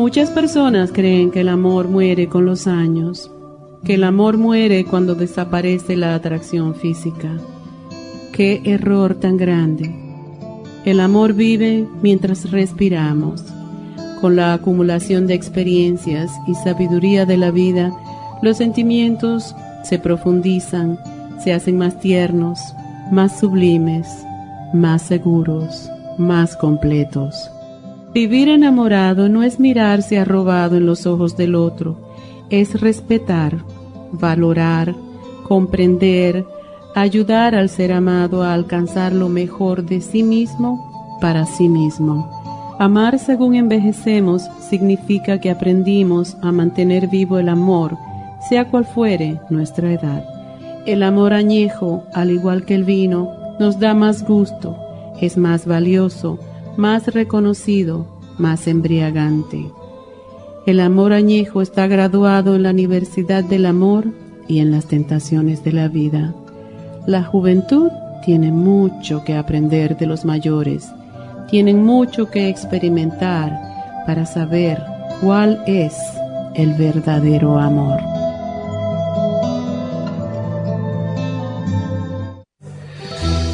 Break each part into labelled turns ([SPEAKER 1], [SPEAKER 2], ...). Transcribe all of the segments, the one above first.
[SPEAKER 1] Muchas personas creen que el amor muere con los años, que el amor muere cuando desaparece la atracción física. Qué error tan grande. El amor vive mientras respiramos. Con la acumulación de experiencias y sabiduría de la vida, los sentimientos se profundizan, se hacen más tiernos, más sublimes, más seguros, más completos. Vivir enamorado no es mirarse arrobado en los ojos del otro, es respetar, valorar, comprender, ayudar al ser amado a alcanzar lo mejor de sí mismo para sí mismo. Amar según envejecemos significa que aprendimos a mantener vivo el amor, sea cual fuere nuestra edad. El amor añejo, al igual que el vino, nos da más gusto, es más valioso, más reconocido, más embriagante. El amor añejo está graduado en la Universidad del Amor y en las tentaciones de la vida. La juventud tiene mucho que aprender de los mayores, tienen mucho que experimentar para saber cuál es el verdadero amor.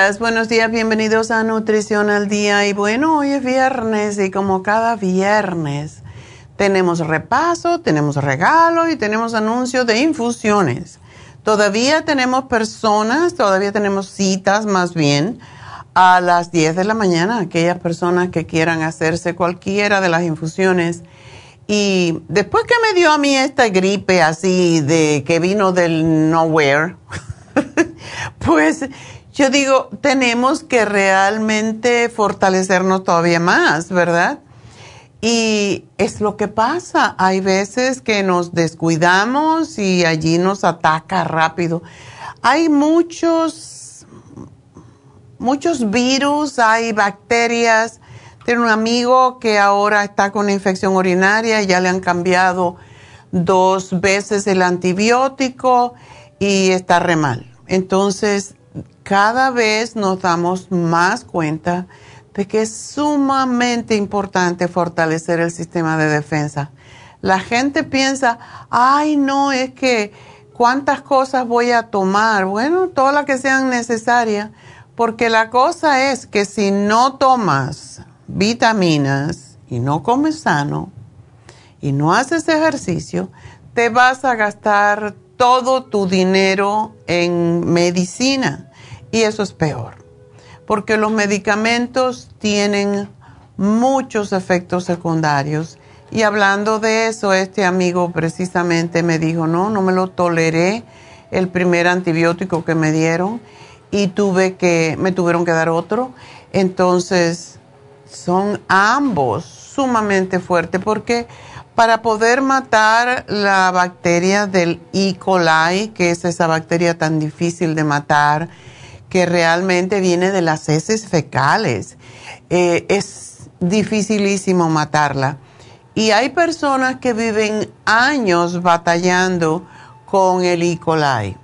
[SPEAKER 2] 818-841-1422.
[SPEAKER 3] buenos días, bienvenidos a Nutrición al Día. Y bueno, hoy es viernes y como cada viernes tenemos repaso, tenemos regalo y tenemos anuncio de infusiones. Todavía tenemos personas, todavía tenemos citas más bien a las 10 de la mañana, aquellas personas que quieran hacerse cualquiera de las infusiones. Y después que me dio a mí esta gripe así de que vino del nowhere, pues yo digo, tenemos que realmente fortalecernos todavía más, ¿verdad? Y es lo que pasa. Hay veces que nos descuidamos y allí nos ataca rápido. Hay muchos, muchos virus, hay bacterias. Tengo un amigo que ahora está con infección urinaria, ya le han cambiado dos veces el antibiótico y está re mal. Entonces, cada vez nos damos más cuenta de que es sumamente importante fortalecer el sistema de defensa. La gente piensa, ay, no, es que cuántas cosas voy a tomar. Bueno, todas las que sean necesarias, porque la cosa es que si no tomas vitaminas y no comes sano y no haces ejercicio, te vas a gastar todo tu dinero en medicina y eso es peor, porque los medicamentos tienen muchos efectos secundarios. Y hablando de eso, este amigo precisamente me dijo, no, no me lo toleré el primer antibiótico que me dieron y tuve que, me tuvieron que dar otro. Entonces, son ambos sumamente fuertes porque para poder matar la bacteria del E. coli, que es esa bacteria tan difícil de matar, que realmente viene de las heces fecales. Eh, es dificilísimo matarla. Y hay personas que viven años batallando con el E. coli.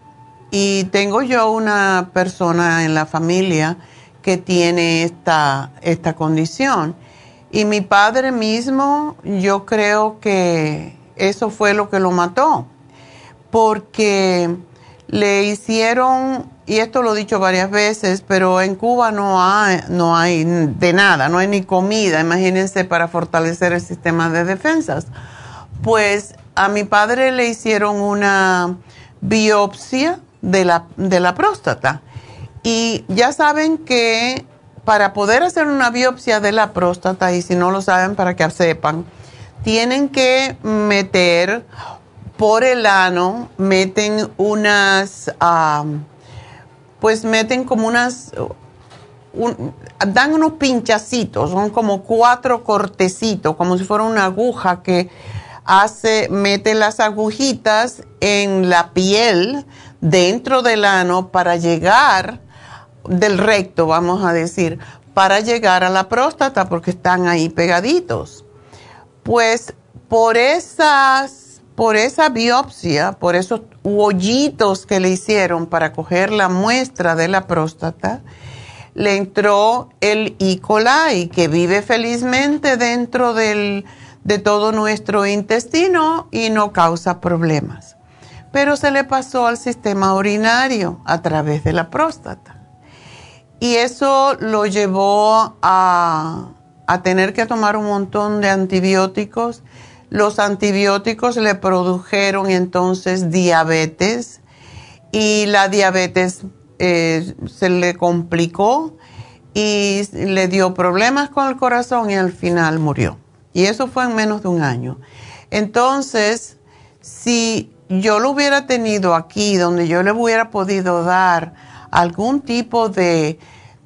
[SPEAKER 3] Y tengo yo una persona en la familia que tiene esta, esta condición. Y mi padre mismo, yo creo que eso fue lo que lo mató, porque le hicieron y esto lo he dicho varias veces, pero en Cuba no hay, no hay de nada, no hay ni comida, imagínense, para fortalecer el sistema de defensas. Pues a mi padre le hicieron una biopsia de la, de la próstata. Y ya saben que para poder hacer una biopsia de la próstata, y si no lo saben, para que sepan, tienen que meter por el ano, meten unas pues meten como unas, dan unos pinchacitos, son como cuatro cortecitos, como si fuera una aguja que hace, mete las agujitas en la piel dentro del ano para llegar, del recto vamos a decir, para llegar a la próstata porque están ahí pegaditos. Pues por esas por esa biopsia, por esos hoyitos que le hicieron para coger la muestra de la próstata, le entró el E. coli, que vive felizmente dentro del, de todo nuestro intestino y no causa problemas. Pero se le pasó al sistema urinario a través de la próstata. Y eso lo llevó a, a tener que tomar un montón de antibióticos los antibióticos le produjeron entonces diabetes y la diabetes eh, se le complicó y le dio problemas con el corazón y al final murió. Y eso fue en menos de un año. Entonces, si yo lo hubiera tenido aquí, donde yo le hubiera podido dar algún tipo de,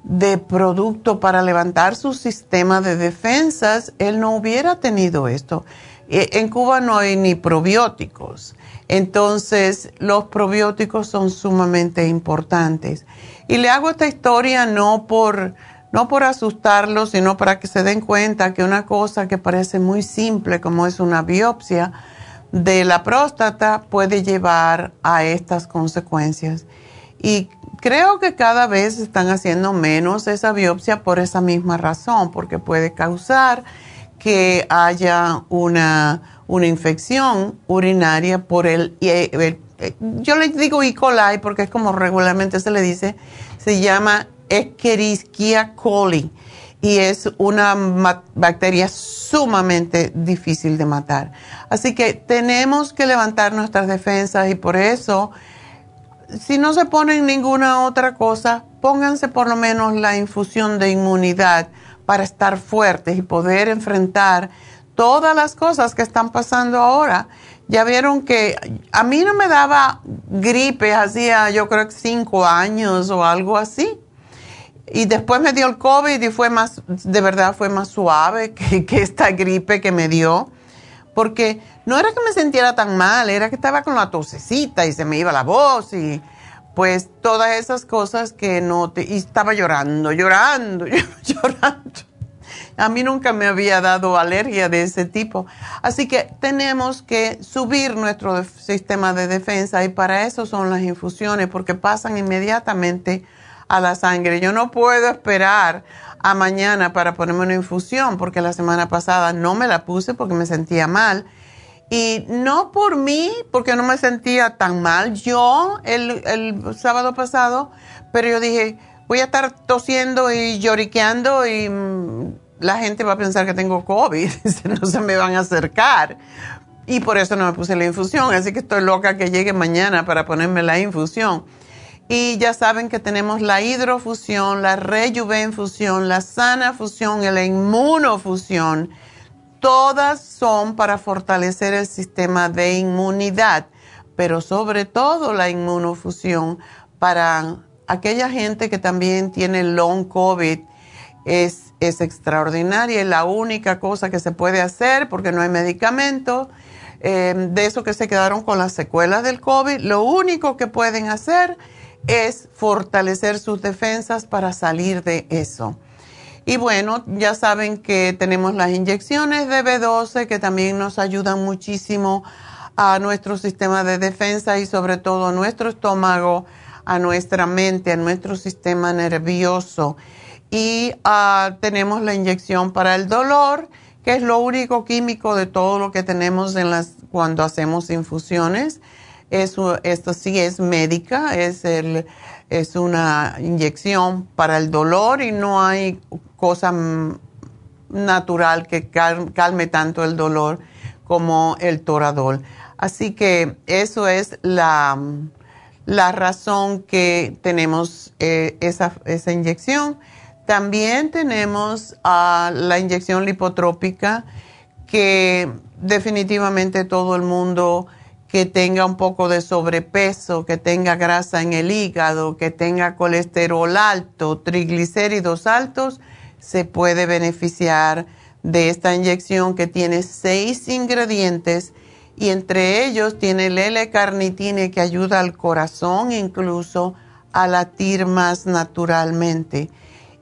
[SPEAKER 3] de producto para levantar su sistema de defensas, él no hubiera tenido esto. Eh, en Cuba no hay ni probióticos, entonces los probióticos son sumamente importantes. Y le hago esta historia no por, no por asustarlos, sino para que se den cuenta que una cosa que parece muy simple como es una biopsia de la próstata puede llevar a estas consecuencias. Y creo que cada vez están haciendo menos esa biopsia por esa misma razón, porque puede causar que haya una, infección urinaria por el, yo le digo E. coli porque es como regularmente se le dice, se llama Escherichia coli y es una bacteria sumamente difícil de matar. Así que tenemos que levantar nuestras defensas y por eso, si no se ponen ninguna otra cosa, pónganse por lo menos la infusión de inmunidad para estar fuertes y poder enfrentar todas las cosas que están pasando ahora. Ya vieron que a mí no me daba gripe hacía yo creo que cinco años o algo así. Y después me dio el COVID y fue más, de verdad fue más suave que, que esta gripe que me dio. Porque no era que me sintiera tan mal, era que estaba con la tosecita y se me iba la voz y pues todas esas cosas que no te... Y estaba llorando, llorando, llorando. A mí nunca me había dado alergia de ese tipo. Así que tenemos que subir nuestro sistema de defensa y para eso son las infusiones, porque pasan inmediatamente a la sangre. Yo no puedo esperar a mañana para ponerme una infusión porque la semana pasada no me la puse porque me sentía mal. Y no por mí, porque no me sentía tan mal yo el, el sábado pasado, pero yo dije, voy a estar tosiendo y lloriqueando y mm, la gente va a pensar que tengo COVID, no se me van a acercar. Y por eso no me puse la infusión, así que estoy loca que llegue mañana para ponerme la infusión. Y ya saben que tenemos la hidrofusión, la rejuvenfusión, la sana fusión la inmunofusión. Todas son para fortalecer el sistema de inmunidad, pero sobre todo la inmunofusión para aquella gente que también tiene long COVID es, es extraordinaria. Es la única cosa que se puede hacer porque no hay medicamento. Eh, de eso que se quedaron con las secuelas del COVID, lo único que pueden hacer es fortalecer sus defensas para salir de eso. Y bueno, ya saben que tenemos las inyecciones de B12 que también nos ayudan muchísimo a nuestro sistema de defensa y sobre todo a nuestro estómago, a nuestra mente, a nuestro sistema nervioso. Y ah, tenemos la inyección para el dolor, que es lo único químico de todo lo que tenemos en las, cuando hacemos infusiones esto sí es médica, es, el, es una inyección para el dolor y no hay cosa natural que calme tanto el dolor como el toradol. Así que eso es la, la razón que tenemos eh, esa, esa, inyección. También tenemos uh, la inyección lipotrópica que definitivamente todo el mundo que tenga un poco de sobrepeso, que tenga grasa en el hígado, que tenga colesterol alto, triglicéridos altos, se puede beneficiar de esta inyección que tiene seis ingredientes y entre ellos tiene el L-carnitine que ayuda al corazón incluso a latir más naturalmente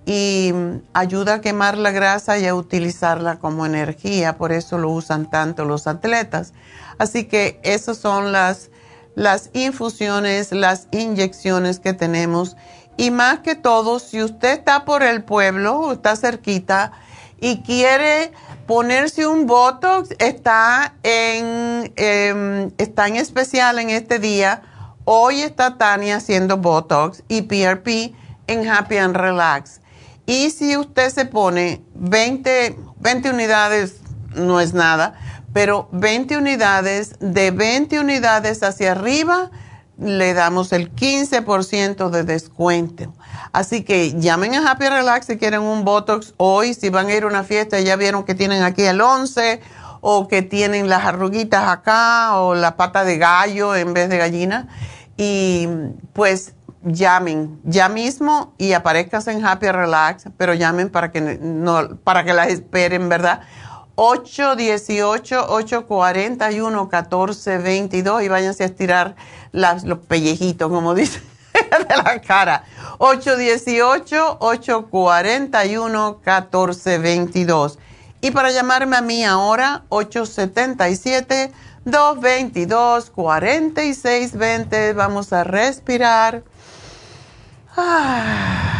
[SPEAKER 3] y ayuda a quemar la grasa y a utilizarla como energía, por eso lo usan tanto los atletas. Así que esas son las, las infusiones, las inyecciones que tenemos. Y más que todo, si usted está por el pueblo, está cerquita y quiere ponerse un Botox, está en, em, está en especial en este día. Hoy está Tania haciendo Botox y PRP en Happy and Relax. Y si usted se pone 20, 20 unidades, no es nada, pero 20 unidades, de 20 unidades hacia arriba, le damos el 15% de descuento. Así que llamen a Happy Relax si quieren un Botox hoy, si van a ir a una fiesta, ya vieron que tienen aquí el 11 o que tienen las arruguitas acá o la pata de gallo en vez de gallina. Y pues llamen ya mismo y aparezcan en Happy Relax, pero llamen para que no para que las esperen, ¿verdad? 818-841-1422 y váyanse a estirar las, los pellejitos, como dice, de la cara. 818-841-1422. Y para llamarme a mí ahora, 877-222-4620. Vamos a respirar. Ah.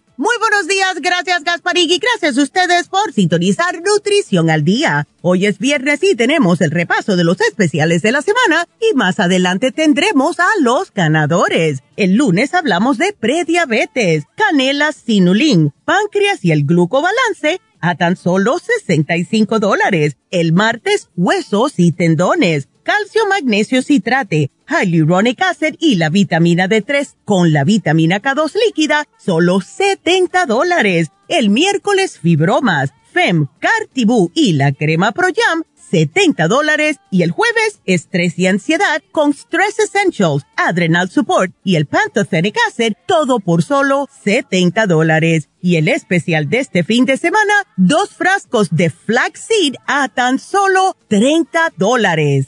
[SPEAKER 4] Muy buenos días, gracias Gasparín y gracias a ustedes por sintonizar Nutrición al Día. Hoy es viernes y tenemos el repaso de los especiales de la semana y más adelante tendremos a los ganadores. El lunes hablamos de prediabetes, canela sinulín, páncreas y el glucobalance a tan solo 65 dólares. El martes, huesos y tendones calcio, magnesio, citrate, hyaluronic acid y la vitamina D3 con la vitamina K2 líquida, solo 70 dólares. El miércoles, fibromas, FEM, Cartibú y la crema Pro Jam, 70 dólares. Y el jueves, estrés y ansiedad con Stress Essentials, Adrenal Support y el Pantothenic Acid, todo por solo 70 dólares. Y el especial de este fin de semana, dos frascos de flaxseed a tan solo 30 dólares.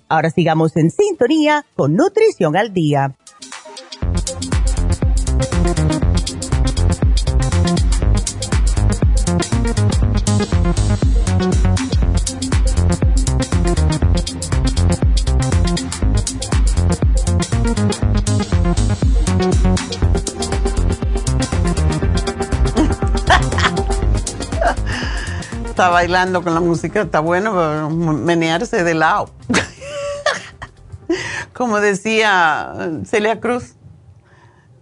[SPEAKER 4] Ahora sigamos en sintonía con Nutrición al Día.
[SPEAKER 3] Está bailando con la música, está bueno menearse de lado. Como decía Celia Cruz,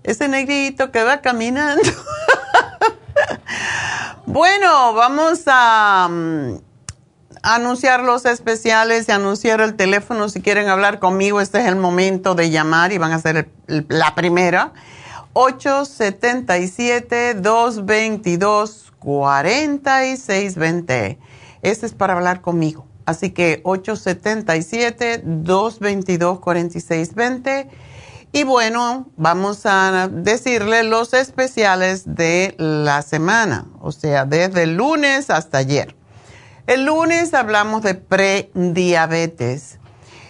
[SPEAKER 3] ese negrito que va caminando. bueno, vamos a, mm, anunciar los especiales y anunciar el teléfono. Si quieren hablar conmigo, este es el momento de llamar y van a ser la primera. 877-222-4620. Este es para hablar conmigo. Así que 877-222-4620. Y bueno, vamos a decirle los especiales de la semana, o sea, desde el lunes hasta ayer. El lunes hablamos de prediabetes.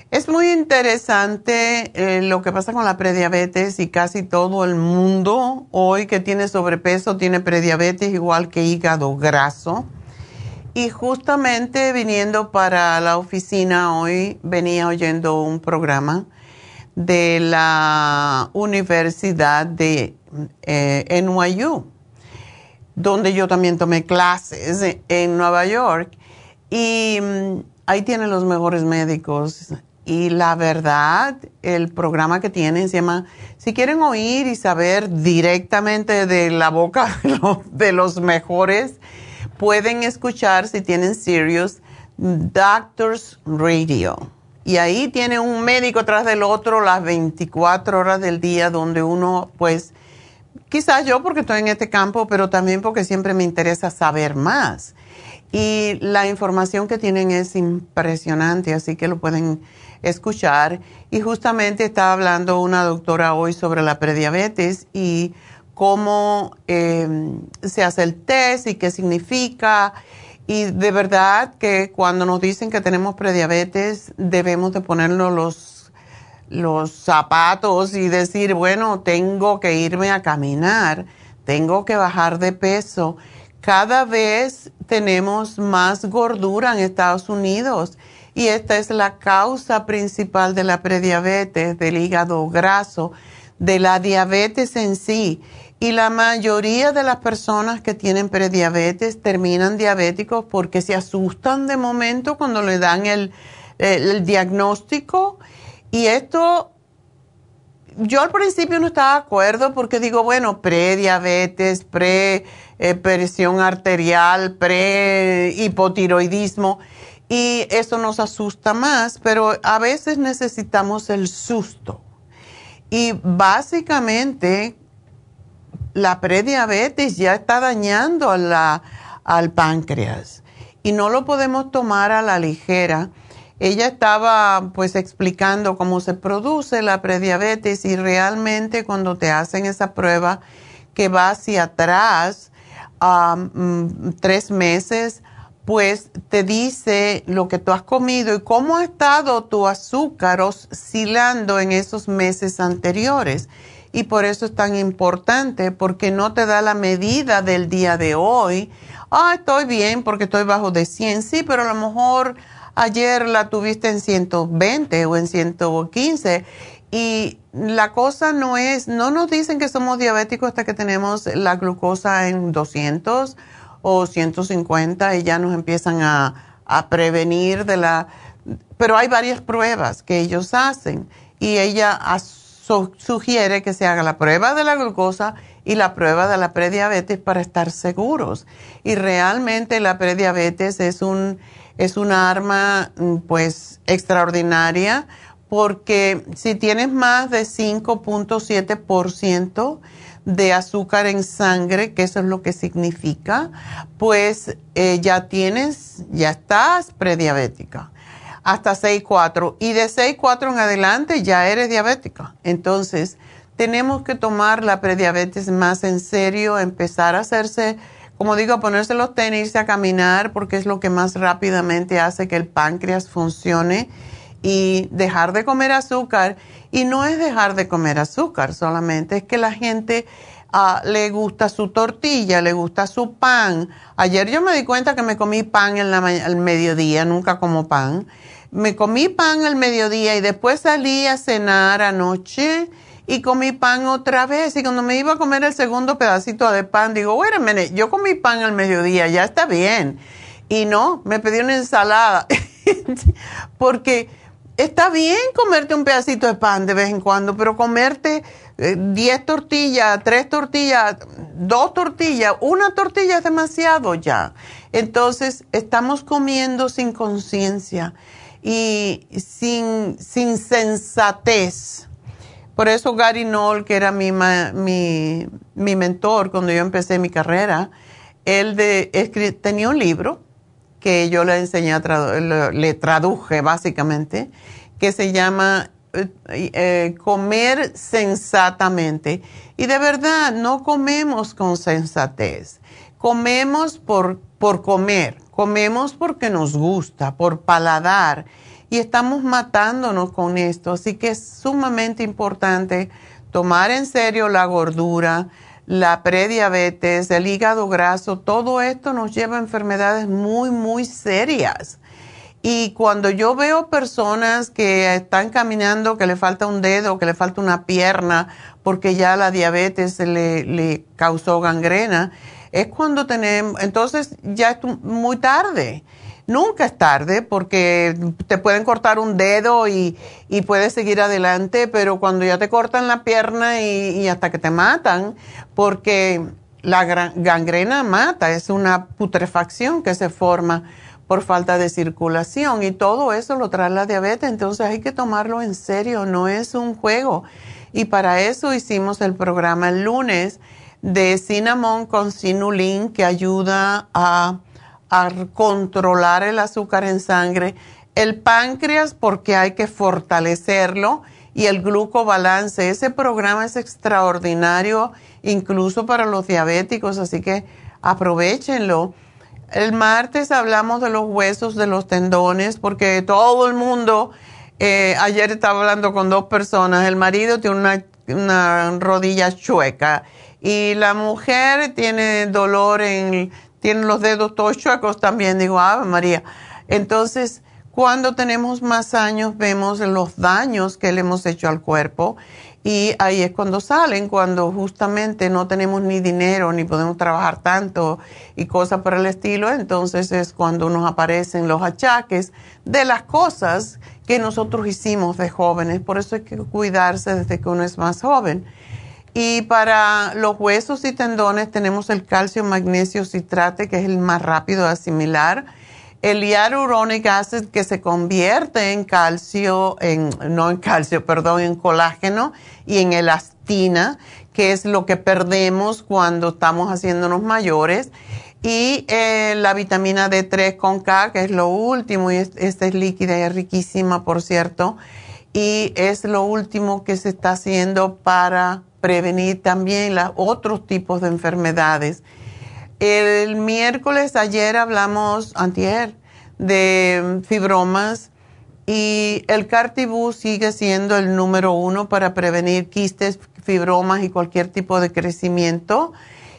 [SPEAKER 3] Es muy interesante eh, lo que pasa con la prediabetes y casi todo el mundo hoy que tiene sobrepeso tiene prediabetes igual que hígado graso. Y justamente viniendo para la oficina hoy venía oyendo un programa de la Universidad de eh, NYU, donde yo también tomé clases en Nueva York. Y mm, ahí tienen los mejores médicos. Y la verdad, el programa que tienen se llama, si quieren oír y saber directamente de la boca de los mejores, pueden escuchar si tienen Sirius Doctors Radio. Y ahí tiene un médico tras del otro las 24 horas del día donde uno, pues, quizás yo porque estoy en este campo, pero también porque siempre me interesa saber más. Y la información que tienen es impresionante, así que lo pueden escuchar. Y justamente estaba hablando una doctora hoy sobre la prediabetes y cómo em, se hace el test y qué significa. Y de verdad que cuando nos dicen que tenemos prediabetes, debemos de ponernos los, los zapatos y decir, bueno, tengo que irme a caminar, tengo que bajar de peso. Cada vez tenemos más gordura en Estados Unidos y esta es la causa principal de la prediabetes, del hígado graso, de la diabetes en sí. Y la mayoría de las personas que tienen prediabetes terminan diabéticos porque se asustan de momento cuando le dan el, diagnóstico. Y esto, yo al principio no estaba de acuerdo porque digo, bueno, prediabetes, pre-presión arterial, pre-hipotiroidismo. Y eso nos asusta más, pero a veces necesitamos el susto. Y básicamente la prediabetes ya está dañando al páncreas. Y no lo podemos tomar a la ligera. Ella estaba pues explicando cómo se produce la prediabetes y realmente cuando te hacen esa prueba que va hacia atrás mm, tres meses, pues te dice lo que tú has comido y cómo ha estado tu azúcar oscilando en esos meses anteriores. Y por eso es tan importante, porque no te da la medida del día de hoy. Ah, estoy bien porque estoy bajo de 100, sí, pero a lo mejor ayer la tuviste en 120 o en 115. Y la cosa no es, no nos dicen que somos diabéticos hasta que tenemos la glucosa en 200 o 150 y ya nos empiezan a, prevenir de la... Pero hay varias pruebas que ellos hacen y ella sugiere que se haga la prueba de la glucosa y la prueba de la prediabetes para estar seguros. Y realmente la prediabetes es un es una arma mm, pues extraordinaria porque si tienes más de 5.7% de azúcar en sangre, que eso es lo que significa, pues eh, ya tienes, ya estás prediabética, hasta 6.4. Y de 6.4 en adelante ya eres diabética. Entonces, tenemos que tomar la prediabetes más en serio, empezar a hacerse, como digo, a ponerse los tenis, irse a caminar, porque es lo que más rápidamente hace que el páncreas funcione y dejar de comer azúcar. Y no es dejar de comer azúcar solamente, es que la gente ah, le gusta su tortilla, le gusta su pan. Ayer yo me di cuenta que me comí pan en la, al mediodía, nunca como pan. Me comí pan al mediodía y después salí a cenar anoche y comí pan otra vez. Y cuando me iba a comer el segundo pedacito de pan, digo, bueno, yo comí pan al mediodía, ya está bien. Y no, me pedí una ensalada. Porque está bien comerte un pedacito de pan de vez en cuando, pero comerte 10 eh, tortillas, 3 tortillas, 2 tortillas, una tortilla es demasiado ya. Entonces, estamos comiendo sin conciencia y sin, sin sensatez. Por eso Gary Knoll, que era mi, mi, mi mentor cuando yo empecé mi carrera, él de, tenía un libro que yo le enseñé, a le traduje básicamente, que se llama eh, eh, comer sensatamente. Y de verdad, no comemos con sensatez. Comemos por, por comer, comemos porque nos gusta, por paladar. Y estamos matándonos con esto. Así que es sumamente importante tomar en serio la gordura, la prediabetes, el hígado graso, todo esto nos lleva a enfermedades muy, muy serias. Y cuando yo veo personas que están caminando, que le falta un dedo, que le falta una pierna, porque ya la diabetes le, le causó gangrena, es cuando tenemos, entonces ya es muy tarde. Nunca es tarde porque te pueden cortar un dedo y, y puedes seguir adelante, pero cuando ya te cortan la pierna y, hasta que te matan, porque la gangrena mata, es una putrefacción que se forma por falta de circulación y todo eso lo trae la diabetes, entonces hay que tomarlo en serio, no es un juego. Y para eso hicimos el programa el lunes de cinnamon con sinulin que ayuda a a controlar el azúcar en sangre, el páncreas porque hay que fortalecerlo y el glucobalance. Ese programa es extraordinario incluso para los diabéticos, así que aprovechenlo. El martes hablamos de los huesos, de los tendones, porque todo el mundo, eh, ayer estaba hablando con dos personas, el marido tiene una, una rodilla chueca y la mujer tiene dolor en tienen los dedos todos chuecos también. Digo, Ave María. Entonces, cuando tenemos más años, vemos los daños que le hemos hecho al cuerpo. Y ahí es cuando salen, cuando justamente no tenemos ni dinero, ni podemos trabajar tanto y cosas por el estilo. Entonces es cuando nos aparecen los achaques de las cosas que nosotros hicimos de jóvenes. Por eso hay que cuidarse desde que uno es más joven. Y para los huesos y tendones tenemos el calcio magnesio citrate, que es el más rápido de asimilar. El hyaluronic acid, que se convierte en calcio, en, no en calcio, perdón, en colágeno y en elastina, que es lo que perdemos cuando estamos haciéndonos mayores. Y eh, la vitamina D3 con K, que es lo último, y esta es líquida y es riquísima, por cierto, y es lo último que se está haciendo para prevenir también los otros tipos de enfermedades. El miércoles ayer hablamos, antier, de fibromas y el Cartibú sigue siendo el número uno para prevenir quistes, fibromas y cualquier tipo de crecimiento.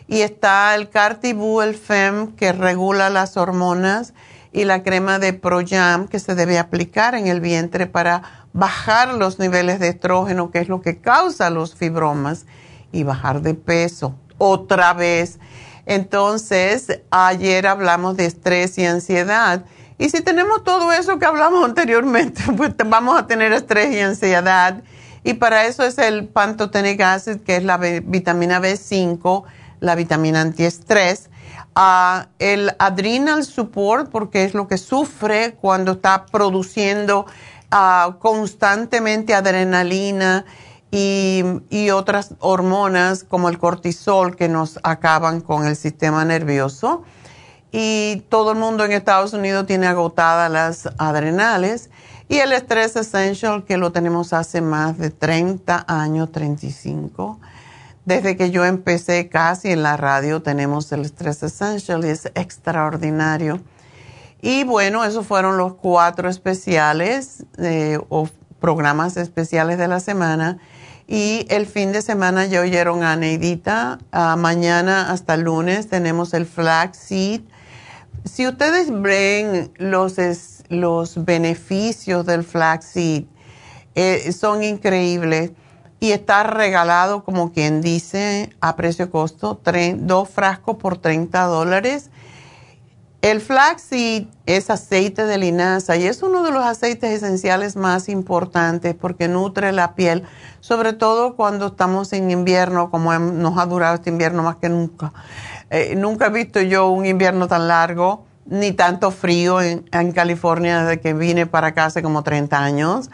[SPEAKER 3] Y está el Cartibú, el FEM, que regula las hormonas, y la crema de Proyam, que se debe aplicar en el vientre para bajar los niveles de estrógeno, que es lo que causa los fibromas, y bajar de peso. Otra vez. Entonces, ayer hablamos de estrés y ansiedad. Y si tenemos todo eso que hablamos anteriormente, pues vamos a tener estrés y ansiedad. Y para eso es el pantotenic acid, que es la vitamina B5 la vitamina antiestrés, uh, el adrenal support, porque es lo que sufre cuando está produciendo constantemente adrenalina y, y, otras hormonas como el cortisol que nos acaban con el sistema nervioso. Y todo el mundo en Estados Unidos tiene agotadas las adrenales. Y el estrés essential, que lo tenemos hace más de 30 años, 35 desde que yo empecé casi en la radio tenemos el Stress Essential y es extraordinario. Y bueno, esos fueron los cuatro especiales eh, o programas especiales de la semana. Y el fin de semana ya oyeron a Neidita. mañana hasta lunes tenemos el flaxseed. Si ustedes ven los, los beneficios del flaxseed, eh, son increíbles y está regalado, como quien dice, a precio costo, dos frascos por 30 dólares. El flaxseed es aceite de linaza y es uno de los aceites esenciales más importantes porque nutre la piel, sobre todo cuando estamos en invierno, como nos ha durado este invierno más que nunca. Eh, nunca he visto yo un invierno tan largo ni tanto frío en, California desde que vine para acá hace como 30 años.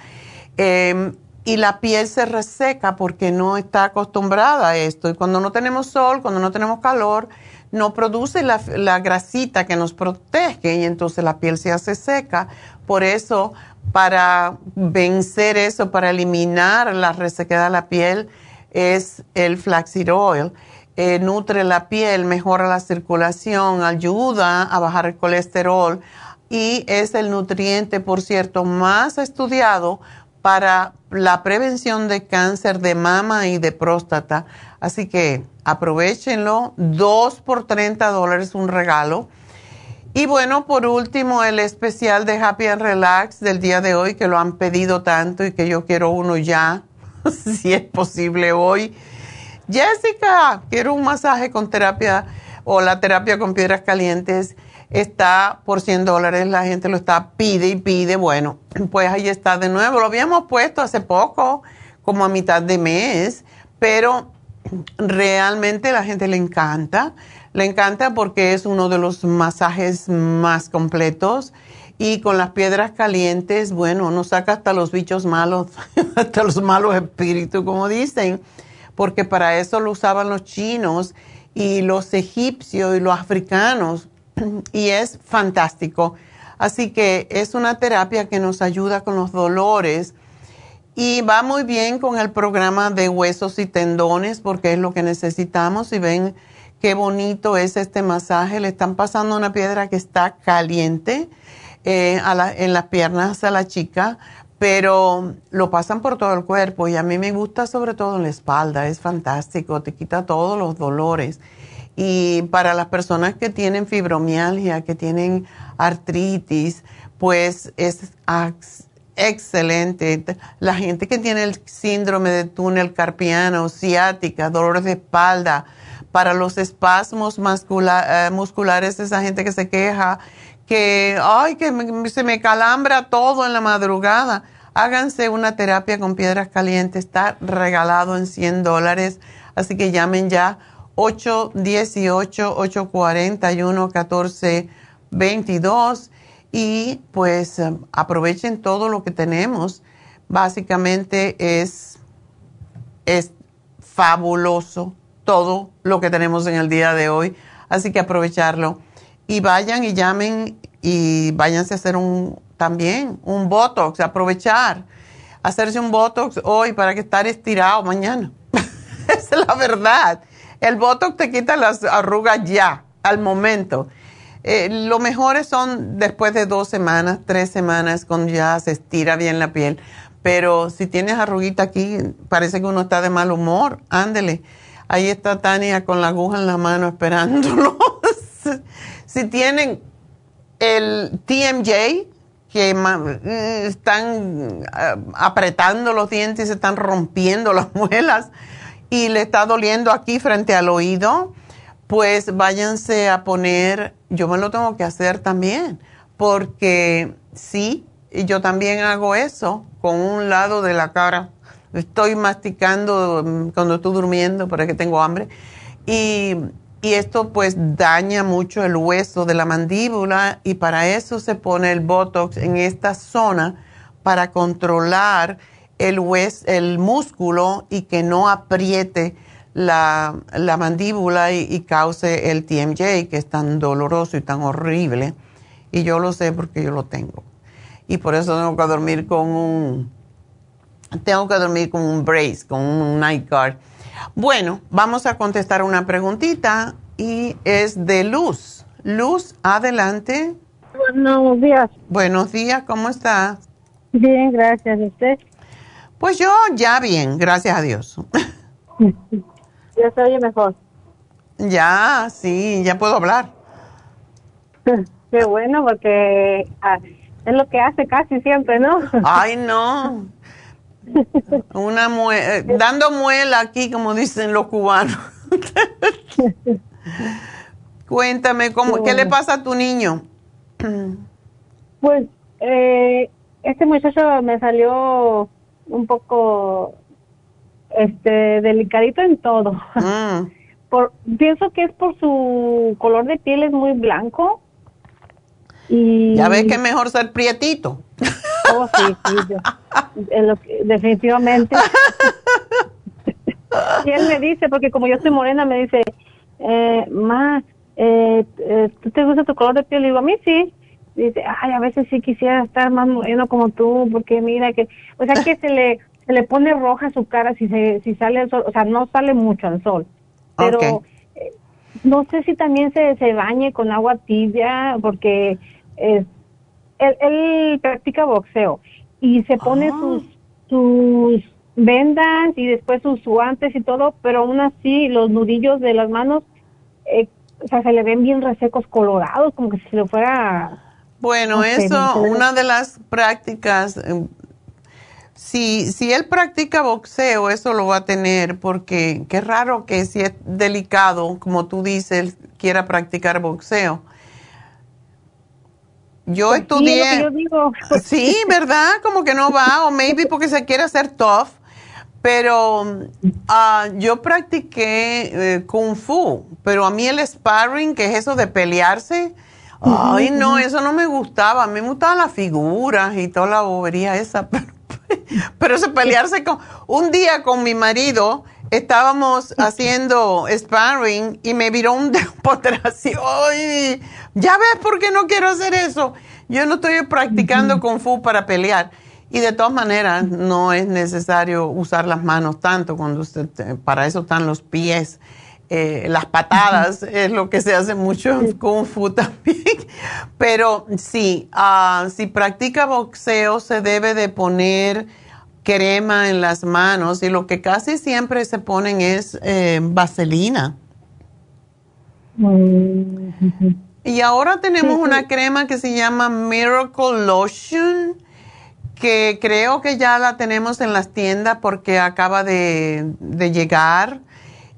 [SPEAKER 3] Em, y la piel se reseca porque no está acostumbrada a esto. Y cuando no tenemos sol, cuando no tenemos calor, no produce la, la, grasita que nos protege y entonces la piel se hace seca. Por eso, para vencer eso, para eliminar la resequedad de la piel, es el flaxseed oil. Eh, nutre la piel, mejora la circulación, ayuda a bajar el colesterol y es el nutriente, por cierto, más estudiado para la prevención de cáncer de mama y de próstata. Así que aprovechenlo, dos por 30 dólares un regalo. Y bueno, por último, el especial de Happy and Relax del día de hoy, que lo han pedido tanto y que yo quiero uno ya, si es posible hoy. Jessica, quiero un masaje con terapia o la terapia con piedras calientes está por 100 dólares, la gente lo está, pide y pide, bueno, pues ahí está de nuevo, lo habíamos puesto hace poco, como a mitad de mes, pero realmente la gente le encanta, le encanta porque es uno de los masajes más completos y con las piedras calientes, bueno, nos saca hasta los bichos malos, hasta los malos espíritus, como dicen, porque para eso lo usaban los chinos y los egipcios y los africanos y es fantástico. Así que es una terapia que nos ayuda con los dolores y va muy bien con el programa de huesos y tendones porque es lo que necesitamos. Y ven qué bonito es este masaje. Le están pasando una piedra que está caliente eh, en las piernas a la chica, pero lo pasan por todo el cuerpo y a mí me gusta sobre todo en la espalda. Es fantástico, te quita todos los dolores. Y para las personas que tienen fibromialgia, que tienen artritis, pues es excelente. La gente que tiene el síndrome de túnel carpiano, ciática, dolores de espalda, para los espasmos eh, musculares, esa gente que se queja que, ay, que se me calambra todo en la madrugada. Háganse una terapia con piedras calientes, está regalado en 100 dólares, así que llamen ya 818-841-1422 y pues um, aprovechen todo lo que tenemos. Básicamente es, es fabuloso todo lo que tenemos en el día de hoy. Así que aprovecharlo. Y vayan y llamen y váyanse a hacer un también un Botox, aprovechar, hacerse un Botox hoy para que estar estirado mañana. es la verdad. El Botox te quita las arrugas ya, al momento. Eh, lo mejores son después de dos semanas, tres semanas, cuando ya se estira bien la piel. Pero si tienes arruguita aquí, parece que uno está de mal humor, ándele. Ahí está Tania con la aguja en la mano esperándolo. si tienen el TMJ, que mm, están eh, apretando los dientes y se están rompiendo las muelas y le está doliendo aquí frente al oído, pues váyanse a poner, yo me lo tengo que hacer también, porque sí, yo también hago eso con un lado de la cara. Estoy masticando mm, cuando estoy durmiendo porque tengo hambre. Y, y esto pues daña mucho el hueso de la mandíbula y para eso se pone el Botox en esta zona para controlar el, el músculo y que no apriete la, mandíbula y, cause el TMJ, que es tan doloroso y tan horrible. Y yo lo sé porque yo lo tengo. Y por eso tengo que dormir con un, tengo que dormir con un brace, con un night guard. Bueno, vamos a contestar una preguntita y es de Luz. Luz, adelante.
[SPEAKER 5] Buenos días.
[SPEAKER 3] Buenos días, ¿cómo está?
[SPEAKER 5] Bien, gracias. ¿Usted?
[SPEAKER 3] Pues yo ya bien, gracias a Dios.
[SPEAKER 5] ya se oye mejor.
[SPEAKER 3] Ya, sí, ya puedo hablar.
[SPEAKER 5] Qué bueno, porque ah, es lo que hace casi siempre, ¿no?
[SPEAKER 3] Ay, no. Una muela, dando muela aquí, como dicen los cubanos. Cuéntame, ¿cómo, ¿qué le pasa a tu niño?
[SPEAKER 5] Pues, eh, este muchacho me salió un poco este delicadito en todo. Mm. Por, pienso que es por su color de piel es muy blanco. Y
[SPEAKER 3] ya ves que es mejor ser prietito.
[SPEAKER 5] Oh, sí, sí, definitivamente. y él me dice, porque como yo soy morena, me dice, eh, ma, eh, eh, ¿tú te gusta tu color de piel? Y digo, a mí sí dice, ay, a veces sí quisiera estar más moreno como tú, porque mira que, o sea, que se le, se le pone roja su cara si se, si sale el sol, o sea, no sale mucho al sol, pero eh, no sé si también se, se bañe con agua tibia, porque él, él practica boxeo y se pone ah. sus, sus vendas y después sus guantes y todo, pero aún así los nudillos de las manos, eh, o sea, se le ven bien resecos colorados, como que si se le fuera
[SPEAKER 3] bueno, eso, una de las prácticas, em, si, si él practica boxeo, eso lo va a tener, porque qué raro que si es delicado, como tú dices, quiera practicar boxeo. Yo pues estudié. Sí, ¿verdad? Como que no va, o maybe porque se quiere hacer tough. Pero ah, yo practiqué eh, kung fu, pero a mí el sparring, que es eso de pelearse, Ay, no, eso no me gustaba. A mí me gustaban las figuras y toda la bobería esa. Pero, ese pelearse con... Un día con mi marido estábamos haciendo sparring y me viró un dedo ¡Ay! Ya ves por qué no quiero hacer eso. Yo no estoy practicando kung fu para pelear. Y de todas maneras, no es necesario usar las manos tanto cuando usted, para eso están los pies. Eh, las patadas es lo que se hace mucho en Kung Fu también. Pero sí, ah, si practica boxeo se debe de poner crema en las manos y lo que casi siempre se ponen es eh, vaselina. Mm. Y ahora tenemos una crema que se llama Miracle Lotion, que creo que ya la tenemos en las tiendas porque acaba de, de llegar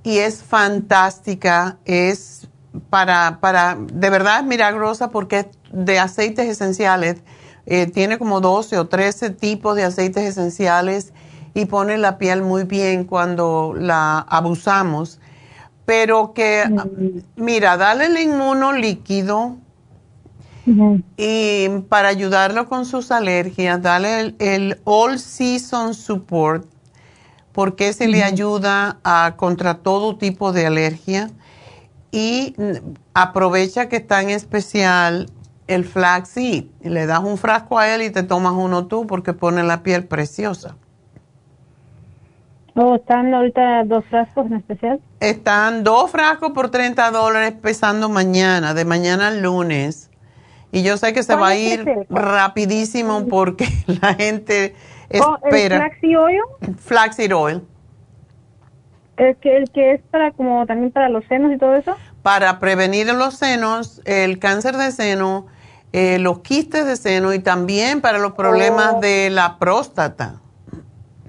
[SPEAKER 3] y es fantástica, es para, para, de verdad es milagrosa porque es de aceites esenciales, eh, tiene como 12 o 13 tipos de aceites esenciales y pone la piel muy bien cuando la abusamos. Pero que, mira, dale el inmuno líquido y para ayudarlo con sus alergias, dale el, el All Season Support porque se le ayuda a, contra todo tipo de alergia. y aprovecha que está en especial el flaxseed. Le das un frasco a él y te tomas uno tú porque pone la piel preciosa.
[SPEAKER 5] Oh, ¿Están ahorita dos frascos en especial?
[SPEAKER 3] Están dos frascos por 30 dólares empezando mañana, de mañana al lunes. Y yo sé que se va a ir rapidísimo porque la gente espera.
[SPEAKER 5] Oh, ¿El flaxseed oil?
[SPEAKER 3] Flaxseed oil.
[SPEAKER 5] ¿El que, ¿El que es para como también para los senos y todo eso?
[SPEAKER 3] Para prevenir los senos, el cáncer de seno, eh, los quistes de seno y también para los problemas
[SPEAKER 5] Oh.
[SPEAKER 3] de la próstata.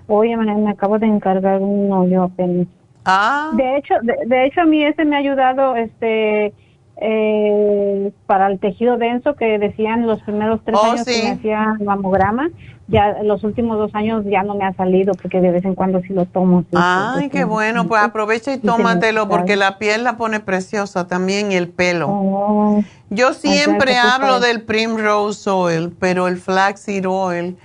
[SPEAKER 5] Oye, me, me acabo de encargar uno yo apenas.
[SPEAKER 3] Ah,
[SPEAKER 5] De hecho, de, de hecho a mí ese me ha ayudado este eh, para el tejido denso que decían los primeros tres
[SPEAKER 3] Oh,
[SPEAKER 5] años
[SPEAKER 3] sí.
[SPEAKER 5] que me hacía mamograma. Ya los últimos dos años ya no me ha salido porque de vez en cuando sí lo tomo. sí,
[SPEAKER 3] ay,
[SPEAKER 5] sí,
[SPEAKER 3] qué bueno. Pues aprovecha y tómatelo porque la piel la pone preciosa también y el pelo.
[SPEAKER 5] Oh,
[SPEAKER 3] Yo siempre hablo del Primrose Oil, pero el Flaxseed Oil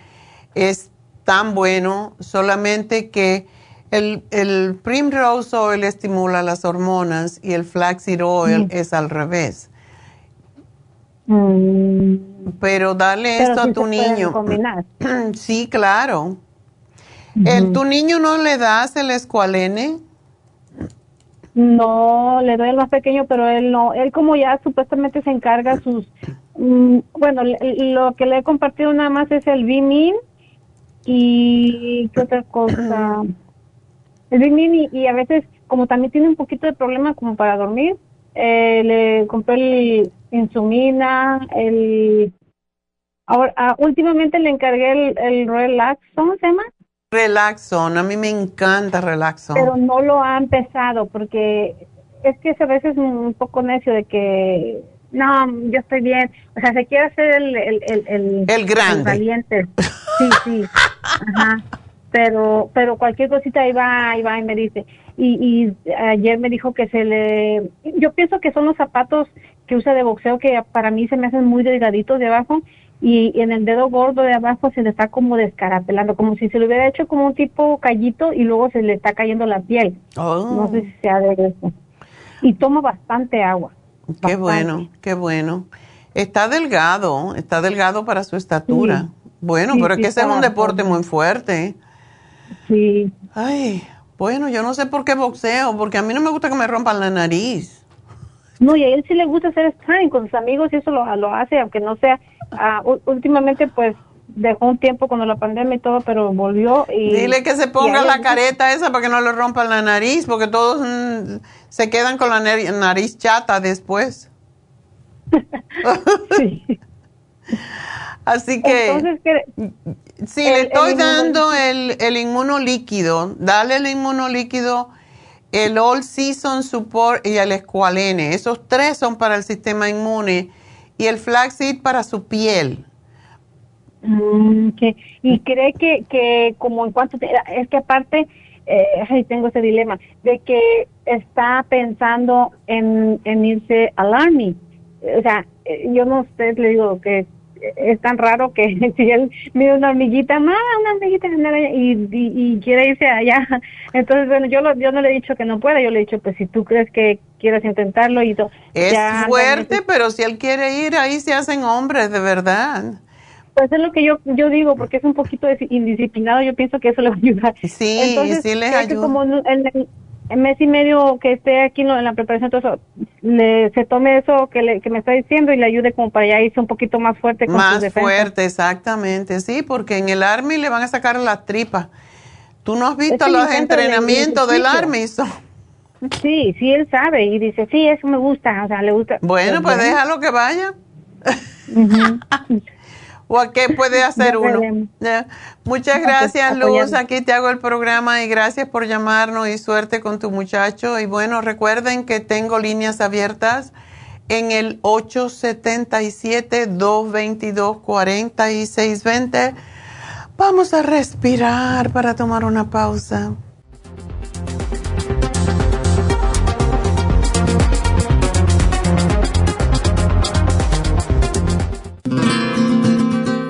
[SPEAKER 3] es tan bueno, solamente que el, el Primrose Oil estimula las hormonas y el Flaxseed Oil
[SPEAKER 5] Mm.
[SPEAKER 3] es al revés.
[SPEAKER 5] mm,
[SPEAKER 3] Pero dale
[SPEAKER 5] pero
[SPEAKER 3] esto a tu niño.
[SPEAKER 5] combinar.
[SPEAKER 3] sí, claro. el, ¿Tu niño no le das el escualene?
[SPEAKER 5] No, le doy al más pequeño, pero él no. Él como ya supuestamente se encarga sus... mm, bueno, le- lo que le he compartido nada más es el Vimin y... ¿Qué otra cosa? El Vimin y, y a veces, como también tiene un poquito de problema como para dormir, eh, le compré el Insumina, el... Ahora, ah, últimamente le encargué el, el Relax, ¿cómo se llama?
[SPEAKER 3] Relaxon, a mí me encanta Relaxon.
[SPEAKER 5] pero no lo ha empezado porque es que es a veces un poco necio de que no, yo estoy bien, o sea, se quiere hacer el el el, el,
[SPEAKER 3] El grande.
[SPEAKER 5] valiente, sí, sí, ajá, pero pero cualquier cosita ahí va, ahí va y me dice y, y ayer me dijo que se le, yo pienso que son los zapatos que usa de boxeo que para mí se me hacen muy delgaditos de abajo y en el dedo gordo de abajo se le está como descarapelando, como si se le hubiera hecho como un tipo callito y luego se le está cayendo la piel.
[SPEAKER 3] Oh.
[SPEAKER 5] No sé si sea de eso. Y toma bastante agua.
[SPEAKER 3] Qué bueno, qué bueno. Está delgado, está delgado para su estatura.
[SPEAKER 5] Sí.
[SPEAKER 3] Bueno,
[SPEAKER 5] Sí,
[SPEAKER 3] pero es que ese es un deporte muy fuerte.
[SPEAKER 5] Sí.
[SPEAKER 3] Ay, bueno, yo no sé por qué boxeo, porque a mí no me gusta que me rompan la nariz.
[SPEAKER 5] No, y a él sí le gusta hacer sparring con sus amigos y eso lo, lo hace, aunque no sea. ah, últimamente, pues dejó un tiempo cuando la pandemia y todo, pero volvió y.
[SPEAKER 3] Dile que se ponga la careta esa para que no le rompan la nariz, porque todos mm, se quedan con la nari- nariz chata después.
[SPEAKER 5] Sí.
[SPEAKER 3] Así que...
[SPEAKER 5] Entonces, ¿qué-
[SPEAKER 3] Sí,
[SPEAKER 5] El-
[SPEAKER 3] le estoy dando el, el inmunolíquido. Dale el inmunolíquido, el All Season Support y el Esqualene. Esos tres son para el sistema inmune y el flaxseed para su piel.
[SPEAKER 5] Mm, y cree que, que como en cuanto te- es que aparte eh, tengo ese dilema de que está pensando en, en irse al army o sea eh, yo no sé le digo que es tan raro que si él mira una hormiguita más una hormiguita y, y, y quiere irse allá entonces bueno yo lo, yo no le he dicho que no pueda yo le he dicho pues si tú crees que quieres intentarlo y to-
[SPEAKER 3] Es
[SPEAKER 5] ya
[SPEAKER 3] fuerte, pero si él quiere ir, ahí se hacen hombres, de verdad.
[SPEAKER 5] Pues es lo que yo yo digo, porque es un poquito indisciplinado, yo pienso que eso le va a ayudar.
[SPEAKER 3] Sí,
[SPEAKER 5] Entonces,
[SPEAKER 3] sí les ayuda.
[SPEAKER 5] como en, en- en mes y medio que esté aquí en, la preparación, todo eso, le, se tome eso que, le, que me está diciendo y le ayude como para ya irse un poquito más fuerte con
[SPEAKER 3] Más fuerte, exactamente. Sí, porque en el Army le van a sacar las tripas. ¿Tú no has visto los entrenamientos del. Army? Son-
[SPEAKER 5] Sí, sí, él sabe y dice, sí, eso me gusta, o sea, le gusta.
[SPEAKER 3] Bueno, pues déjalo que vaya. ¿O a qué puede hacer uno? Muchas gracias, Luz. Aquí te hago el programa y gracias por llamarnos y suerte con tu muchacho. Y bueno, recuerden que tengo líneas abiertas en el 877-222-4620. Vamos a respirar para tomar una pausa.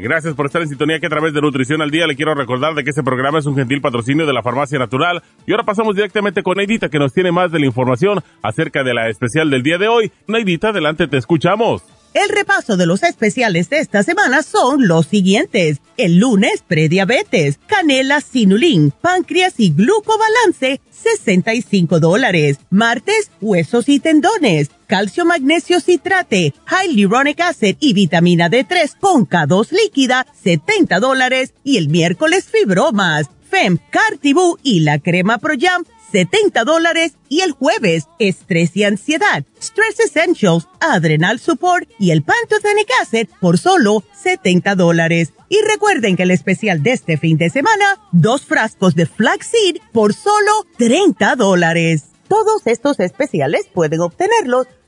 [SPEAKER 6] Gracias por estar en sintonía que a través de Nutrición al Día le quiero recordar de que este programa es un gentil patrocinio de la Farmacia Natural. Y ahora pasamos directamente con Neidita que nos tiene más de la información acerca de la especial del día de hoy. Neidita, adelante, te escuchamos.
[SPEAKER 4] El repaso de los especiales de esta semana son los siguientes. El lunes, prediabetes, canela sinulín, páncreas y glucobalance, 65 dólares. Martes, huesos y tendones, calcio magnesio citrate, hyaluronic acid y vitamina D3 con K2 líquida, 70 dólares. Y el miércoles, fibromas, FEM, Cartibú y la crema Pro 70 dólares y el jueves, estrés y ansiedad, Stress Essentials, Adrenal Support y el Pantothenic Acid por solo 70 dólares. Y recuerden que el especial de este fin de semana, dos frascos de flaxseed por solo 30 dólares. Todos estos especiales pueden obtenerlos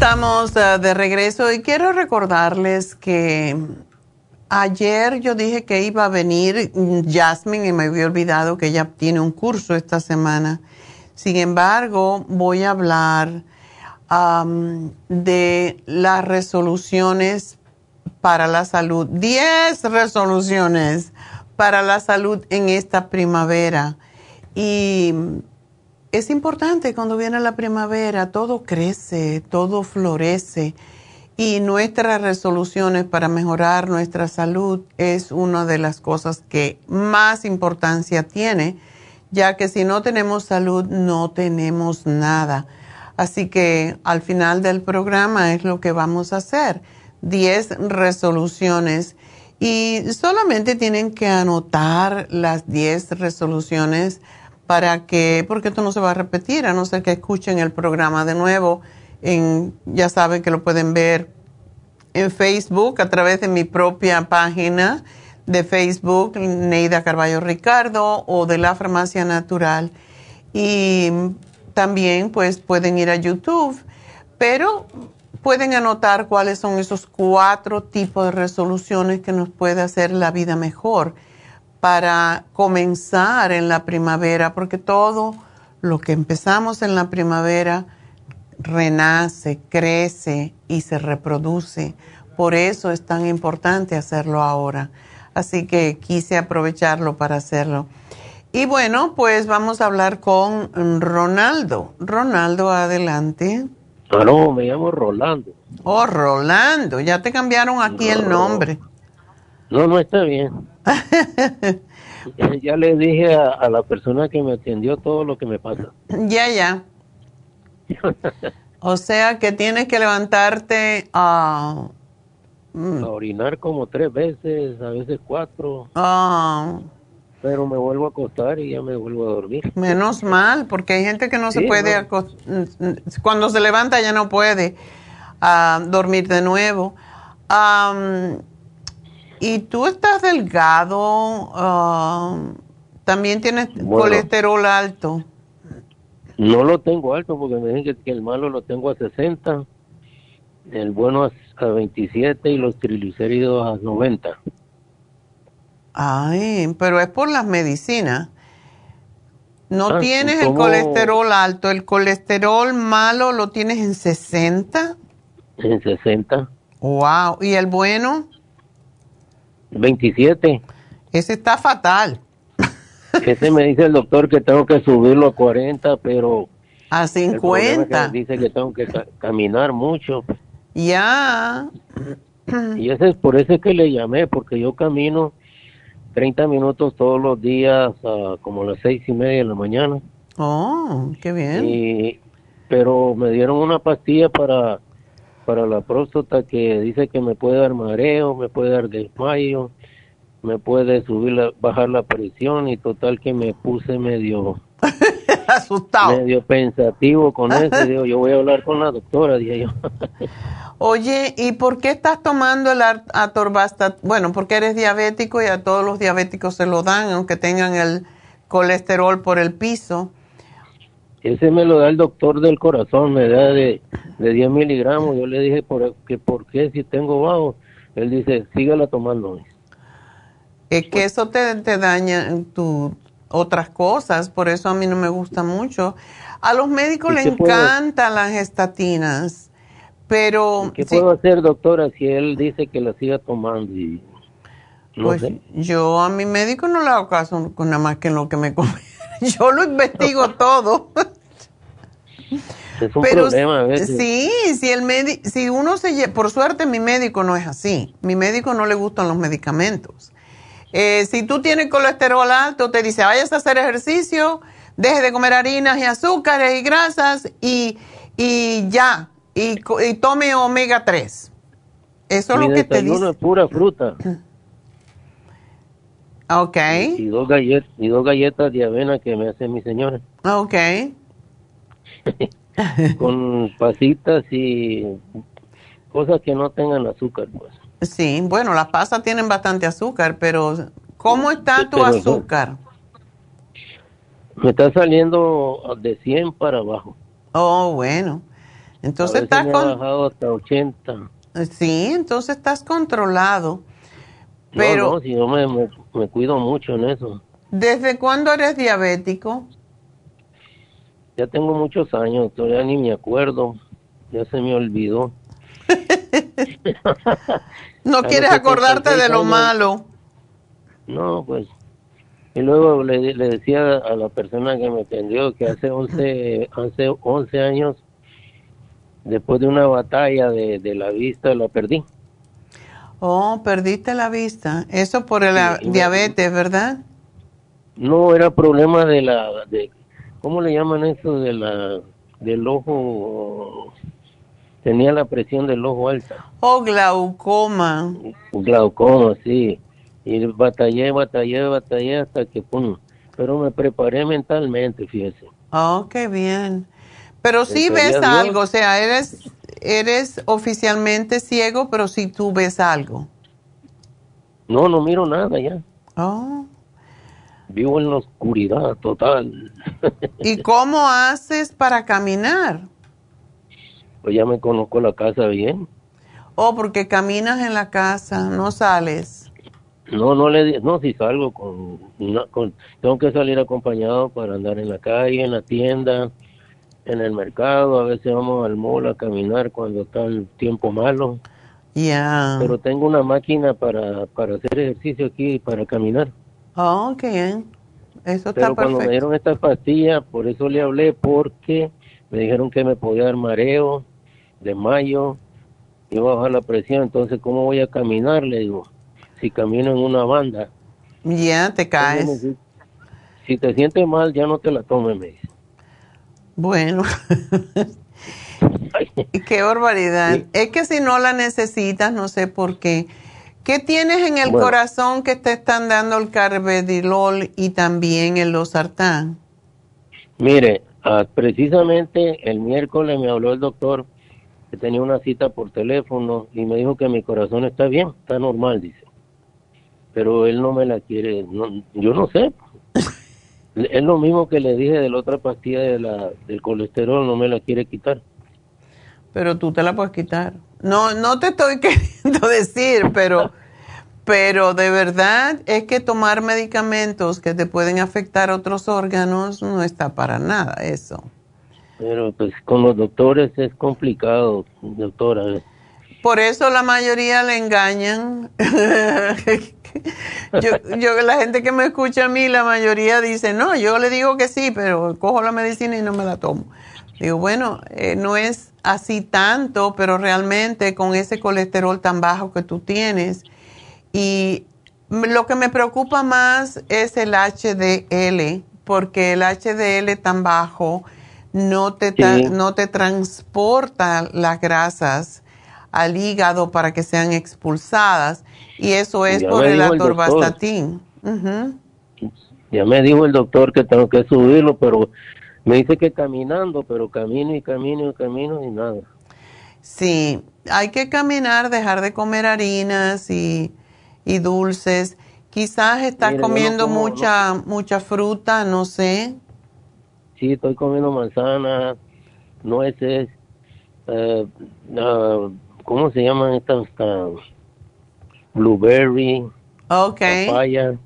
[SPEAKER 3] Estamos de regreso y quiero recordarles que ayer yo dije que iba a venir Jasmine y me había olvidado que ella tiene un curso esta semana. Sin embargo, voy a hablar de las resoluciones para la salud. 10 resoluciones para la salud en esta primavera. Y es importante cuando viene la primavera, todo crece, todo florece y nuestras resoluciones para mejorar nuestra salud es una de las cosas que más importancia tiene, ya que si no tenemos salud no tenemos nada. Así que al final del programa es lo que vamos a hacer, 10 resoluciones y solamente tienen que anotar las 10 resoluciones para que, porque esto no se va a repetir, a no ser que escuchen el programa de nuevo. En, ya saben que lo pueden ver en Facebook a través de mi propia página de Facebook, Neida Carballo Ricardo, o de la Farmacia Natural. Y también pues pueden ir a YouTube, pero pueden anotar cuáles son esos cuatro tipos de resoluciones que nos puede hacer la vida mejor para comenzar en la primavera, porque todo lo que empezamos en la primavera renace, crece y se reproduce. Por eso es tan importante hacerlo ahora. Así que quise aprovecharlo para hacerlo. Y bueno, pues vamos a hablar con Ronaldo. Ronaldo, adelante.
[SPEAKER 7] Ah, no, me llamo Rolando.
[SPEAKER 3] Oh, Rolando, ya te cambiaron aquí el nombre.
[SPEAKER 7] No, no está bien. ya le dije a, la persona que me atendió todo lo que me pasa.
[SPEAKER 3] Ya, ya. o sea que tienes que levantarte
[SPEAKER 7] a... orinar como tres veces, a veces cuatro.
[SPEAKER 3] Ah.
[SPEAKER 7] Pero me vuelvo a acostar y ya me vuelvo a dormir.
[SPEAKER 3] Menos mal, porque hay gente que no se puede acostar. Cuando se levanta ya no puede ah, dormir de nuevo. ¿Y tú estás delgado? ah, ¿También tienes
[SPEAKER 7] Bueno.
[SPEAKER 3] colesterol alto?
[SPEAKER 7] No lo tengo alto porque me dicen que, el malo lo tengo a 60, el bueno a, a 27 y los triglicéridos a 90.
[SPEAKER 3] Ay, pero es por las medicinas. No
[SPEAKER 7] Ah,
[SPEAKER 3] tienes el colesterol alto, el colesterol malo lo tienes en 60.
[SPEAKER 7] En 60,
[SPEAKER 3] Wow, ¿y el bueno?
[SPEAKER 7] 27.
[SPEAKER 3] Ese está fatal.
[SPEAKER 7] Ese me dice el doctor que tengo que subirlo a 40, pero
[SPEAKER 3] A
[SPEAKER 7] el problema es
[SPEAKER 3] 50.
[SPEAKER 7] que dice que tengo que ca- caminar mucho.
[SPEAKER 3] Ya.
[SPEAKER 7] Y ese es por eso es que le llamé, porque yo camino 30 minutos todos los días, a como a las seis y media de la mañana.
[SPEAKER 3] Oh, qué bien.
[SPEAKER 7] Y, pero me dieron una pastilla para, para la próstata que dice que me puede dar mareo, me puede dar desmayo, me puede subir la, bajar la presión y total que me puse medio
[SPEAKER 3] Asustado.
[SPEAKER 7] medio pensativo con eso. Digo, yo voy a hablar con la doctora, dije yo.
[SPEAKER 3] Oye, ¿y por qué estás tomando el atorvastatina? Bueno, porque eres diabético y a todos los diabéticos se lo dan, aunque tengan el colesterol por el piso.
[SPEAKER 7] Ese me lo da el doctor del corazón, me da de, de 10 miligramos. Yo le dije, ¿por, que ¿por qué si tengo bajo? Él dice, sígala tomando.
[SPEAKER 3] Es que eso te, te daña tu, otras cosas, por eso a mí no me gusta mucho. A los médicos
[SPEAKER 7] ¿Y
[SPEAKER 3] les
[SPEAKER 7] puedo-
[SPEAKER 3] encantan las estatinas, pero
[SPEAKER 7] ¿Qué
[SPEAKER 3] sí,
[SPEAKER 7] puedo hacer, doctora, si él dice que la siga tomando? Y, no
[SPEAKER 3] pues
[SPEAKER 7] sé.
[SPEAKER 3] yo a mi médico no le hago caso con nada más que en lo que me come. Yo lo investigo todo.
[SPEAKER 7] Es un
[SPEAKER 3] Pero
[SPEAKER 7] problema a veces.
[SPEAKER 3] sí, si el medi- si uno se por suerte mi médico no es así. Mi médico no le gustan los medicamentos. Eh, si tú tienes colesterol alto, te dice, vayas a hacer ejercicio, deje de comer harinas y azúcares y grasas y, y ya, y, y tome omega 3. Eso es lo que te dice.
[SPEAKER 7] es pura fruta.
[SPEAKER 3] Ok,
[SPEAKER 7] Y dos, galletas, y dos galletas de avena que me hace mi señora.
[SPEAKER 3] ok.
[SPEAKER 7] con pasitas y cosas que no tengan azúcar, pues.
[SPEAKER 3] Sí, bueno, las pasas tienen bastante azúcar, pero ¿cómo está tu azúcar?
[SPEAKER 7] Me está saliendo de 100 para abajo.
[SPEAKER 3] Oh, bueno. Entonces estás con...
[SPEAKER 7] bajado hasta 80.
[SPEAKER 3] Sí, entonces estás controlado.
[SPEAKER 7] No,
[SPEAKER 3] Pero,
[SPEAKER 7] no, si yo me, me, me cuido mucho en eso.
[SPEAKER 3] ¿desde cuándo eres diabético?
[SPEAKER 7] Ya tengo muchos años, todavía ni me acuerdo. Ya se me olvidó.
[SPEAKER 3] No quieres acordarte de
[SPEAKER 7] 76
[SPEAKER 3] lo
[SPEAKER 7] años.
[SPEAKER 3] malo.
[SPEAKER 7] No, pues. Y luego le, le decía a la persona que me atendió que hace 11, hace 11 años, después de una batalla de, de la vista, la perdí.
[SPEAKER 3] Oh, perdiste la vista. Eso por la
[SPEAKER 7] Sí, me-
[SPEAKER 3] diabetes, ¿verdad?
[SPEAKER 7] No, era problema de la, de, ¿cómo le llaman eso? De la, del ojo, tenía la presión del ojo alta,
[SPEAKER 3] Oh, glaucoma.
[SPEAKER 7] glaucoma, sí. Y batallé, batallé, batallé hasta que, pum, pero me preparé mentalmente, fíjese.
[SPEAKER 3] Oh, qué bien. Pero sí ves algo, o sea, eres, eres oficialmente ciego, pero sí tú ves algo.
[SPEAKER 7] No, no miro nada ya.
[SPEAKER 3] Oh.
[SPEAKER 7] Vivo en la oscuridad total.
[SPEAKER 3] ¿Y cómo haces para caminar?
[SPEAKER 7] pues ya me conozco la casa bien.
[SPEAKER 3] Oh, porque caminas en la casa, no sales.
[SPEAKER 7] No, no le no si salgo con, una- con tengo que salir acompañado para andar en la calle, en la tienda, en el mercado, a veces vamos al mall a caminar cuando está el tiempo malo,
[SPEAKER 3] Ya.
[SPEAKER 7] pero tengo una máquina para, para hacer ejercicio aquí para caminar.
[SPEAKER 3] Oh, qué bien. Eso está
[SPEAKER 7] Pero cuando me dieron esta pastilla, por eso le hablé porque me dijeron que me podía dar mareo, desmayo, iba a bajar la presión, entonces ¿cómo voy a caminar? Le digo, si camino en una banda.
[SPEAKER 3] Ya te caes.
[SPEAKER 7] Si te sientes mal, ya no te la tomes, me dice.
[SPEAKER 3] Bueno. qué barbaridad. Es que si no la necesitas, no sé por qué. ¿Qué tienes en el
[SPEAKER 7] Bueno.
[SPEAKER 3] corazón que te están dando el carvedilol y también el losartán?
[SPEAKER 7] Mire, ah, precisamente el miércoles me habló el doctor que tenía una cita por teléfono y me dijo que mi corazón está bien, está normal, dice. pero él no me la quiere, no, yo no sé. es lo mismo que le dije de la otra pastilla de la, del colesterol, no me la quiere quitar.
[SPEAKER 3] Pero tú te la puedes quitar. No, no te estoy queriendo decir, pero, pero de verdad es que tomar medicamentos que te pueden afectar otros órganos no está para nada eso.
[SPEAKER 7] Pero pues con los doctores es complicado, doctora.
[SPEAKER 3] Por eso la mayoría le engañan. yo, yo, la gente que me escucha a mí, la mayoría dice, no, yo le digo que sí, pero cojo la medicina y no me la tomo. Digo, bueno, eh, no es así tanto, pero realmente con ese colesterol tan bajo que tú tienes. Y lo que me preocupa más es el HDL, porque el HDL tan bajo no te, no te transporta las grasas al hígado para que sean expulsadas y eso es por el atorvastatin.
[SPEAKER 7] Ya me dijo el doctor que tengo que subirlo, pero me dice que caminando, pero camino y camino y camino y nada.
[SPEAKER 3] Sí, hay que caminar, dejar de comer harinas y, y dulces. Quizás estás comiendo mucha mucha fruta, no sé.
[SPEAKER 7] Sí, estoy comiendo manzanas, nueces, eh, uh, ¿cómo se llaman estas? Blueberry, papaya.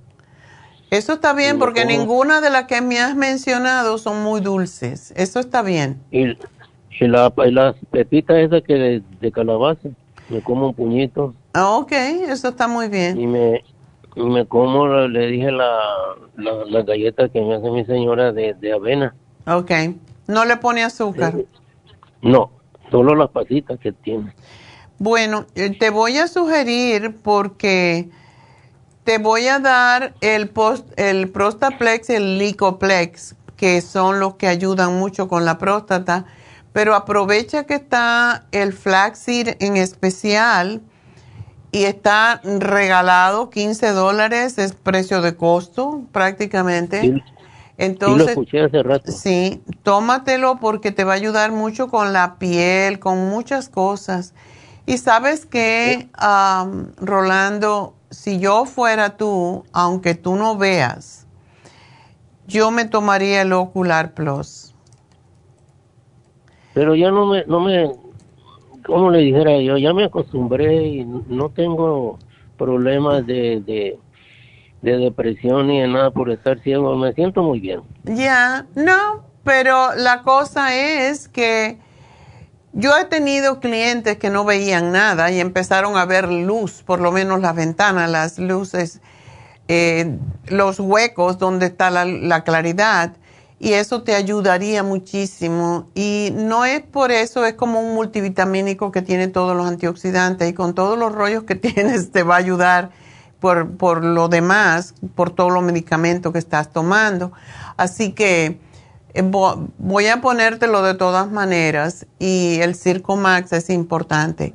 [SPEAKER 3] Eso está bien porque ninguna de las que me has mencionado son muy dulces. Eso está bien.
[SPEAKER 7] Y, y, la, las pepitas esas que de, calabaza, me como un puñito.
[SPEAKER 3] Ah, ok, eso está muy bien.
[SPEAKER 7] Y me, me como, le dije, la, la, galleta que me hace mi señora de, de avena.
[SPEAKER 3] Ok, ¿no le pone azúcar?
[SPEAKER 7] No, solo las pasitas que tiene.
[SPEAKER 3] Bueno, eh, te voy a sugerir porque te voy a dar el, post, el Prostaplex y el Licoplex, que son los que ayudan mucho con la próstata, pero aprovecha que está el Flaxseed en especial y está regalado 15 dólares, es precio de costo prácticamente. Entonces, sí, tómatelo porque te va a ayudar mucho con la piel, con muchas cosas. Y sabes que, Rolando, si yo fuera tú, aunque tú no veas, yo me tomaría el Ocular Plus.
[SPEAKER 7] Pero ya no me, no me, como le dijera yo, ya me acostumbré y no tengo problemas de, de, de depresión ni de nada por estar ciego, me siento muy bien.
[SPEAKER 3] Ya, no, pero la cosa es que yo he tenido clientes que no veían nada y empezaron a ver luz, por lo menos las ventanas, las luces, eh, los huecos donde está la, claridad y eso te ayudaría muchísimo. Y no es por eso, es como un multivitamínico que tiene todos los antioxidantes y con todos los rollos que tienes te va a ayudar por, por lo demás, por todos los medicamentos que estás tomando. Así que voy a ponértelo de todas maneras y el Circo Max es importante.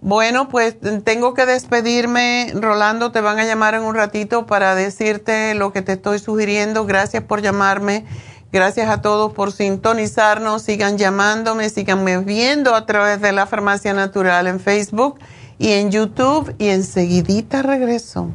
[SPEAKER 3] Bueno, pues tengo que despedirme. Rolando, te van a llamar en un ratito para decirte lo que te estoy sugiriendo. Gracias por llamarme. Gracias a todos por sintonizarnos. Sigan llamándome, sigan viendo a través de la Farmacia Natural en Facebook y en YouTube. Y enseguidita regreso.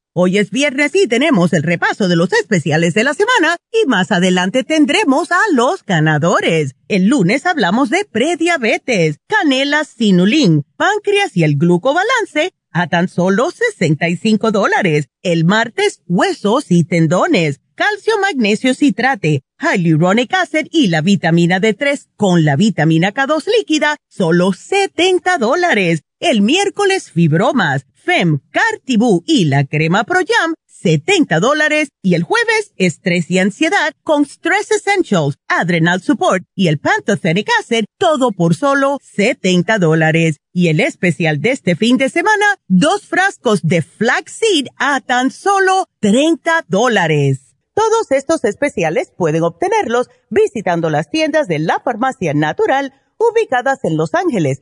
[SPEAKER 4] Hoy es viernes y tenemos el repaso de los especiales de la semana y más adelante tendremos a los ganadores. El lunes hablamos de prediabetes, canela sinulín, páncreas y el glucobalance a tan solo 65 dólares. El martes, huesos y tendones, calcio, magnesio, citrate, hyaluronic acid y la vitamina D3 con la vitamina K2 líquida, solo 70 dólares. El miércoles, fibromas, FEM, Cartibú y la crema Pro Jam, 70 dólares. Y el jueves, estrés y ansiedad con Stress Essentials, Adrenal Support y el Pantothenic Acid, todo por solo 70 dólares. Y el especial de este fin de semana, dos frascos de flaxseed a tan solo 30 dólares. Todos estos especiales pueden obtenerlos visitando las tiendas de la farmacia natural ubicadas en Los Ángeles,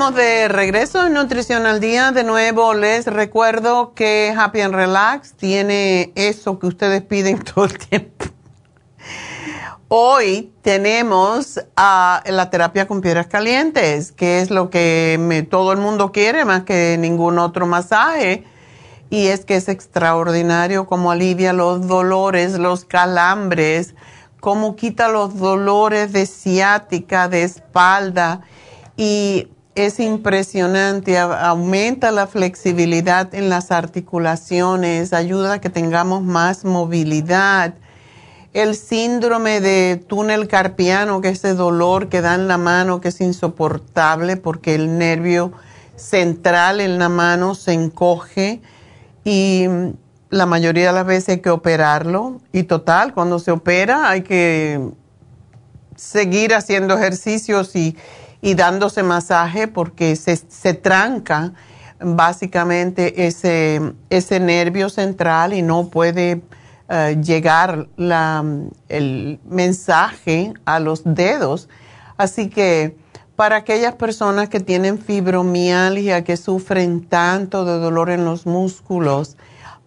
[SPEAKER 3] De regreso en Nutrición al Día. De nuevo les recuerdo que Happy and Relax tiene eso que ustedes piden todo el tiempo Hoy tenemos la terapia con piedras calientes, que es lo que todo el mundo quiere más que ningún otro masaje. Y es que es extraordinario cómo alivia los dolores, los calambres, cómo quita los dolores de ciática, de espalda. Y es impresionante, aumenta la flexibilidad en las articulaciones, ayuda a que tengamos más movilidad el síndrome de túnel carpiano, que es ese dolor que da en la mano, que es insoportable porque el nervio central en la mano se encoge y la mayoría de las veces hay que operarlo. Y total, cuando se opera hay que seguir haciendo ejercicios y, dándose masaje porque se, se tranca básicamente ese, ese nervio central y no puede eh, llegar el mensaje a los dedos. Así que para aquellas personas que tienen fibromialgia, que sufren tanto de dolor en los músculos,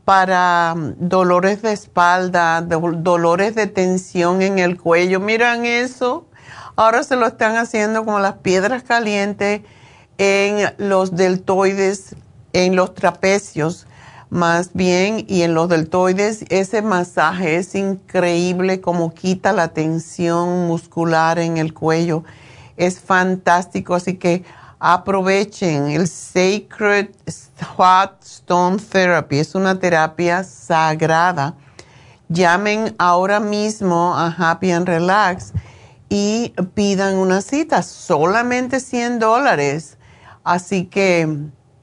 [SPEAKER 3] para mm, dolores de espalda, dolores de tensión en el cuello, miran eso. Ahora se lo están haciendo como las piedras calientes en los deltoides, en los trapecios más bien y en los deltoides ese masaje es increíble como quita la tensión muscular en el cuello. Es fantástico, así que aprovechen el Sacred Hot Stone Therapy. Es una terapia sagrada. Llamen ahora mismo a Happy and Relax y pidan una cita. Solamente 100 dólares. Así que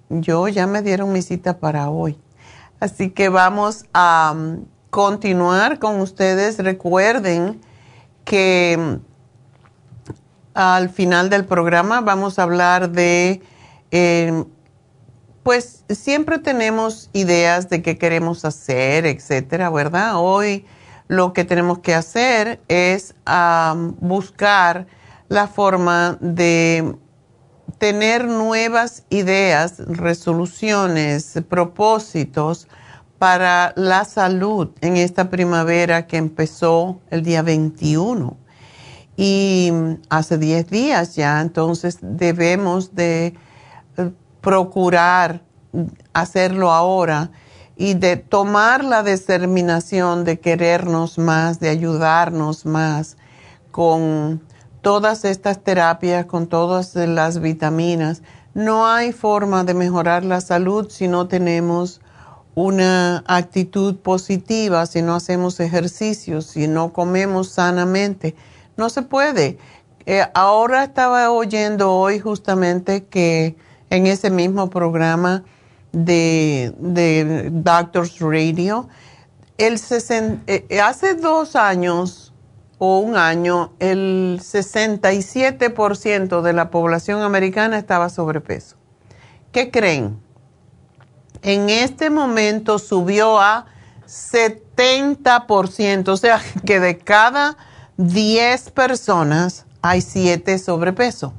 [SPEAKER 3] yo ya me dieron mi cita para hoy. Así que vamos a um, continuar con ustedes. Recuerden que um, al final del programa vamos a hablar de, em, pues siempre tenemos ideas de qué queremos hacer, etcétera, ¿verdad? Hoy lo que tenemos que hacer es buscar la forma de tener nuevas ideas, resoluciones, propósitos para la salud en esta primavera que empezó el día 21 y hace 10 días ya, entonces debemos de eh, procurar hacerlo ahora y de tomar la determinación de querernos más, de ayudarnos más con todas estas terapias, con todas las vitaminas. No hay forma de mejorar la salud si no tenemos una actitud positiva, si no hacemos ejercicios, si no comemos sanamente. No se puede. Eh, ahora estaba oyendo hoy justamente que en ese mismo programa de, Doctors Radio, el eh, hace dos años o un año, el 67% de la población americana estaba sobrepeso. ¿Qué creen? En este momento subió a 70%, o sea que de cada 10 personas hay 7 sobrepeso.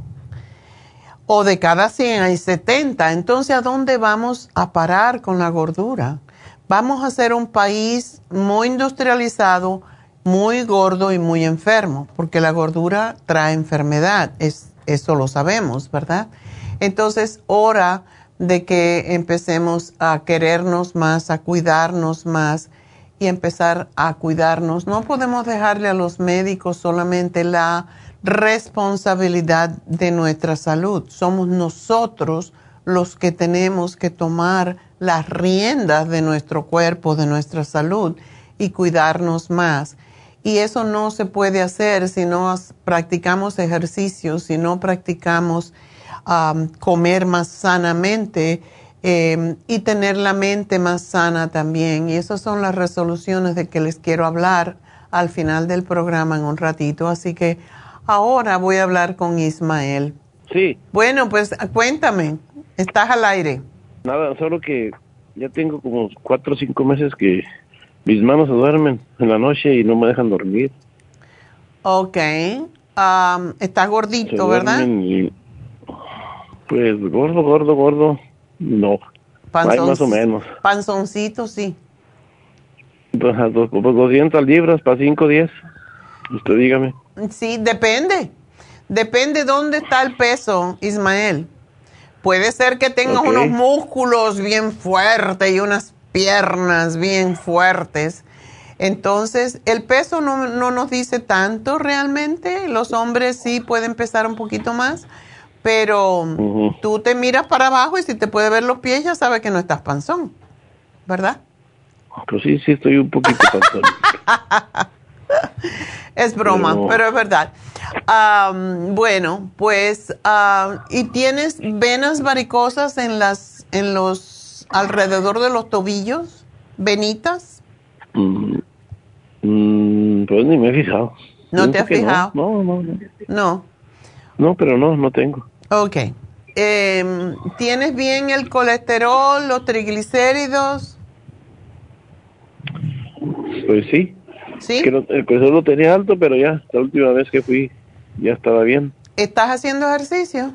[SPEAKER 3] O de cada 100 hay 70. Entonces, ¿a dónde vamos a parar con la gordura? Vamos a ser un país muy industrializado, muy gordo y muy enfermo, porque la gordura trae enfermedad, es, eso lo sabemos, ¿verdad? Entonces, hora de que empecemos a querernos más, a cuidarnos más y empezar a cuidarnos. No podemos dejarle a los médicos solamente la responsabilidad de nuestra salud. Somos nosotros los que tenemos que tomar las riendas de nuestro cuerpo, de nuestra salud y cuidarnos más. Y eso no se puede hacer si no practicamos ejercicios, si no practicamos comer más sanamente em, y tener la mente más sana también. Y esas son las resoluciones de que les quiero hablar al final del programa en un ratito. Así que ahora voy a hablar con Ismael.
[SPEAKER 8] Sí.
[SPEAKER 3] Bueno, pues cuéntame, estás al aire.
[SPEAKER 8] Nada, solo que ya tengo como cuatro o cinco meses que mis manos se duermen en la noche y no me dejan dormir.
[SPEAKER 3] Ok. Um, está gordito, ¿verdad?
[SPEAKER 8] pues gordo, gordo, gordo, no. Hay más o menos.
[SPEAKER 3] Panzoncito, sí.
[SPEAKER 8] Pues, dos, 200 libras para 5 10. Usted dígame.
[SPEAKER 3] Sí, depende. Depende dónde está el peso, Ismael. Puede ser que tengas unos músculos bien fuertes y unas piernas bien fuertes. Entonces, el peso no, nos dice tanto realmente. Los hombres sí pueden pesar un poquito más, pero tú te miras para abajo y si te puede ver los pies ya sabes que no estás panzón, ¿verdad?
[SPEAKER 8] Pues sí, sí, estoy un poquito panzón.
[SPEAKER 3] Es broma, pero, es verdad. bueno, pues, ¿y tienes venas varicosas en las, en los alrededor de los tobillos? ¿Venitas?
[SPEAKER 8] Mm, mm, pues ni me he fijado.
[SPEAKER 3] ¿No te has fijado?
[SPEAKER 8] No, no,
[SPEAKER 3] no, no.
[SPEAKER 8] No. pero no, no tengo.
[SPEAKER 3] Ok. Em, ¿Tienes bien el colesterol, los triglicéridos?
[SPEAKER 8] Pues sí.
[SPEAKER 3] ¿Sí?
[SPEAKER 8] Que el colesterol lo tenía alto, pero ya, la última vez que fui, ya estaba bien.
[SPEAKER 3] ¿Estás haciendo ejercicio?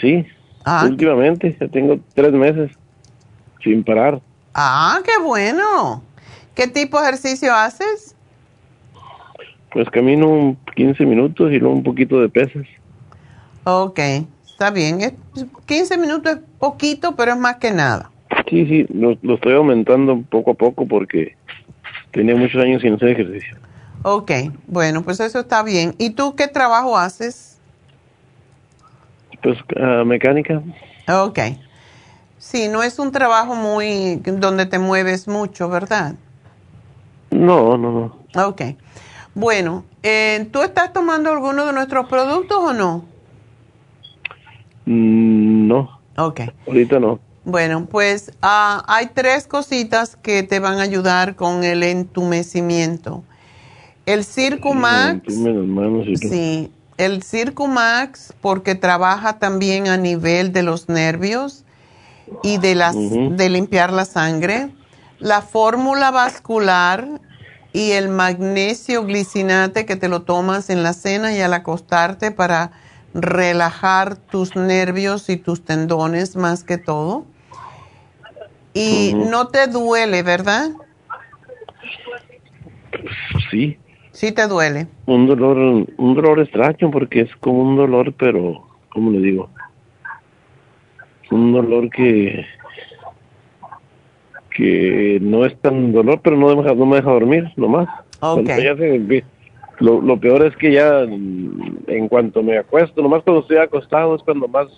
[SPEAKER 8] Sí. Ah, Últimamente, ya tengo tres meses sin parar.
[SPEAKER 3] Ah, qué bueno. ¿Qué tipo de ejercicio haces?
[SPEAKER 8] Pues camino 15 minutos y luego un poquito de pesas.
[SPEAKER 3] Ok, está bien. 15 minutos es poquito, pero es más que nada.
[SPEAKER 8] Sí, sí, lo, lo estoy aumentando poco a poco porque tenía muchos años sin hacer ejercicio.
[SPEAKER 3] Ok, bueno, pues eso está bien. ¿Y tú qué trabajo haces?
[SPEAKER 8] Pues uh, mecánica.
[SPEAKER 3] Ok. Sí, no es un trabajo muy donde te mueves mucho, ¿verdad?
[SPEAKER 8] No, no,
[SPEAKER 3] no. Ok. Bueno, eh, ¿tú estás tomando alguno de nuestros productos o no?
[SPEAKER 8] Mm, no.
[SPEAKER 3] Ok.
[SPEAKER 8] Ahorita no.
[SPEAKER 3] Bueno, pues ah, hay tres cositas que te van a ayudar con el entumecimiento. El Circumax.
[SPEAKER 8] Todo.
[SPEAKER 3] Sí, el Circumax porque trabaja también a nivel de los nervios y de, las, de limpiar la sangre. La fórmula vascular y el magnesio glicinate que te lo tomas en la cena y al acostarte para relajar tus nervios y tus tendones más que todo. Y no te duele, ¿verdad?
[SPEAKER 8] Sí,
[SPEAKER 3] Sí te duele.
[SPEAKER 8] un dolor, un dolor extraño porque es como un dolor, pero, ¿cómo le digo? Un dolor que que no es tan dolor, pero no me deja, no me deja dormir, nomás.
[SPEAKER 3] Ok.
[SPEAKER 8] Cuando ya se- lo, lo peor es que ya mm, en cuanto me acuesto, nomás cuando estoy acostado es cuando más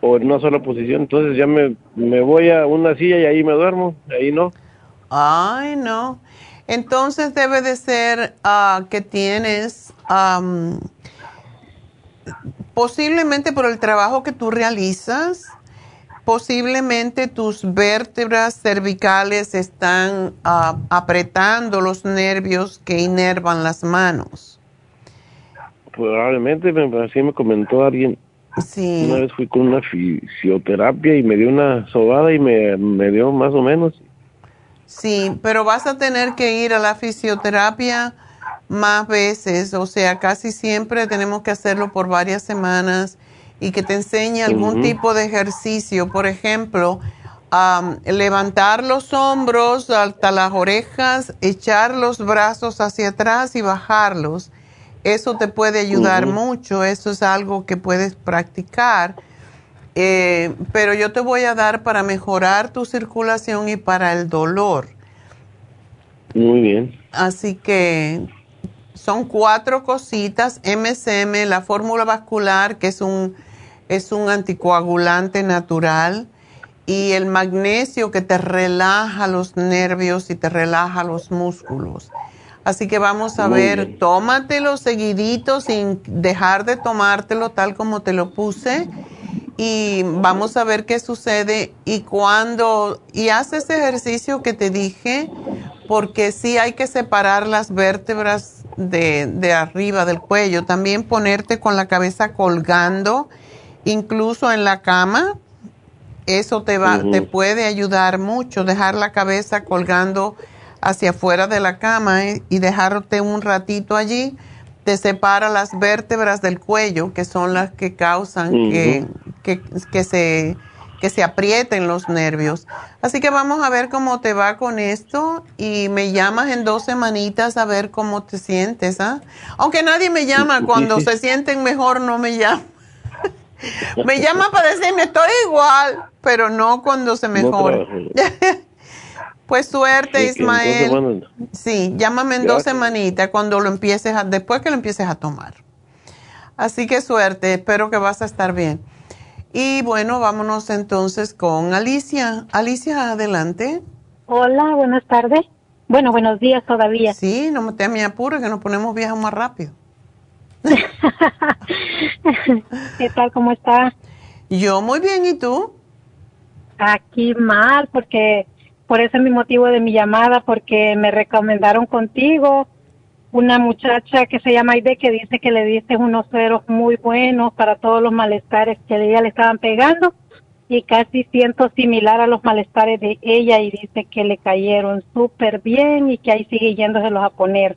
[SPEAKER 8] o en una sola posición, entonces ya me, me voy a una silla y ahí me duermo, ahí no.
[SPEAKER 3] Ay, no. Entonces debe de ser ah, que tienes, posiblemente por el trabajo que tú realizas, posiblemente tus vértebras cervicales están ah, apretando los nervios que inervan las manos.
[SPEAKER 8] Probablemente, me, así me comentó alguien.
[SPEAKER 3] Sí.
[SPEAKER 8] Una vez fui con una fisioterapia y me dio una sobada y me, me dio más o menos.
[SPEAKER 3] Sí, pero vas a tener que ir a la fisioterapia más veces, o sea, casi siempre tenemos que hacerlo por varias semanas y que te enseñe algún tipo de ejercicio, por ejemplo, levantar los hombros hasta las orejas, echar los brazos hacia atrás y bajarlos. Eso te puede ayudar mucho, eso es algo que puedes practicar. Eh, pero yo te voy a dar para mejorar tu circulación y para el dolor.
[SPEAKER 8] Muy bien.
[SPEAKER 3] Así que son cuatro cositas. MSM, la fórmula vascular, que es un, es un anticoagulante natural. Y el magnesio que te relaja los nervios y te relaja los músculos. Así que vamos a
[SPEAKER 9] Muy
[SPEAKER 3] ver,
[SPEAKER 9] bien.
[SPEAKER 3] tómatelo seguidito sin dejar de tomártelo tal como te lo puse y vamos a ver qué sucede y cuando y haz ese ejercicio que te dije porque sí hay que separar las vértebras de, de arriba del cuello también ponerte con la cabeza colgando incluso en la cama eso te va te puede ayudar mucho dejar la cabeza colgando hacia afuera de la cama eh, y dejarte un ratito allí te separa las vértebras del cuello que son las que causan que, que, que se que se aprieten los nervios. Así que vamos a ver cómo te va con esto y me llamas en dos semanitas a ver cómo te sientes, ¿ah? Aunque nadie me llama cuando se sienten mejor, no me llama. Me llama para decirme estoy igual, pero no cuando se mejora. pues suerte,
[SPEAKER 8] Sí,
[SPEAKER 3] Ismael. Sí, llámame en dos semanitas cuando lo empieces a, después que lo empieces a tomar. Así que suerte, espero que vas a estar bien. Y bueno, vámonos entonces con Alicia. Alicia, adelante.
[SPEAKER 10] Hola, buenas tardes. Bueno, buenos días todavía.
[SPEAKER 3] Sí, no te me apures que nos ponemos viejos más rápido.
[SPEAKER 10] ¿Qué tal? ¿Cómo está?
[SPEAKER 3] Yo muy bien, ¿y tú?
[SPEAKER 10] Aquí mal, porque por eso es mi motivo de mi llamada, porque me recomendaron contigo una muchacha que se llama Aide que dice que le diste unos ceros muy buenos para todos los malestares que a ella le estaban pegando y casi siento similar a los malestares de ella y dice que le cayeron súper bien y que ahí sigue yéndoselos a poner.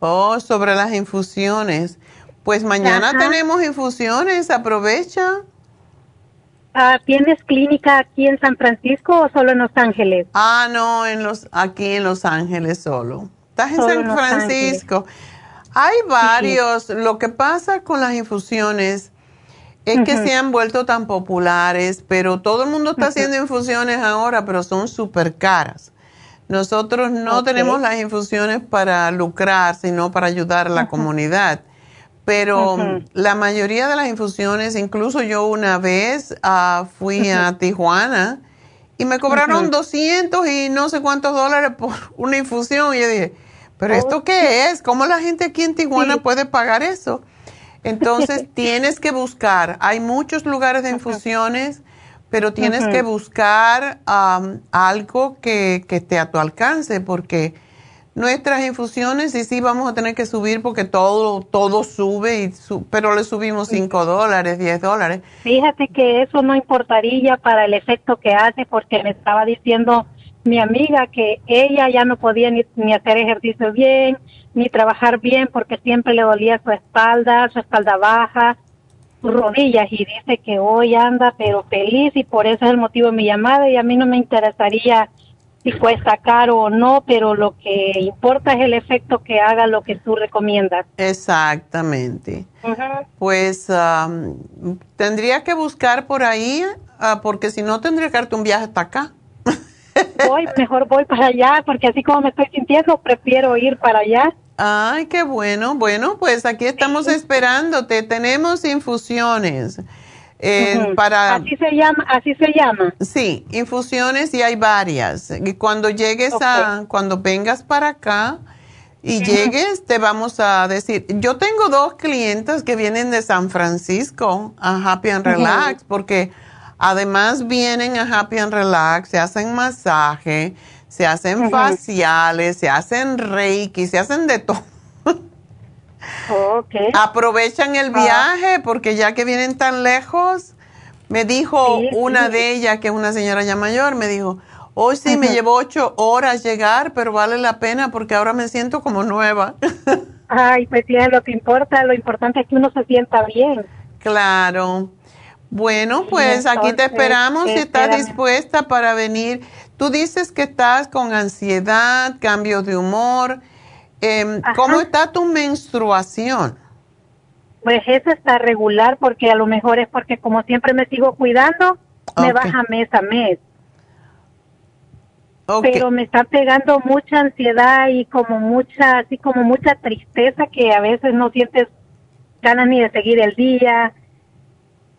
[SPEAKER 3] Oh, sobre las infusiones. Pues mañana
[SPEAKER 10] Ajá.
[SPEAKER 3] tenemos infusiones, aprovecha.
[SPEAKER 10] Ah, ¿Tienes clínica aquí en San Francisco o solo en Los Ángeles?
[SPEAKER 3] Ah, no, en los, aquí en Los Ángeles solo. Estás en
[SPEAKER 10] Solo
[SPEAKER 3] San
[SPEAKER 10] en
[SPEAKER 3] Francisco. Hay varios. Lo que pasa con las infusiones es que se han vuelto tan populares, pero todo el mundo está haciendo infusiones ahora, pero son súper caras. Nosotros no tenemos las infusiones para lucrar, sino para ayudar a la comunidad. Pero la mayoría de las infusiones, incluso yo una vez ah, fui a Tijuana y me cobraron
[SPEAKER 10] Ujú.
[SPEAKER 3] 200 y no sé cuántos dólares por una infusión. Y yo dije, ¿pero esto qué es? ¿Cómo la gente aquí en Tijuana puede pagar eso? Entonces tienes que buscar, hay muchos lugares de infusiones, pero tienes que buscar algo que, que esté a tu alcance, porque nuestras infusiones y sí vamos a tener que subir porque todo, todo sube, y pero le subimos 5 dólares, 10 dólares.
[SPEAKER 10] Fíjate que eso no importaría para el efecto que hace porque me estaba diciendo mi amiga que ella ya no podía ni, ni hacer ejercicio bien, ni trabajar bien porque siempre le dolía su espalda, su espalda baja, rodillas y dice que hoy anda pero feliz y por eso es el motivo de mi llamada y a mí no me interesaría si cuesta caro o no, pero lo que importa es el efecto que haga lo que tú recomiendas.
[SPEAKER 3] Exactamente. Pues tendría que buscar por ahí, ah, porque si no tendría que darte un viaje hasta acá.
[SPEAKER 10] voy, mejor voy para allá, porque así como me estoy sintiendo, prefiero ir para allá.
[SPEAKER 3] Ay, qué bueno. Bueno, pues aquí estamos esperándote. Tenemos infusiones. Eh, para,
[SPEAKER 10] así se llama, así se llama.
[SPEAKER 3] Sí, infusiones y hay varias. Y cuando llegues a, cuando vengas para acá y llegues, te vamos a decir. Yo tengo dos clientes que vienen de San Francisco a Happy and Relax, porque además vienen a Happy and Relax, se hacen masaje, se hacen faciales, se hacen reiki, se hacen de todo
[SPEAKER 10] Okay.
[SPEAKER 3] Aprovechan el ah. viaje porque ya que vienen tan lejos, me dijo una de ellas, que es una señora ya mayor, me dijo, hoy sí me llevó ocho horas llegar, pero vale la pena porque ahora me siento como nueva.
[SPEAKER 10] Ay, pues sí, lo que importa, lo importante es que uno se sienta bien.
[SPEAKER 3] Claro. Bueno, pues aquí te esperamos si estás dispuesta para venir. Tú dices que estás con ansiedad, cambios de humor. Eh, ¿Cómo está tu menstruación?
[SPEAKER 10] Pues eso está regular porque a lo mejor es porque como siempre me sigo cuidando, me baja mes a mes. Pero me está pegando mucha ansiedad y como mucha, así como mucha tristeza que a veces no sientes ganas ni de seguir el día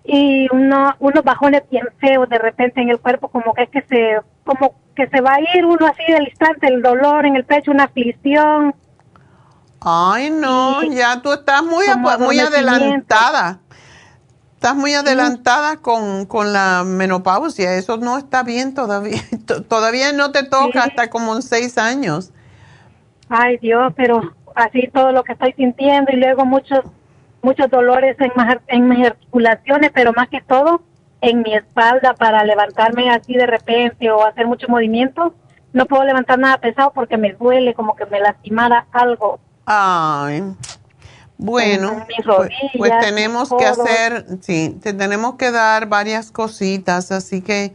[SPEAKER 10] y uno, unos bajones bien feos de repente en el cuerpo como que es que se, como que se va a ir uno así del instante, el dolor en el pecho, una aflicción
[SPEAKER 3] Ay, no, ya tú estás muy, muy adelantada. Estás muy adelantada con, con, la menopausia. Eso no está bien todavía. todavía no te toca hasta como en seis años.
[SPEAKER 10] Ay, Dios, pero así todo lo que estoy sintiendo y luego muchos muchos dolores en, en mis articulaciones, pero más que todo en mi espalda para levantarme así de repente o hacer mucho movimiento. No puedo levantar nada pesado porque me duele como que me lastimara algo.
[SPEAKER 3] Ay, bueno, pues, pues, tenemos que hacer, sí, te tenemos que dar varias cositas, así que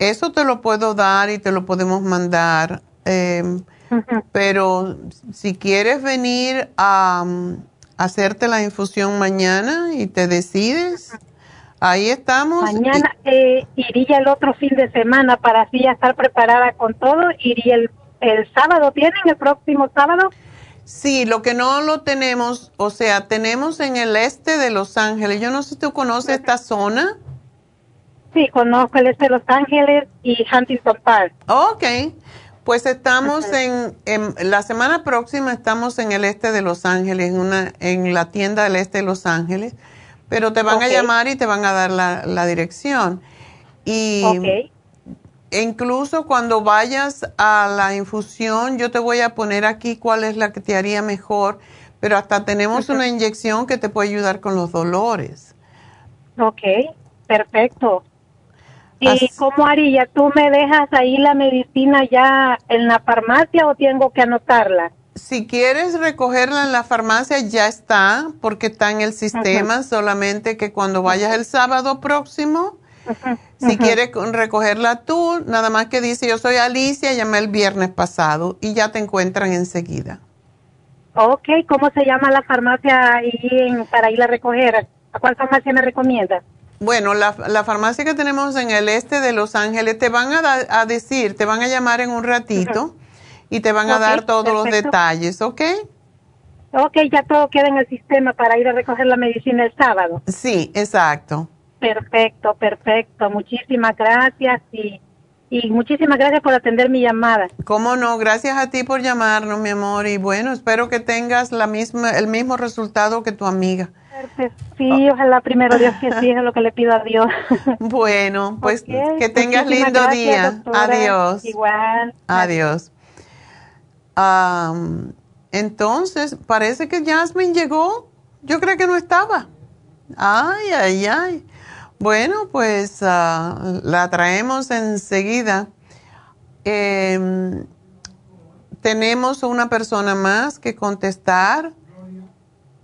[SPEAKER 3] eso te lo puedo dar y te lo podemos mandar. Em, pero si quieres venir a, hacerte la infusión mañana y te decides, ahí estamos.
[SPEAKER 10] Mañana eh, iría el otro fin de semana para así ya estar preparada con todo. Iría el, el sábado, ¿tienen el próximo sábado?
[SPEAKER 3] Sí, lo que no lo tenemos, o sea, tenemos en el este de Los Ángeles. Yo no sé si tú conoces esta zona.
[SPEAKER 10] Sí, conozco el este de Los Ángeles y Huntington Park.
[SPEAKER 3] Ok, pues estamos en, la semana próxima estamos en el este de Los Ángeles, en, una, en la tienda del este de Los Ángeles, pero te van a llamar y te van a dar la, la dirección. Y incluso cuando vayas a la infusión, yo te voy a poner aquí cuál es la que te haría mejor, pero hasta tenemos una inyección que te puede ayudar con los dolores.
[SPEAKER 10] Ok, perfecto. ¿Y cómo haría? ¿Tú me dejas ahí la medicina ya en la farmacia o tengo que anotarla?
[SPEAKER 3] Si quieres recogerla en la farmacia, ya está, porque está en el sistema, solamente que cuando vayas el sábado próximo, si quieres recogerla tú, nada más que dice yo soy Alicia, llamé el viernes pasado y ya te encuentran enseguida.
[SPEAKER 10] Ok, ¿cómo se llama la farmacia ahí para ir a recoger? ¿A cuál farmacia me recomienda?
[SPEAKER 3] Bueno, la, farmacia que tenemos en el este de Los Ángeles te van a, decir, te van a llamar en un ratito y te van a dar todos los detalles, ¿ok?
[SPEAKER 10] Ok, ya todo queda en el sistema para ir a recoger la medicina el sábado.
[SPEAKER 3] Sí, exacto.
[SPEAKER 10] Perfecto, perfecto. Muchísimas gracias y, y muchísimas gracias por atender mi llamada.
[SPEAKER 3] Cómo no, gracias a ti por llamarnos, mi amor. Y bueno, espero que tengas la misma, el mismo resultado que tu amiga.
[SPEAKER 10] Sí, ojalá primero Dios que sí, es lo que le pido a Dios.
[SPEAKER 3] Bueno, pues que tengas
[SPEAKER 10] muchísimas
[SPEAKER 3] lindo
[SPEAKER 10] gracias,
[SPEAKER 3] día.
[SPEAKER 10] doctora.
[SPEAKER 3] Adiós.
[SPEAKER 10] Igual.
[SPEAKER 3] Adiós. Entonces, parece que Jasmine llegó. Yo creo que no estaba. Ay, ay, ay. Bueno, pues ah, la traemos enseguida. Em, tenemos una persona más que contestar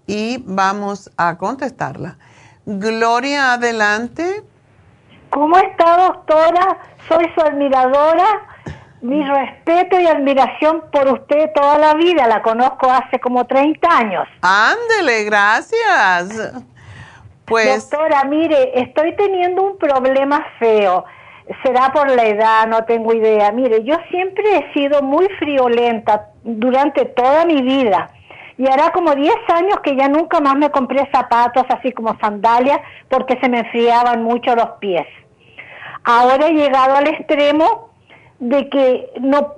[SPEAKER 3] y vamos a contestarla. Gloria, adelante.
[SPEAKER 9] ¿Cómo está, doctora? Soy su admiradora. Mi respeto y admiración por usted toda la vida. La conozco hace como 30 años.
[SPEAKER 3] Ándele, gracias. Pues,
[SPEAKER 9] Doctora, mire, estoy teniendo un problema feo. Será por la edad, no tengo idea. Mire, yo siempre he sido muy friolenta durante toda mi vida. Y hará como 10 años que ya nunca más me compré zapatos así como sandalias porque se me enfriaban mucho los pies. Ahora he llegado al extremo de que no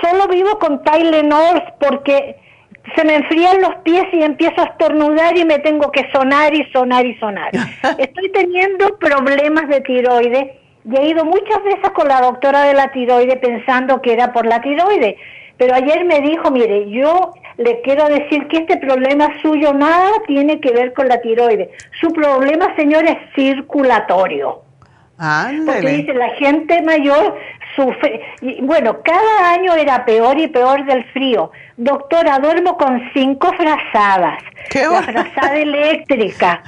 [SPEAKER 9] solo vivo con Tylenol porque se me enfrían los pies y empiezo a estornudar y me tengo que sonar y sonar y sonar. Estoy teniendo problemas de tiroides y he ido muchas veces con la doctora de la tiroide pensando que era por la tiroide. Pero ayer me dijo, mire, yo le quiero decir que este problema suyo nada tiene que ver con la tiroide. Su problema, señor, es circulatorio. Porque
[SPEAKER 3] ándele.
[SPEAKER 9] dice, la gente mayor sufre. y, bueno, cada año era peor y peor del frío. Doctora, duermo con cinco frazadas. la frazada eléctrica,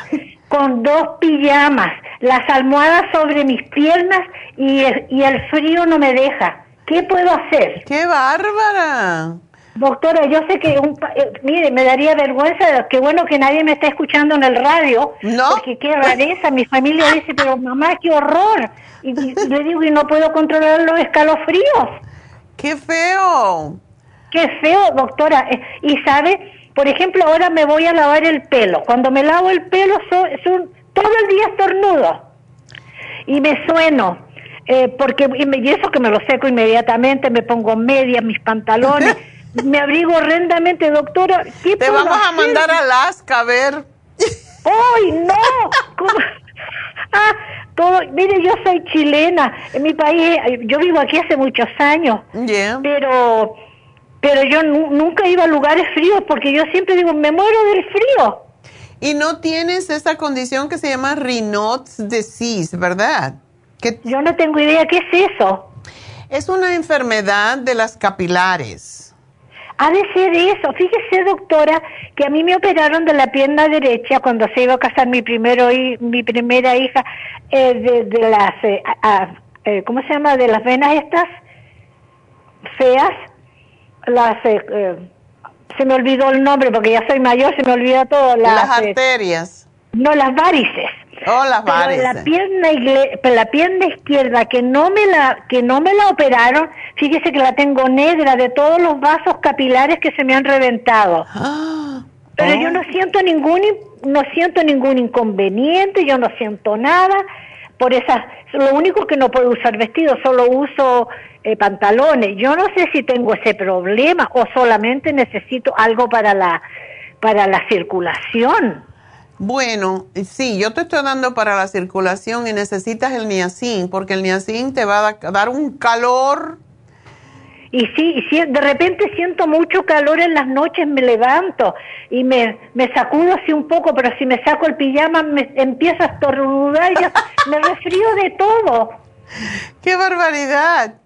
[SPEAKER 9] con dos pijamas, las almohadas sobre mis piernas y el, y el frío no me deja. ¿Qué puedo hacer?
[SPEAKER 3] ¡Qué bárbara!
[SPEAKER 9] Doctora, yo sé que, un, eh, mire, me daría vergüenza, qué bueno que nadie me está escuchando en el radio,
[SPEAKER 3] ¿No?
[SPEAKER 9] porque qué rareza, mi familia dice, pero mamá, qué horror, y, y le digo, y no puedo controlar los escalofríos.
[SPEAKER 3] ¡Qué feo!
[SPEAKER 9] Qué feo, doctora, Eh, y sabe, por ejemplo, ahora me voy a lavar el pelo, cuando me lavo el pelo, so- todo el día estornudo, y me sueno, eh, porque y me- y eso que me lo seco inmediatamente, me pongo medias, mis pantalones, me abrigo horrendamente, doctora. ¿qué
[SPEAKER 3] Te vamos a mandar a Alaska a ver.
[SPEAKER 9] ¡Ay, no! ¿Cómo? Ah, todo, mire, yo soy chilena, en mi país, eh, yo vivo aquí hace muchos años, pero pero yo nu- nunca iba a lugares fríos porque yo siempre digo, me muero del frío.
[SPEAKER 3] Y no tienes esa condición que se llama Raynaud's disease, ¿verdad? Que
[SPEAKER 9] yo no tengo idea qué es eso.
[SPEAKER 3] Es una enfermedad de las capilares.
[SPEAKER 9] Ha de ser eso. Fíjese, doctora, que a mí me operaron de la pierna derecha cuando se iba a casar mi primero mi primera hija eh, de, de las eh, a- eh, ¿cómo se llama? De las venas estas feas, las se me olvidó el nombre porque ya soy mayor, se me olvida todo. Las,
[SPEAKER 3] Las arterias.
[SPEAKER 9] no, las varices.
[SPEAKER 3] Oh, las
[SPEAKER 9] Pero
[SPEAKER 3] varices.
[SPEAKER 9] la pierna pero la pierna izquierda que no me la que no me la operaron, fíjese que la tengo negra de todos los vasos capilares que se me han reventado. Pero yo no siento ningún in- no siento ningún inconveniente, yo no siento nada. Por esas, lo único que no puedo usar vestido, solo uso eh, pantalones. Yo no sé si tengo ese problema o solamente necesito algo para la para la circulación.
[SPEAKER 3] Bueno, sí, yo te estoy dando para la circulación y necesitas el niacin, porque el niacin te va a da- dar un calor.
[SPEAKER 9] Y sí, sí, de repente siento mucho calor en las noches, me levanto y me, me sacudo así un poco, pero si me saco el pijama me empiezo a estornudar y me resfrío de todo.
[SPEAKER 3] ¡Qué barbaridad!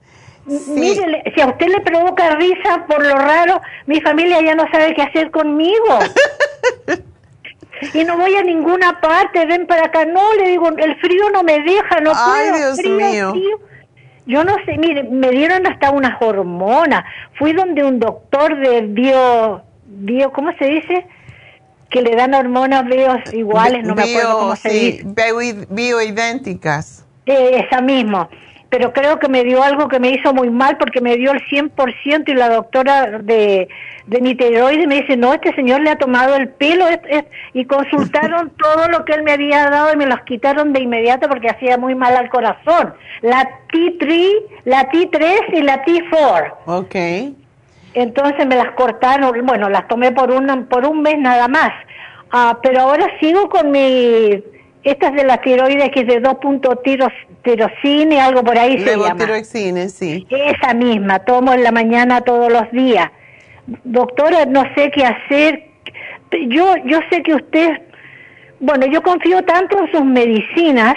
[SPEAKER 9] Mire, le- si a usted le provoca risa por lo raro, mi familia ya no sabe qué hacer conmigo. y no voy a ninguna parte, ven para acá. No, le digo, el frío no me deja, no
[SPEAKER 3] Ay,
[SPEAKER 9] puedo.
[SPEAKER 3] Dios
[SPEAKER 9] frío,
[SPEAKER 3] mío.
[SPEAKER 9] frío. Yo no sé, mire, me dieron hasta unas hormonas. Fui donde un doctor de bio, bio, ¿cómo se dice? Que le dan hormonas bio iguales, no me acuerdo cómo se
[SPEAKER 3] sí,
[SPEAKER 9] dice.
[SPEAKER 3] bio- bioidénticas.
[SPEAKER 9] Eh, esa mismo. Pero creo que me dio algo que me hizo muy mal porque me dio el 100% y la doctora de, de mi tiroides me dice, no, este señor le ha tomado el pelo es- es-". y consultaron todo lo que él me había dado y me los quitaron de inmediato porque hacía muy mal al corazón. La T3, la T3 y la T4.
[SPEAKER 3] Ok.
[SPEAKER 9] Entonces me las cortaron, bueno, las tomé por un, por un mes nada más. Ah, pero ahora sigo con mi, estas de la tiroides que es de 2.tirosine, algo por ahí se llama.
[SPEAKER 3] Levotiroxine, sí.
[SPEAKER 9] Esa misma, tomo en la mañana todos los días. Doctora, no sé qué hacer. Yo, yo sé que usted, bueno, yo confío tanto en sus medicinas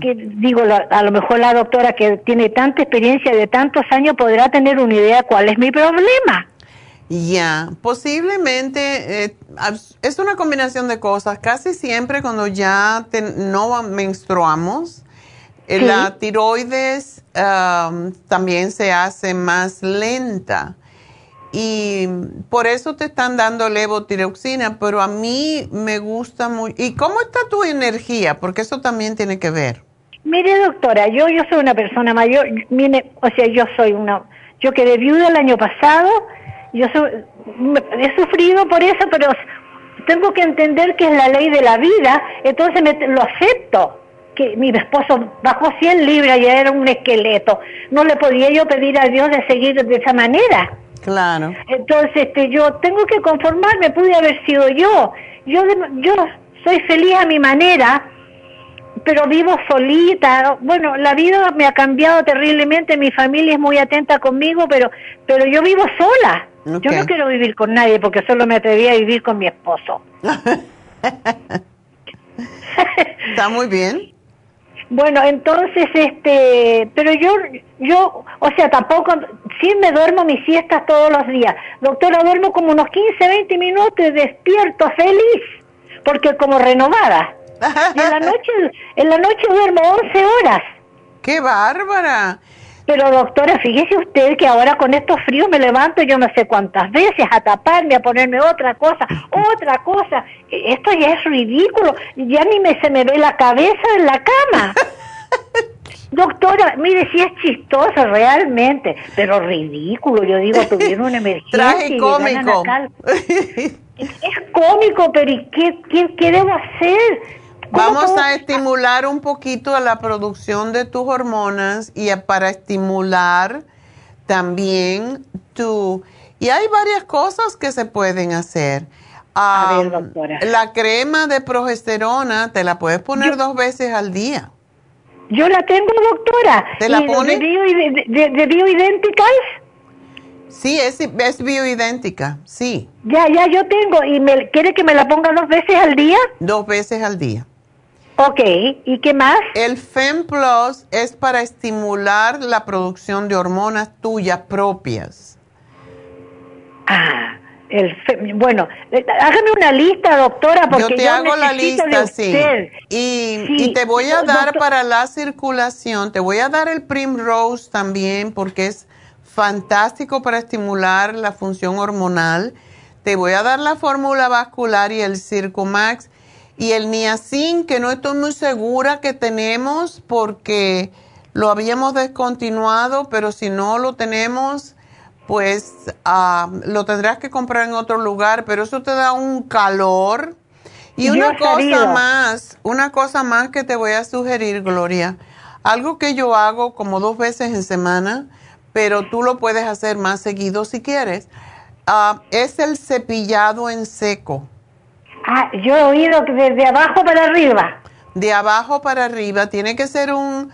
[SPEAKER 9] que digo, a lo mejor la doctora que tiene tanta experiencia de tantos años podrá tener una idea cuál es mi problema.
[SPEAKER 3] Ya, posiblemente eh, es una combinación de cosas. Casi siempre cuando ya te- no menstruamos,
[SPEAKER 9] Sí.
[SPEAKER 3] la tiroides am, también se hace más lenta. Y por eso te están dando levotiroxina, pero a mí me gusta muy... ¿Y cómo está tu energía? Porque eso también tiene que ver.
[SPEAKER 9] Mire, doctora, yo yo soy una persona mayor, mire, o sea, yo soy una, yo quedé viuda el año pasado, yo me- he sufrido por eso, pero tengo que entender que es la ley de la vida, entonces me, lo acepto. Que mi esposo bajó 100 libras y era un esqueleto. No le podía yo pedir a Dios de seguir de esa manera.
[SPEAKER 3] Claro.
[SPEAKER 9] Entonces, este, yo tengo que conformarme, pude haber sido yo. Yo, yo soy feliz a mi manera, pero vivo solita. Bueno, la vida me ha cambiado terriblemente, mi familia es muy atenta conmigo, pero, pero yo vivo sola. Yo no quiero vivir con nadie porque solo me atreví a vivir con mi esposo.
[SPEAKER 3] Está muy bien.
[SPEAKER 9] Bueno, entonces, este, pero yo, yo, o sea, tampoco, sí me duermo mis siestas todos los días. Doctora, duermo como unos 15, 20 minutos y despierto feliz, porque como renovada. Y en la noche, en la noche duermo 11 horas.
[SPEAKER 3] ¡Qué bárbara!
[SPEAKER 9] Pero doctora, fíjese usted que ahora con estos fríos me levanto yo no sé cuántas veces a taparme, a ponerme otra cosa, otra cosa. Esto ya es ridículo. Ya ni me se me ve la cabeza en la cama. Doctora, mire, sí es chistoso realmente, pero ridículo. Yo digo, tuvieron una emergencia.
[SPEAKER 3] Tragicómico.
[SPEAKER 9] acá. Es cómico, pero ¿y qué, qué, qué debo hacer? ¿Cómo
[SPEAKER 3] Vamos a estimular un poquito la producción de tus hormonas y a- para estimular también tu... Y hay varias cosas que se pueden hacer.
[SPEAKER 9] A ver,
[SPEAKER 3] Am,
[SPEAKER 9] doctora.
[SPEAKER 3] La crema de progesterona te la puedes poner dos veces al día.
[SPEAKER 9] Yo la tengo, doctora.
[SPEAKER 3] ¿Te la
[SPEAKER 9] ¿Y de- bio, de, de- de bioidénticas?
[SPEAKER 3] Sí, es, es bioidéntica, sí.
[SPEAKER 9] Ya, ya, yo tengo. ¿Y me, quiere que me la ponga dos veces al día?
[SPEAKER 3] Dos veces al día.
[SPEAKER 9] Ok, ¿y qué más?
[SPEAKER 3] El FemPlus es para estimular la producción de hormonas tuyas propias.
[SPEAKER 9] Ah, el fe- bueno, eh, hágame una lista, doctora, porque
[SPEAKER 3] Yo te hago la
[SPEAKER 9] de
[SPEAKER 3] lista, sí. Y,
[SPEAKER 9] Sí,
[SPEAKER 3] y te voy a dar
[SPEAKER 9] doctor-
[SPEAKER 3] para la circulación, te voy a dar el Primrose también porque es fantástico para estimular la función hormonal. Te voy a dar la fórmula vascular y el Circumax y el Niacin, que no estoy muy segura que tenemos porque lo habíamos descontinuado, pero si no lo tenemos, pues ah, lo tendrás que comprar en otro lugar, pero eso te da un calor. Y una cosa más, una cosa más que te voy a sugerir, Gloria. Algo que yo hago como dos veces en semana, pero tú lo puedes hacer más seguido si quieres, ah, es el cepillado en seco.
[SPEAKER 9] Ah, yo he oído que desde abajo para arriba.
[SPEAKER 3] De abajo para arriba, tiene que ser un,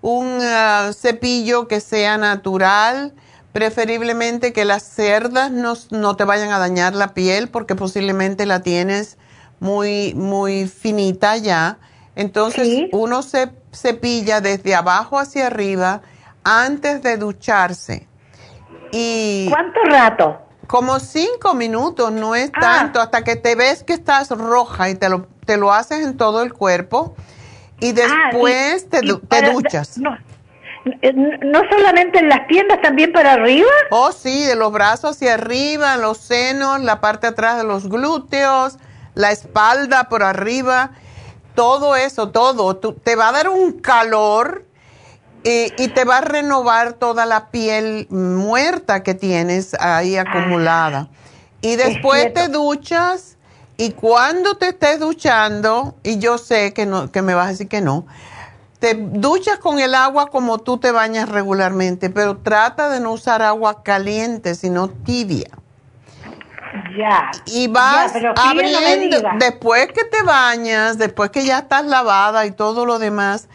[SPEAKER 3] un ah, cepillo que sea natural, preferiblemente que las cerdas no, no te vayan a dañar la piel porque posiblemente la tienes muy, muy finita ya. Entonces
[SPEAKER 9] Sí.
[SPEAKER 3] uno se cepilla desde abajo hacia arriba antes de ducharse. Y
[SPEAKER 9] ¿Cuánto rato?
[SPEAKER 3] Como cinco minutos, no es
[SPEAKER 9] Ah.
[SPEAKER 3] tanto, hasta que te ves que estás roja y te lo, te lo haces en todo el cuerpo. Y después
[SPEAKER 9] Ah, y-
[SPEAKER 3] te,
[SPEAKER 9] y
[SPEAKER 3] te
[SPEAKER 9] para-
[SPEAKER 3] duchas.
[SPEAKER 9] No, eh, no solamente en las piernas, también para arriba.
[SPEAKER 3] Oh, sí, de los brazos hacia arriba, los senos, la parte atrás de los glúteos, la espalda por arriba, todo eso, todo. Tú- te va a dar un calor y, y te va a renovar toda la piel muerta que tienes ahí acumulada. Y después te duchas y cuando te estés duchando, y yo sé que, no, que me vas a decir que no, te duchas con el agua como tú te bañas regularmente, pero trata de no usar agua caliente, sino tibia.
[SPEAKER 9] Ya.
[SPEAKER 3] Y vas
[SPEAKER 9] Ya, no
[SPEAKER 3] abriendo, después que te bañas, después que ya estás lavada y todo lo demás,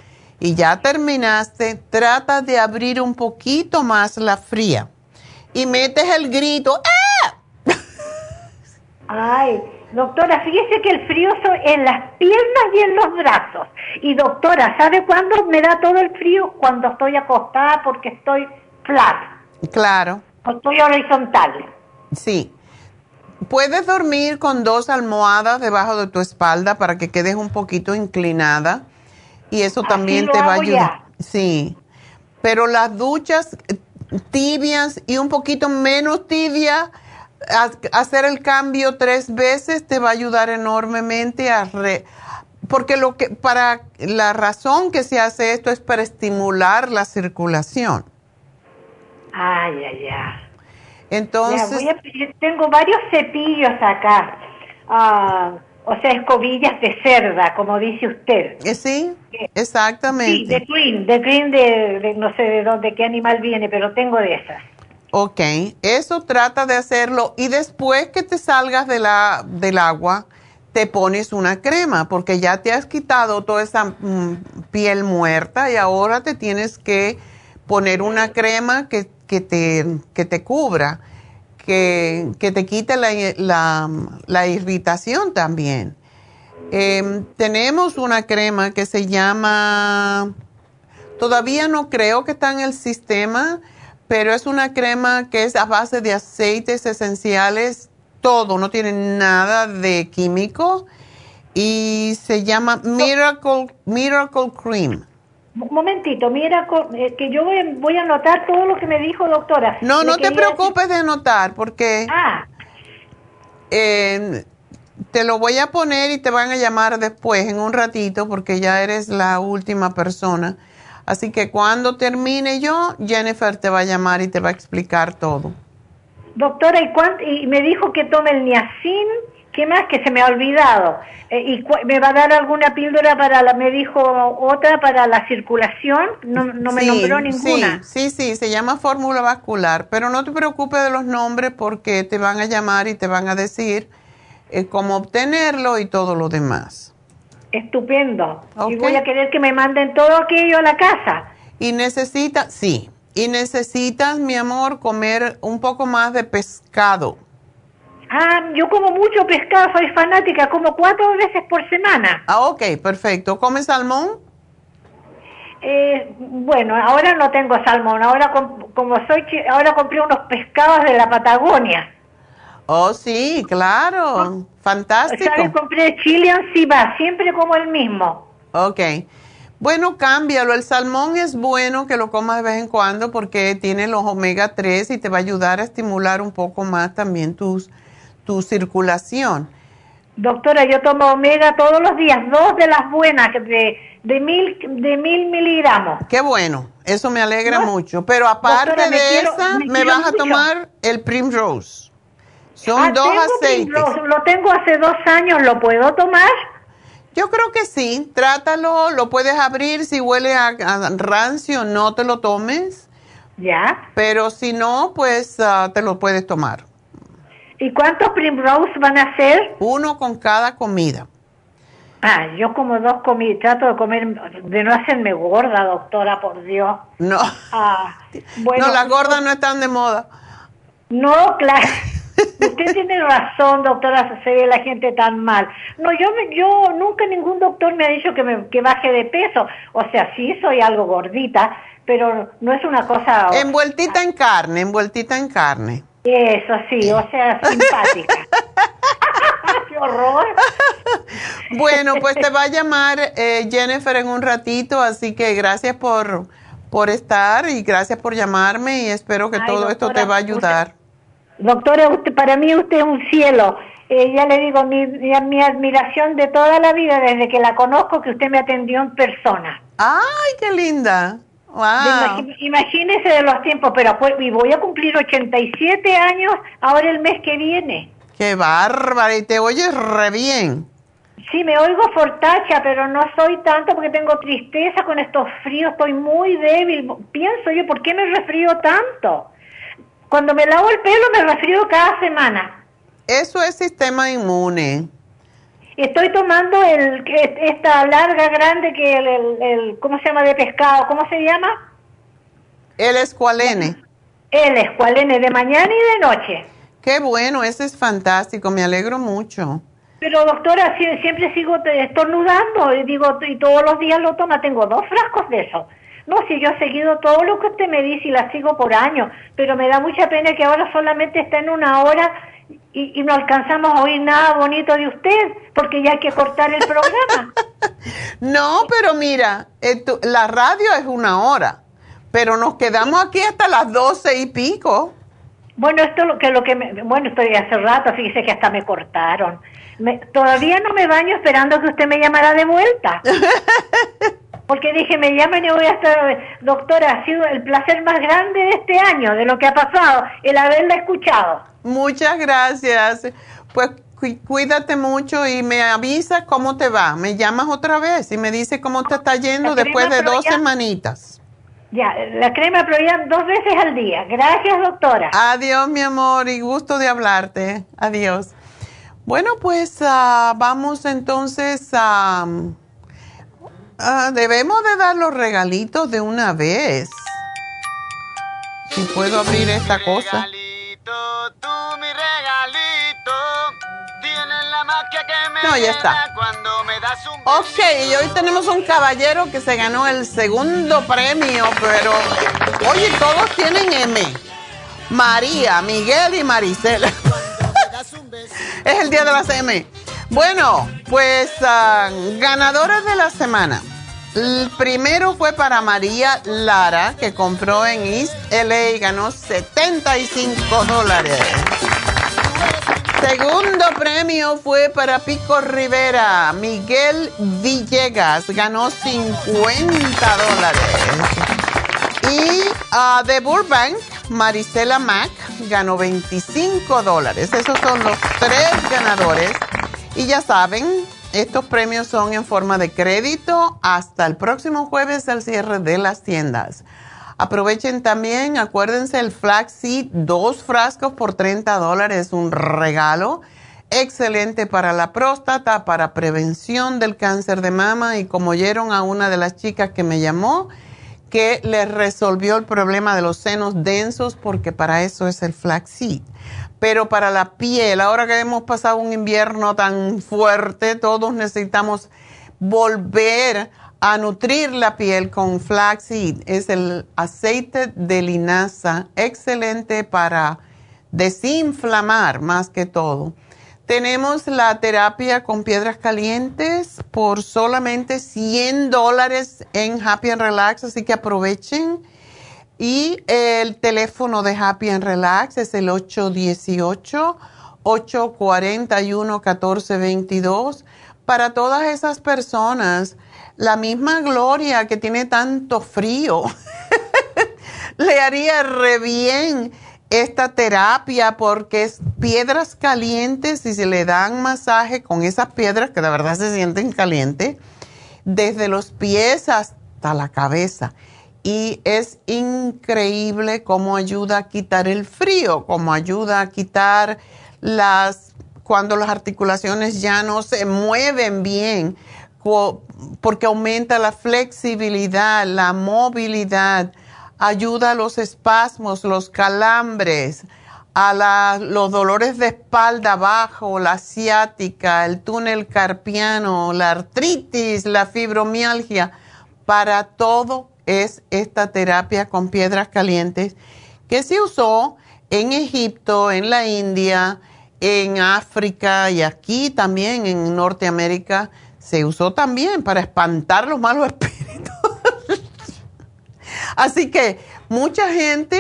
[SPEAKER 3] y ya terminaste, trata de abrir un poquito más la fría. Y metes el grito, ¡ah!
[SPEAKER 9] Ay, doctora, fíjese que el frío so- en las piernas y en los brazos. Y doctora, ¿sabe cuándo me da todo el frío? Cuando estoy acostada porque estoy flat,
[SPEAKER 3] Claro,
[SPEAKER 9] o estoy horizontal.
[SPEAKER 3] sí. Puedes dormir con dos almohadas debajo de tu espalda para que quedes un poquito inclinada y eso también te va a ayudar. Sí, pero las duchas eh, tibias y un poquito menos tibia, ha- hacer el cambio tres veces te va a ayudar enormemente a re- porque lo que para la razón que se hace esto es para estimular la circulación.
[SPEAKER 9] Ay, ay, ay.
[SPEAKER 3] Entonces,
[SPEAKER 9] Ya, voy a pedir- tengo varios cepillos acá, ah, o sea, escobillas de cerda, como dice usted.
[SPEAKER 3] eh, sí,
[SPEAKER 9] Sí,
[SPEAKER 3] exactamente.
[SPEAKER 9] de green, de green de, de no sé de dónde, qué animal viene, pero tengo de esas.
[SPEAKER 3] Ok, eso trata de hacerlo y después que te salgas de la, del agua, te pones una crema porque ya te has quitado toda esa mm, piel muerta y ahora te tienes que poner una crema que, que te, que te cubra, que, que te quite la, la- la irritación también. Em, tenemos una crema que se llama Todavía no creo que está en el sistema, pero es una crema que es a base de aceites esenciales, todo, no tiene nada de químico y se llama Miracle, Miracle Cream.
[SPEAKER 9] Un momentito, mira, que yo voy, a- voy a anotar todo lo que me dijo doctora.
[SPEAKER 3] No, no te preocupes de anotar porque
[SPEAKER 9] Ah.
[SPEAKER 3] eh, te lo voy a poner y te van a llamar después en un ratito porque ya eres la última persona. Así que cuando termine yo, Jennifer te va a llamar y te va a explicar todo.
[SPEAKER 9] Doctora, ¿y, cuánt- y me dijo que tome el niacin, ¿qué más? Que se me ha olvidado. Eh, ¿Y me va a dar alguna píldora para la, me dijo otra para la circulación? No, no me
[SPEAKER 3] Sí,
[SPEAKER 9] nombró ninguna.
[SPEAKER 3] Sí, sí, sí, se llama fórmula vascular, pero no te preocupes de los nombres porque te van a llamar y te van a decir eh, cómo obtenerlo y todo lo demás.
[SPEAKER 9] Estupendo. Y voy a querer que me manden todo aquello a la casa.
[SPEAKER 3] Y necesitas, sí, y necesitas, mi amor, comer un poco más de pescado.
[SPEAKER 9] Ah, yo como mucho pescado, soy fanática, como cuatro veces por semana.
[SPEAKER 3] Ah, ok, perfecto. ¿Comes salmón?
[SPEAKER 9] Eh, bueno, ahora no tengo salmón, ahora com- como soy chi- ahora compré unos pescados de la Patagonia.
[SPEAKER 3] Oh, sí, claro. Fantástico.
[SPEAKER 9] ¿Sabes? Compré Chilean Siba, siempre como el mismo.
[SPEAKER 3] Ok. Bueno, cámbialo. El salmón es bueno que lo comas de vez en cuando porque tiene los omega 3 y te va a ayudar a estimular un poco más también tus, tu circulación.
[SPEAKER 9] Doctora, yo tomo omega todos los días, dos de las buenas, de, de, mil, de mil miligramos.
[SPEAKER 3] Qué bueno, eso me alegra
[SPEAKER 9] No.
[SPEAKER 3] mucho. Pero aparte
[SPEAKER 9] Doctora,
[SPEAKER 3] de
[SPEAKER 9] quiero-
[SPEAKER 3] esa,
[SPEAKER 9] me
[SPEAKER 3] vas a tomar el Primrose. Son
[SPEAKER 9] Ah,
[SPEAKER 3] dos aceites.
[SPEAKER 9] Primrose, Lo tengo hace dos años, ¿lo puedo tomar?
[SPEAKER 3] Yo creo que sí, trátalo, lo puedes abrir, si huele a, a rancio no te lo tomes,
[SPEAKER 9] Ya.
[SPEAKER 3] pero si no, pues ah, te lo puedes tomar.
[SPEAKER 9] ¿Y cuántos Primrose van a ser?
[SPEAKER 3] Uno con cada comida.
[SPEAKER 9] Ah, yo como dos comí, trato de comer, de no hacerme gorda, doctora, por Dios.
[SPEAKER 3] No,
[SPEAKER 9] Ah, bueno,
[SPEAKER 3] no, las gordas no están de moda.
[SPEAKER 9] No, claro. Usted tiene razón, doctora, se ve la gente tan mal. No, yo me- yo nunca ningún doctor me ha dicho que me que baje de peso. O sea, sí soy algo gordita, pero no es una cosa
[SPEAKER 3] Envueltita en carne, envueltita en carne.
[SPEAKER 9] Eso sí, o sea, simpática. Qué horror.
[SPEAKER 3] Bueno, pues te va a llamar eh, Jennifer en un ratito, así que gracias por, por estar y gracias por llamarme y espero que
[SPEAKER 9] Ay,
[SPEAKER 3] todo esto te va a ayudar.
[SPEAKER 9] Doctora, usted, para mí usted es un cielo. Eh, ya le digo, mi, mi, mi admiración de toda la vida, desde que la conozco, que usted me atendió en persona.
[SPEAKER 3] ¡Ay, qué linda!
[SPEAKER 9] Imagínese de los tiempos, pero pues, y voy a cumplir 87 años ahora el mes que viene.
[SPEAKER 3] ¡Qué bárbara! Y te oyes re bien.
[SPEAKER 9] Sí, me oigo fortacha, pero no soy tanto porque tengo tristeza con estos fríos, estoy muy débil. Pienso yo, ¿por qué me resfrío tanto? Cuando me lavo el pelo me resfrío cada semana.
[SPEAKER 3] Eso es sistema inmune.
[SPEAKER 9] Estoy tomando el esta larga, grande, que el, el, ¿cómo se llama? De pescado, ¿cómo se llama?
[SPEAKER 3] El escualene.
[SPEAKER 9] El escualene, de mañana y de noche.
[SPEAKER 3] Qué bueno, ese es fantástico, me alegro mucho.
[SPEAKER 9] Pero doctora, siempre sigo estornudando y digo, y todos los días lo toma, tengo dos frascos de eso. No, si yo he seguido todo lo que usted me dice y la sigo por años, pero me da mucha pena que ahora solamente está en una hora y, no alcanzamos a oír nada bonito de usted, porque ya hay que cortar el programa.
[SPEAKER 3] no, pero mira, la radio es una hora, pero nos quedamos aquí hasta las doce y pico.
[SPEAKER 9] Bueno, esto lo que lo que me, bueno, estoy hace rato, fíjese que hasta me cortaron. todavía no me baño esperando que usted me llamara de vuelta. Porque dije, me llaman y voy a estar, doctora, ha sido el placer más grande de este año, de lo que ha pasado, el haberla escuchado.
[SPEAKER 3] Muchas gracias. Pues cuídate mucho y me avisa cómo te va. Me llamas otra vez y me dice cómo te está yendo después de dos semanitas.
[SPEAKER 9] Ya, la crema Proyan dos veces al día. Gracias, doctora.
[SPEAKER 3] Adiós, mi amor, y gusto de hablarte. Adiós. Bueno, pues ah, vamos entonces a... Ah, debemos de dar los regalitos de una vez. Si puedo abrir esta cosa. No, ya está. Ok, y hoy tenemos un caballero que se ganó el segundo premio, pero oye, todos tienen M. María, Miguel y Maricela. es el día de las M. Bueno, pues uh, ganadores de la semana. El primero fue para María Lara, que compró en East LA y ganó 75 dólares. Segundo premio fue para Pico Rivera. Miguel Villegas ganó 50 dólares. Y uh, de Burbank, Marisela Mack ganó 25 dólares. Esos son los tres ganadores. Y ya saben, estos premios son en forma de crédito hasta el próximo jueves al cierre de las tiendas. Aprovechen también, acuérdense, el flaxseed, dos frascos por 30 dólares, un regalo excelente para la próstata, para prevención del cáncer de mama y como oyeron a una de las chicas que me llamó, que le resolvió el problema de los senos densos porque para eso es el flaxseed pero para la piel, ahora que hemos pasado un invierno tan fuerte, todos necesitamos volver a nutrir la piel con flaxseed. Es el aceite de linaza, excelente para desinflamar más que todo. Tenemos la terapia con piedras calientes por solamente 100 dólares en Happy and Relax, así que aprovechen y el teléfono de Happy and Relax es el 818-841-1422. Para todas esas personas, la misma Gloria que tiene tanto frío, le haría re bien esta terapia porque es piedras calientes y se le dan masaje con esas piedras que de verdad se sienten calientes, desde los pies hasta la cabeza. Y es increíble cómo ayuda a quitar el frío, cómo ayuda a quitar las cuando las articulaciones ya no se mueven bien, porque aumenta la flexibilidad, la movilidad, ayuda a los espasmos, los calambres, a los dolores de espalda bajo, la ciática, el túnel carpiano, la artritis, la fibromialgia, para todo es esta terapia con piedras calientes que se usó en Egipto, en la India, en África y aquí también en Norteamérica. Se usó también para espantar los malos espíritus. Así que mucha gente,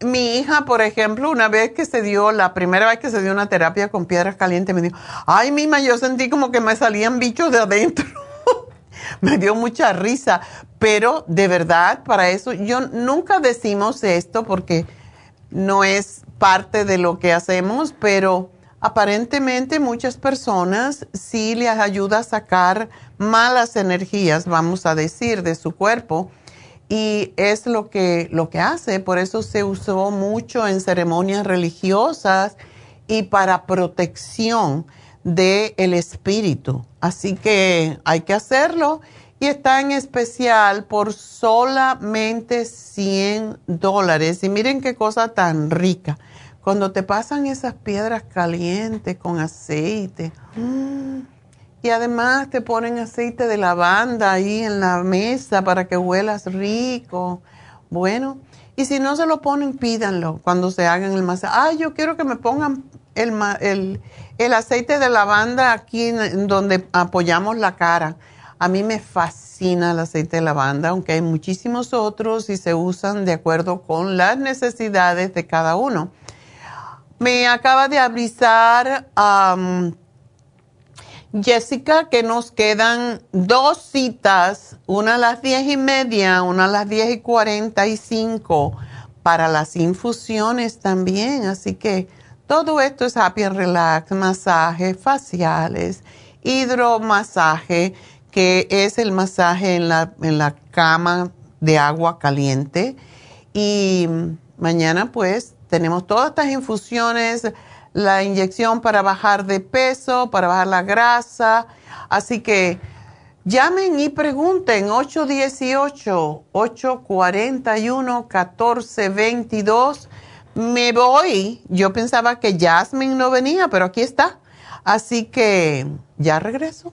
[SPEAKER 3] mi hija, por ejemplo, una vez que se dio, la primera vez que se dio una terapia con piedras calientes, me dijo, ay, mima, yo sentí como que me salían bichos de adentro. me dio mucha risa, pero de verdad, para eso, yo nunca decimos esto porque no es parte de lo que hacemos, pero aparentemente muchas personas sí les ayuda a sacar malas energías, vamos a decir, de su cuerpo. Y es lo que, lo que hace, por eso se usó mucho en ceremonias religiosas y para protección del el espíritu. Así que hay que hacerlo y está en especial por solamente 100 dólares. Y miren qué cosa tan rica. Cuando te pasan esas piedras calientes con aceite. Mm, y además te ponen aceite de lavanda ahí en la mesa para que huelas rico. Bueno, y si no se lo ponen, pídanlo cuando se hagan el masaje. Ay, yo quiero que me pongan el, el, aceite de lavanda aquí donde apoyamos la cara. A mí me fascina el aceite de lavanda, aunque hay muchísimos otros y se usan de acuerdo con las necesidades de cada uno. Me acaba de avisar Jessica que nos quedan dos citas, una a las diez y media, una a las diez y cuarenta y cinco, para las infusiones también. Así que todo esto es Happy Relax, masajes faciales, hidromasaje, que es el masaje en la, en la cama de agua caliente. Y mañana pues tenemos todas estas infusiones, la inyección para bajar de peso, para bajar la grasa. Así que llamen y pregunten 818-841-1422. Me voy. Yo pensaba que Jasmine no venía, pero aquí está. Así que ya regreso.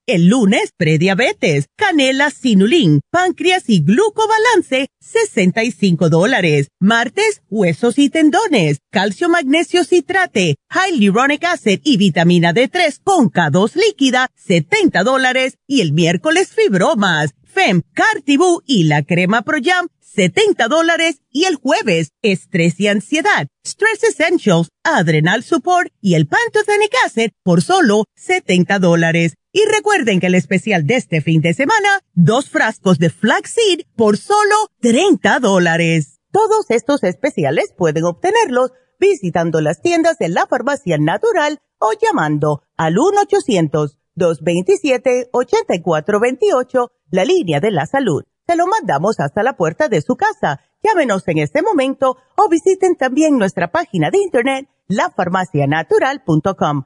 [SPEAKER 4] El lunes, prediabetes, canela sinulín, páncreas y glucobalance, 65 dólares. Martes, huesos y tendones, calcio magnesio citrate, hyaluronic acid y vitamina D3 con K2 líquida, 70 dólares. Y el miércoles, fibromas, FEM, Cartibú y la crema Pro Jam, 70 dólares y el jueves, estrés y ansiedad, Stress Essentials, Adrenal Support y el Pantothenic Acid por solo 70 dólares. Y recuerden que el especial de este fin de semana, dos frascos de flaxseed por solo 30 dólares. Todos estos especiales pueden obtenerlos visitando las tiendas de la farmacia natural o llamando al 1-800-227-8428, la línea de la salud. Se lo mandamos hasta la puerta de su casa. Llámenos en este momento o visiten también nuestra página de internet, lafarmacianatural.com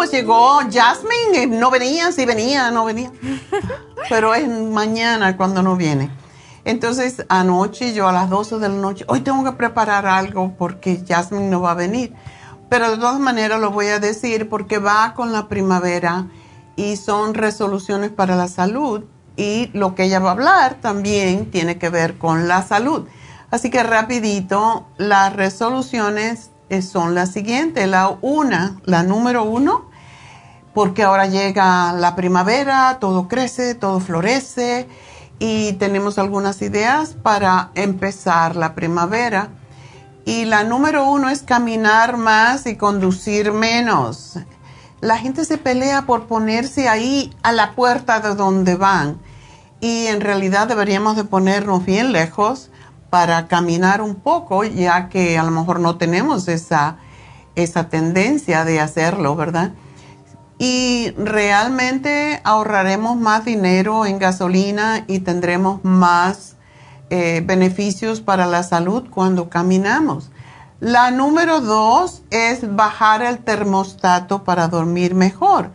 [SPEAKER 3] Pues llegó Jasmine, eh, no venía, sí venía, no venía, pero es mañana cuando no viene. Entonces, anoche yo a las 12 de la noche, hoy tengo que preparar algo porque Jasmine no va a venir. Pero de todas maneras lo voy a decir porque va con la primavera y son resoluciones para la salud y lo que ella va a hablar también tiene que ver con la salud. Así que rapidito, las resoluciones son las siguientes. La una, la número uno, porque ahora llega la primavera, todo crece, todo florece y tenemos algunas ideas para empezar la primavera. Y la número uno es caminar más y conducir menos. La gente se pelea por ponerse ahí a la puerta de donde van y en realidad deberíamos de ponernos bien lejos para caminar un poco, ya que a lo mejor no tenemos esa, esa tendencia de hacerlo, ¿verdad? Y realmente ahorraremos más dinero en gasolina y tendremos más eh, beneficios para la salud cuando caminamos. La número dos es bajar el termostato para dormir mejor.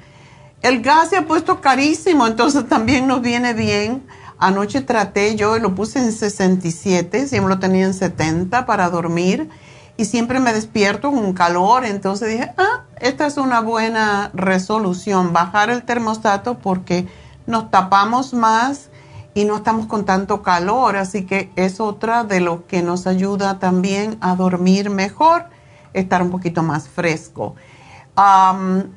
[SPEAKER 3] El gas se ha puesto carísimo, entonces también nos viene bien. Anoche traté, yo lo puse en 67, siempre lo tenía en 70 para dormir y siempre me despierto con calor, entonces dije, ah, esta es una buena resolución, bajar el termostato porque nos tapamos más y no estamos con tanto calor, así que es otra de lo que nos ayuda también a dormir mejor, estar un poquito más fresco.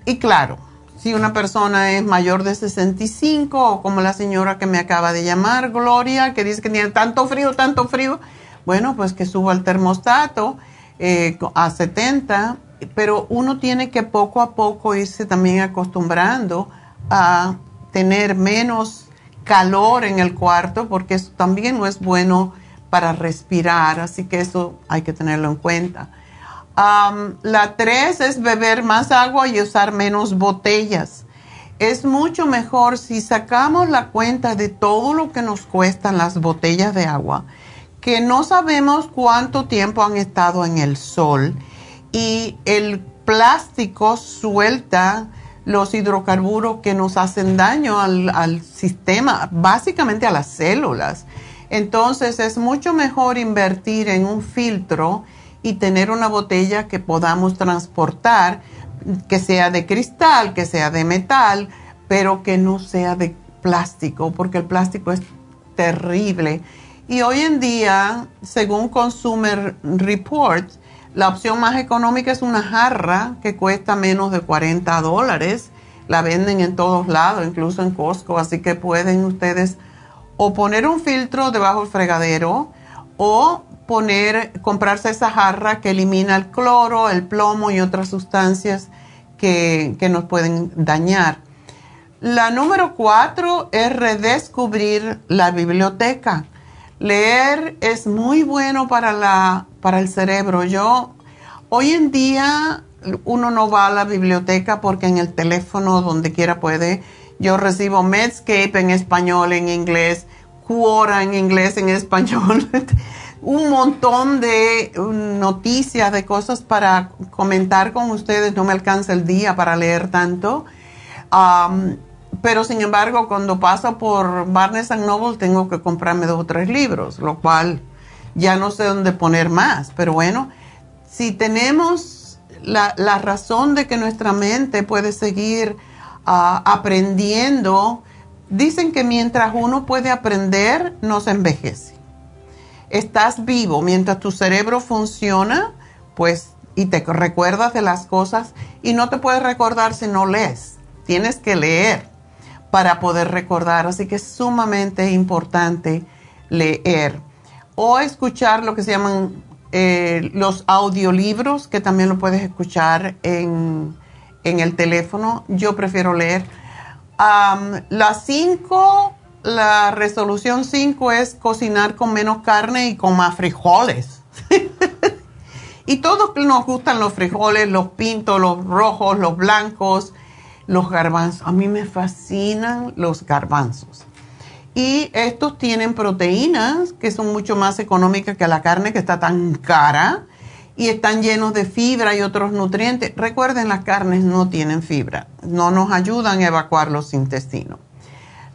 [SPEAKER 3] y claro, si una persona es mayor de 65 o como la señora que me acaba de llamar, Gloria, que dice que tiene tanto frío, tanto frío, bueno, pues que suba el termostato eh, a 70, pero uno tiene que poco a poco irse también acostumbrando a tener menos calor en el cuarto porque eso también no es bueno para respirar, así que eso hay que tenerlo en cuenta la tres es beber más agua y usar menos botellas. Es mucho mejor si sacamos la cuenta de todo lo que nos cuestan las botellas de agua, que no sabemos cuánto tiempo han estado en el sol y el plástico suelta los hidrocarburos que nos hacen daño al, al, sistema, básicamente a las células. Entonces es mucho mejor invertir en un filtro y tener una botella que podamos transportar, que sea de cristal, que sea de metal, pero que no sea de plástico, porque el plástico es terrible. Y hoy en día, según Consumer Reports, la opción más económica es una jarra que cuesta menos de 40 dólares. La venden en todos lados, incluso en Costco, así que pueden ustedes o poner un filtro debajo del fregadero o poner, comprarse esa jarra que elimina el cloro, el plomo y otras sustancias que, nos pueden dañar. La número cuatro es redescubrir la biblioteca. Leer es muy bueno para, la, para el cerebro. Yo, hoy en día, uno no va a la biblioteca porque en el teléfono, donde quiera puede. Yo recibo Medscape en español, en inglés, Quora en inglés, en español. un montón de um, noticias, de cosas para comentar con ustedes. No me alcanza el día para leer tanto. Pero sin embargo, cuando paso por Barnes Noble tengo que comprarme dos o tres libros, lo cual ya no sé dónde poner más. Pero bueno, si tenemos la, razón de que nuestra mente puede seguir uh, aprendiendo, dicen que mientras uno puede aprender, no se envejece estás vivo, mientras tu cerebro funciona, pues, y te recuerdas de las cosas, y no te puedes recordar si no lees. Tienes que leer para poder recordar, así que es sumamente importante leer. O escuchar lo que se llaman eh, los audiolibros, que también lo puedes escuchar en, el teléfono. Yo prefiero leer. las cinco la resolución 5 es cocinar con menos carne y con más frijoles. y todos nos gustan los frijoles, los pintos, los rojos, los blancos, los garbanzos. A mí me fascinan los garbanzos. Y estos tienen proteínas que son mucho más económicas que la carne que está tan cara y están llenos de fibra y otros nutrientes. Recuerden, las carnes no tienen fibra, no nos ayudan a evacuar los intestinos.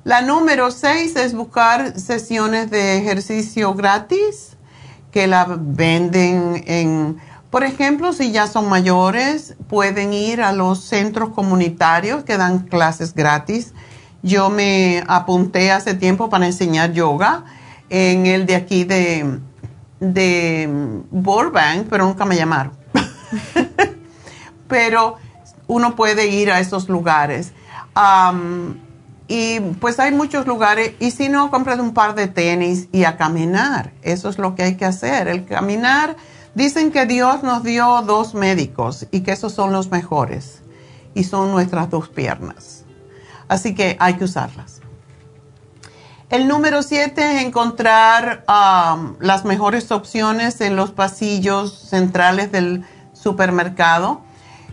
[SPEAKER 3] La número seis es buscar sesiones de ejercicio gratis que la venden en, por ejemplo, si ya son mayores, pueden ir a los centros comunitarios que dan clases gratis. Yo me apunté hace tiempo para enseñar yoga en el de aquí de, de Burbank, pero nunca me llamaron. pero uno puede ir a esos lugares. Am, y pues hay muchos lugares, y si no, compras un par de tenis y a caminar. Eso es lo que hay que hacer. El caminar, dicen que Dios nos dio dos médicos y que esos son los mejores. Y son nuestras dos piernas. Así que hay que usarlas. El número siete es encontrar um, las mejores opciones en los pasillos centrales del supermercado.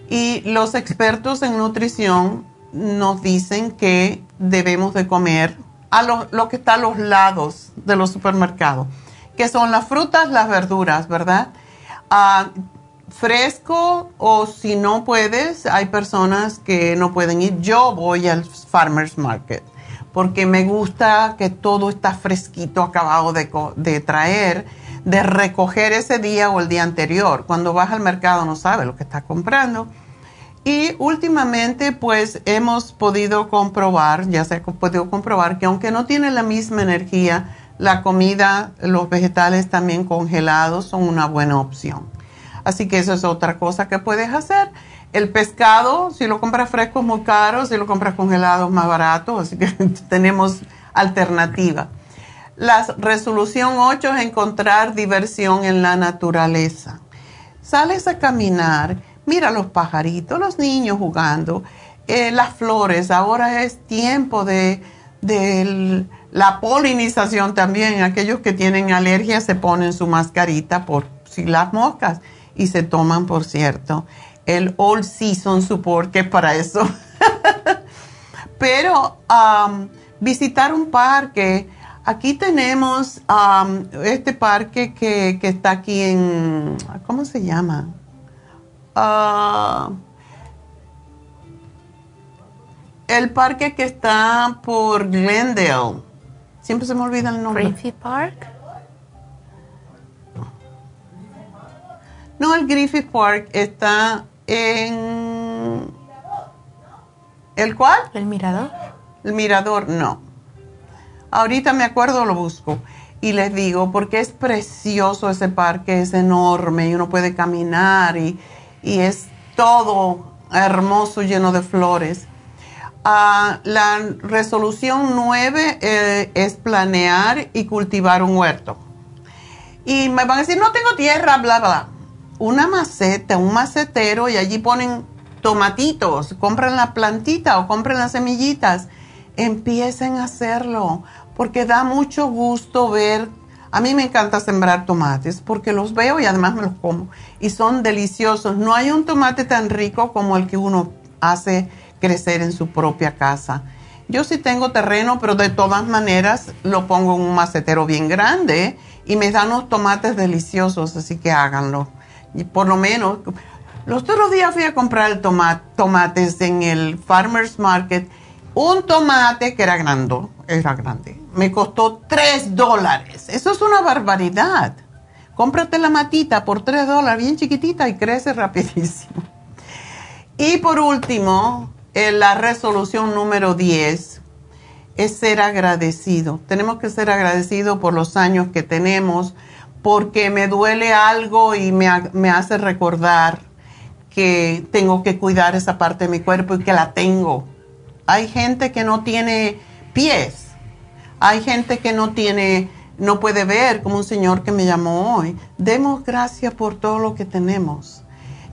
[SPEAKER 3] Y los expertos en nutrición nos dicen que debemos de comer a lo, lo que está a los lados de los supermercados, que son las frutas, las verduras, ¿verdad? Ah, fresco o si no puedes, hay personas que no pueden ir. Yo voy al farmer's market porque me gusta que todo está fresquito, acabado de, traer, de recoger ese día o el día anterior. Cuando vas al mercado no sabes lo que estás comprando. Y últimamente pues hemos podido comprobar, ya se ha podido comprobar que aunque no tiene la misma energía, la comida, los vegetales también congelados son una buena opción. Así que eso es otra cosa que puedes hacer. El pescado, si lo compras fresco es muy caro, si lo compras congelado es más barato, así que tenemos alternativa. La resolución 8 es encontrar diversión en la naturaleza. Sales a caminar, mira los pajaritos, los niños jugando, eh, las flores. Ahora es tiempo de, de l- la polinización también. Aquellos que tienen alergia se ponen su mascarita por si las moscas y se toman, por cierto, el All Season Support, que es para eso. Pero visitar un parque, aquí tenemos este parque que, que está aquí en, ¿cómo se llama? Ah, el parque que está por Glendale. Siempre se me olvida el nombre.
[SPEAKER 11] Griffith Park.
[SPEAKER 3] No, el Griffith Park está en... ¿El cuál?
[SPEAKER 11] El mirador.
[SPEAKER 3] El mirador, no. Ahorita me acuerdo, lo busco. Y les digo, porque es precioso ese parque, es enorme y uno puede caminar y, y es todo hermoso, lleno de flores. La resolución 9 eh, es planear y cultivar un huerto. Y me van a decir, no tengo tierra, bla, bla. Una maceta, un macetero y allí ponen tomatitos, compran la plantita o compran las semillitas. Empiecen a hacerlo porque da mucho gusto ver. A mí me encanta sembrar tomates porque los veo y además me los como. Y son deliciosos. No hay un tomate tan rico como el que uno hace crecer en su propia casa. Yo sí tengo terreno, pero de todas maneras lo pongo en un macetero bien grande y me dan unos tomates deliciosos, así que háganlo. Y por lo menos, los otros días fui a comprar tomates en el Farmer's Market. Un tomate que era grande, era grande, me costó 3 dólares. Eso es una barbaridad. Cómprate la matita por 3 dólares, bien chiquitita y crece rapidísimo. Y por último, la resolución número 10 es ser agradecido. Tenemos que ser agradecidos por los años que tenemos, porque me duele algo y me, me hace recordar que tengo que cuidar esa parte de mi cuerpo y que la tengo. Hay gente que no tiene pies, hay gente que no tiene, no puede ver, como un señor que me llamó hoy. Demos gracias por todo lo que tenemos.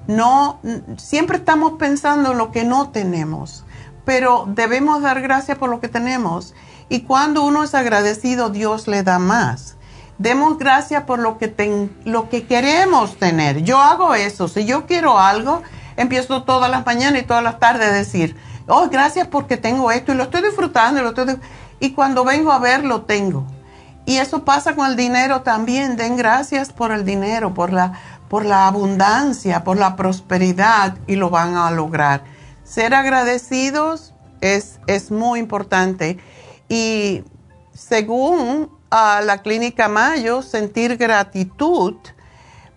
[SPEAKER 3] No, siempre estamos pensando en lo que no tenemos, pero debemos dar gracias por lo que tenemos. Y cuando uno es agradecido, Dios le da más. Demos gracias por lo que, ten- lo que queremos tener. Yo hago eso. Si yo quiero algo, empiezo todas las mañanas y todas las tardes a decir, oh, gracias porque tengo esto y lo estoy disfrutando. Y, lo estoy dis-". y cuando vengo a ver, lo tengo. Y eso pasa con el dinero también. Den gracias por el dinero, por la, por la abundancia, por la prosperidad y lo van a lograr. Ser agradecidos es, es muy importante. Y según ah, la clínica Mayo, sentir gratitud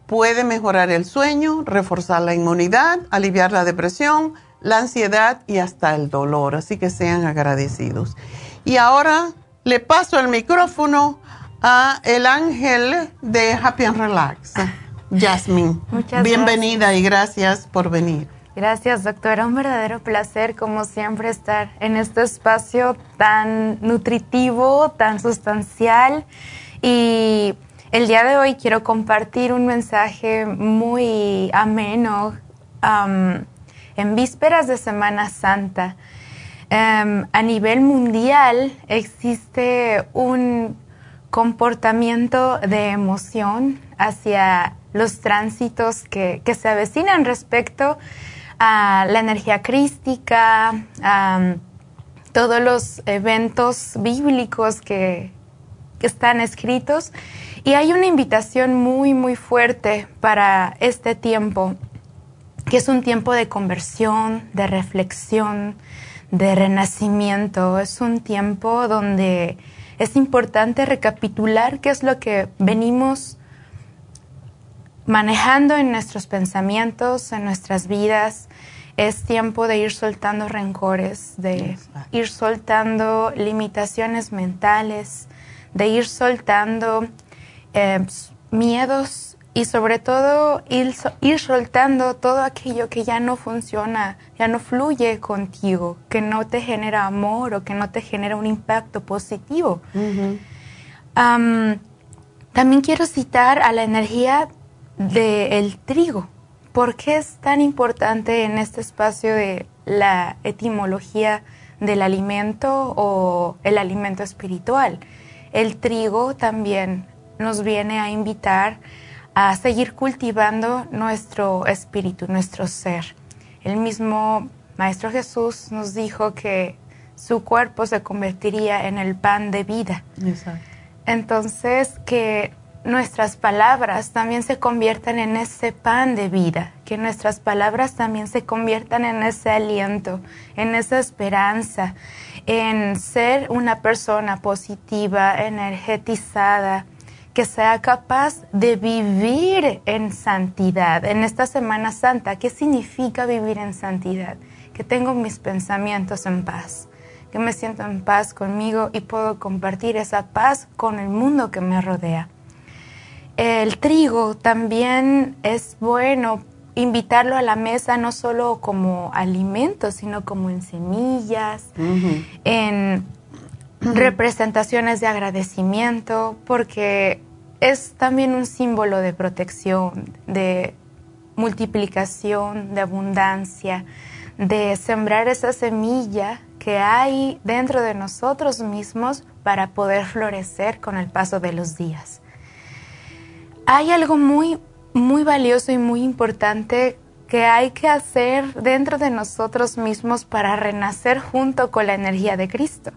[SPEAKER 3] puede mejorar el sueño, reforzar la inmunidad, aliviar la depresión, la ansiedad y hasta el dolor. Así que sean agradecidos. Y ahora le paso el micrófono a el ángel de Happy and Relax, Jasmine.
[SPEAKER 11] Muchas
[SPEAKER 3] Bienvenida y gracias por venir.
[SPEAKER 11] Gracias, doctora. Un verdadero placer, como siempre, estar en este espacio tan nutritivo, tan sustancial. Y el día de hoy quiero compartir un mensaje muy ameno en vísperas de Semana Santa. Em, a nivel mundial existe un comportamiento de emoción hacia los tránsitos que, se avecinan respecto a la energía crística, a todos los eventos bíblicos que, que están escritos. Y hay una invitación muy, muy fuerte para este tiempo, que es un tiempo de conversión, de reflexión, de renacimiento. Es un tiempo donde es importante recapitular qué es lo que venimos manejando en nuestros pensamientos, en nuestras vidas. Es tiempo de ir soltando rencores, de ir soltando limitaciones mentales, de ir soltando eh, miedos y sobre todo ir, ir, soltando todo aquello que ya no funciona, ya no fluye contigo, que no te genera amor o que no te genera un impacto positivo. también quiero citar a la energía del trigo. ¿Por qué es tan importante en este espacio de la etimología del alimento o el alimento espiritual? El trigo también nos viene a invitar a seguir cultivando nuestro espíritu, nuestro ser. El mismo Maestro Jesús nos dijo que su cuerpo se convertiría en el pan de vida. Entonces, que nuestras palabras también se conviertan en ese pan de vida, que nuestras palabras también se conviertan en ese aliento, en esa esperanza, en ser una persona positiva, energetizada, que sea capaz de vivir en santidad. En esta Semana Santa, ¿qué significa vivir en santidad? Que tengo mis pensamientos en paz, que me siento en paz conmigo y puedo compartir esa paz con el mundo que me rodea. El trigo también es bueno invitarlo a la mesa no solo como alimento, sino como en semillas, en representaciones de agradecimiento, porque es también un símbolo de protección, de multiplicación, de abundancia, de sembrar esa semilla que hay dentro de nosotros mismos para poder florecer con el paso de los días. Hay algo muy, muy valioso y muy importante que hay que hacer dentro de nosotros mismos para renacer junto con la energía de Cristo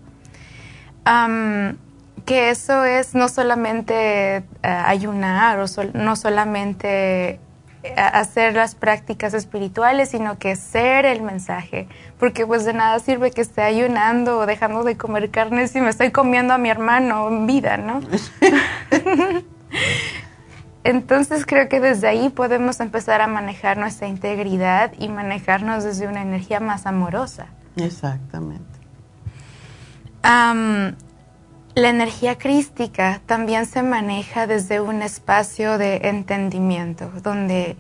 [SPEAKER 11] que eso es no solamente eh, ayunar o no solamente eh, hacer las prácticas espirituales, sino que ser el mensaje, porque pues de nada sirve que esté ayunando o dejando de comer carne si me estoy comiendo a mi hermano en vida, ¿no? Entonces creo que desde ahí podemos empezar a manejar nuestra integridad y manejarnos desde una energía más amorosa.
[SPEAKER 3] Exactamente.
[SPEAKER 11] La energía crística también se maneja desde un espacio de entendimiento, donde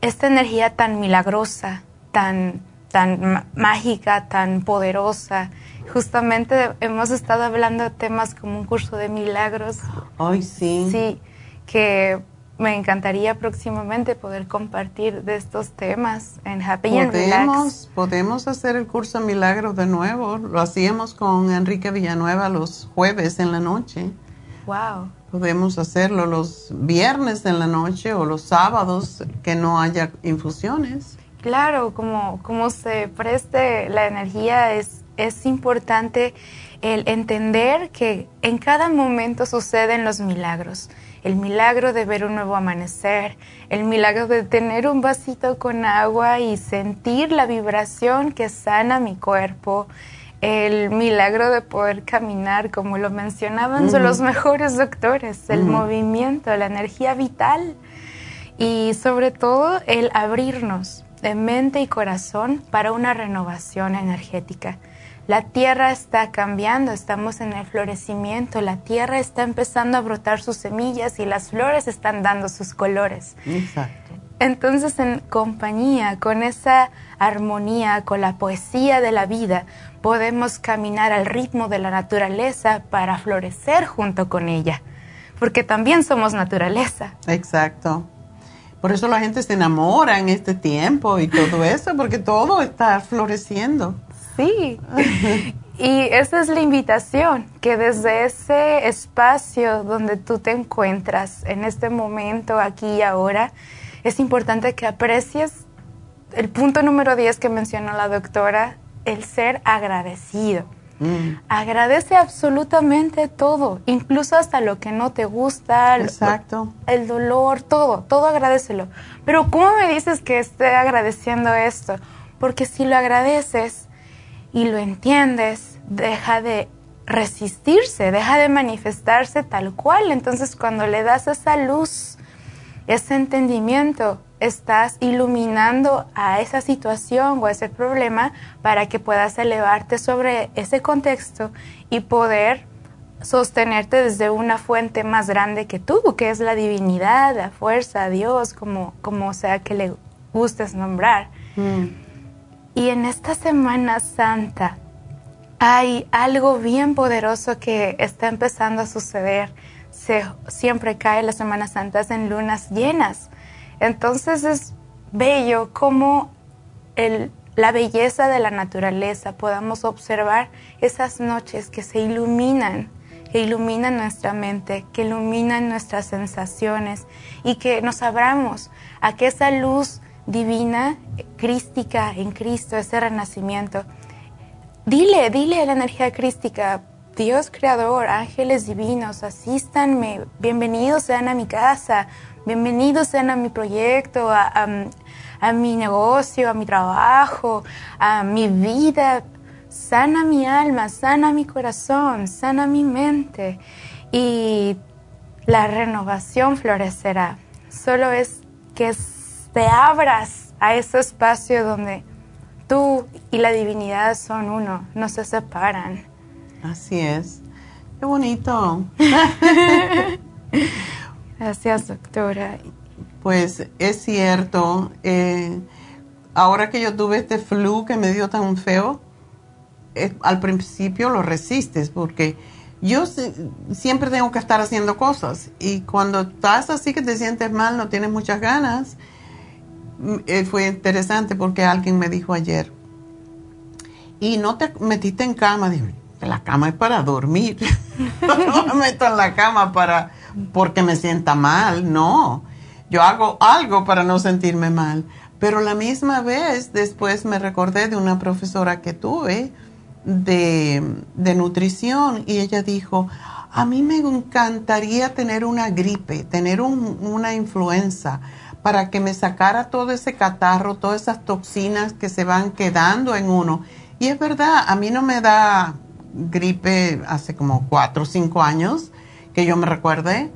[SPEAKER 11] esta energía tan milagrosa, tan, tan mágica, tan poderosa, justamente hemos estado hablando de temas como un curso de milagros.
[SPEAKER 3] Ay, sí.
[SPEAKER 11] Sí, que me encantaría próximamente poder compartir de estos temas en Happy
[SPEAKER 3] podemos, Podemos hacer el curso Milagro de nuevo. Lo hacíamos con Enrique Villanueva los jueves en la noche.
[SPEAKER 11] Wow.
[SPEAKER 3] Podemos hacerlo los viernes en la noche o los sábados que no haya infusiones.
[SPEAKER 11] Claro, como, como se preste la energía, es, es importante el entender que en cada momento suceden los milagros el milagro de ver un nuevo amanecer, el milagro de tener un vasito con agua y sentir la vibración que sana mi cuerpo, el milagro de poder caminar, como lo mencionaban los mejores doctores, el movimiento, la energía vital y sobre todo el abrirnos de mente y corazón para una renovación energética. La tierra está cambiando, estamos en el florecimiento, la tierra está empezando a brotar sus semillas y las flores están dando sus colores.
[SPEAKER 3] Exacto.
[SPEAKER 11] Entonces en compañía, con esa armonía, con la poesía de la vida, podemos caminar al ritmo de la naturaleza para florecer junto con ella, porque también somos naturaleza.
[SPEAKER 3] Exacto. Por eso la gente se enamora en este tiempo y todo eso, porque todo está floreciendo.
[SPEAKER 11] Sí. y esa es la invitación, que desde ese espacio donde tú te encuentras en este momento, aquí y ahora, es importante que aprecies el punto número 10 que mencionó la doctora, el ser agradecido. Mm. Agradece absolutamente todo, incluso hasta lo que no te gusta,
[SPEAKER 3] Exacto.
[SPEAKER 11] El, dolor, todo, todo agradecelo. Pero ¿cómo me dices que esté agradeciendo esto? Porque si lo agradeces y lo entiendes, deja de resistirse, deja de manifestarse tal cual. Entonces cuando le das esa luz, ese entendimiento, estás iluminando a esa situación o a ese problema para que puedas elevarte sobre ese contexto y poder sostenerte desde una fuente más grande que tú, que es la divinidad, la fuerza, Dios, como, como sea que le gustes nombrar. Mm. Y en esta Semana Santa hay algo bien poderoso que está empezando a suceder. Se, siempre cae las Semanas Santas en lunas llenas. Entonces es bello como la belleza de la naturaleza podamos observar esas noches que se iluminan, que iluminan nuestra mente, que iluminan nuestras sensaciones y que nos abramos a que esa luz divina, crística en Cristo, ese renacimiento, dile, dile a la energía crística, Dios creador, ángeles divinos, asístanme, bienvenidos sean a mi casa, bienvenidos sean a mi proyecto, a, mi negocio, a mi trabajo, a mi vida. Sana mi alma, sana mi corazón, sana mi mente. Y la renovación florecerá. Solo es que te abras a ese espacio donde tú y la divinidad son uno, no se separan.
[SPEAKER 3] Así es. Qué bonito.
[SPEAKER 11] Gracias, doctora.
[SPEAKER 3] Pues es cierto. Eh, ahora que yo tuve este flu que me dio tan feo, eh, al principio lo resistes porque yo siempre tengo que estar haciendo cosas y cuando estás así que te sientes mal, no tienes muchas ganas. Eh, fue interesante porque alguien me dijo ayer, y no te metiste en cama, dije, la cama es para dormir, no me meto en la cama para porque me sienta mal, no. Yo hago algo para no sentirme mal. Pero la misma vez después me recordé de una profesora que tuve de, nutrición y ella dijo, a mí me encantaría tener una gripe, tener una influenza para que me sacara todo ese catarro, todas esas toxinas que se van quedando en uno. Y es verdad, a mí no me da gripe hace como cuatro o cinco años que yo me recuerde,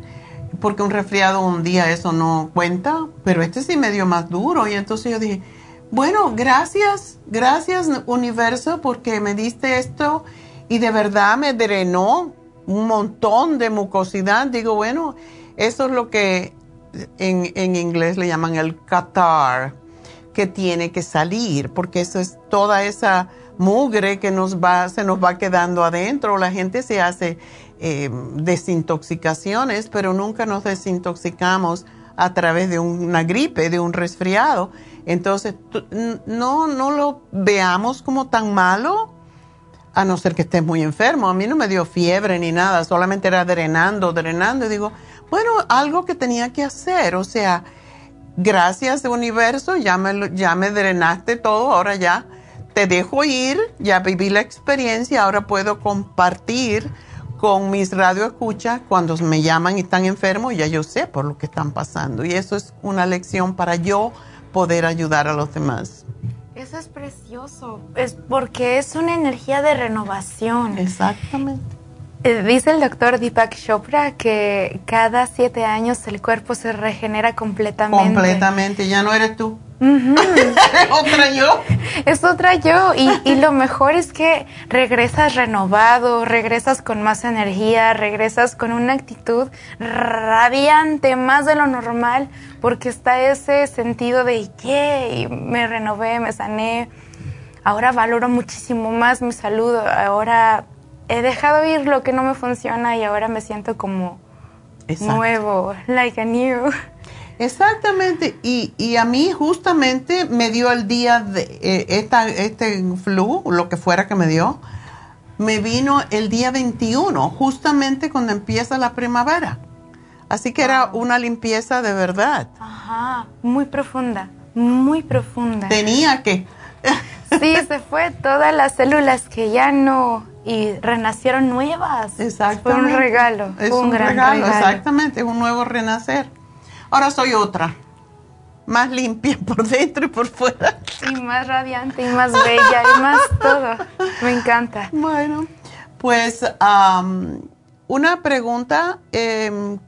[SPEAKER 3] porque un resfriado un día eso no cuenta, pero este sí me dio más duro y entonces yo dije, bueno, gracias, gracias universo porque me diste esto y de verdad me drenó un montón de mucosidad. Digo, bueno, eso es lo que en, en inglés le llaman el catar, que tiene que salir, porque eso es toda esa mugre que nos va, se nos va quedando adentro. La gente se hace eh, desintoxicaciones, pero nunca nos desintoxicamos a través de una gripe, de un resfriado. Entonces, no, no lo veamos como tan malo, a no ser que estés muy enfermo. A mí no me dio fiebre ni nada, solamente era drenando, drenando. Y digo, bueno, algo que tenía que hacer, o sea, gracias universo, ya me, ya me drenaste todo, ahora ya te dejo ir, ya viví la experiencia, ahora puedo compartir con mis radioescuchas cuando me llaman y están enfermos, ya yo sé por lo que están pasando. Y eso es una lección para yo poder ayudar a los demás.
[SPEAKER 11] Eso es precioso, es porque es una energía de renovación.
[SPEAKER 3] Exactamente.
[SPEAKER 11] Eh, dice el doctor Deepak Chopra que cada siete años el cuerpo se regenera completamente.
[SPEAKER 3] Completamente, ya no eres tú. otra yo.
[SPEAKER 11] Es otra yo. Y, y, lo mejor es que regresas renovado, regresas con más energía, regresas con una actitud radiante, más de lo normal, porque está ese sentido de, yay, me renové, me sané. Ahora valoro muchísimo más mi salud. Ahora he dejado ir lo que no me funciona y ahora me siento como nuevo, like a new.
[SPEAKER 3] Exactamente, y, y, a mí justamente me dio el día de eh, esta, este flu, lo que fuera que me dio, me vino el día 21, justamente cuando empieza la primavera. Así que era una limpieza de verdad.
[SPEAKER 11] Ajá, muy profunda, muy profunda.
[SPEAKER 3] Tenía que.
[SPEAKER 11] sí, se fue todas las células que ya no y renacieron nuevas.
[SPEAKER 3] Exactamente.
[SPEAKER 11] Fue un regalo.
[SPEAKER 3] Es
[SPEAKER 11] un, gran regalo,
[SPEAKER 3] Exactamente, un nuevo renacer. Ahora soy otra, más limpia por dentro y por fuera.
[SPEAKER 11] Y más radiante y más bella y más todo. Me encanta.
[SPEAKER 3] Bueno, pues una pregunta. Eh,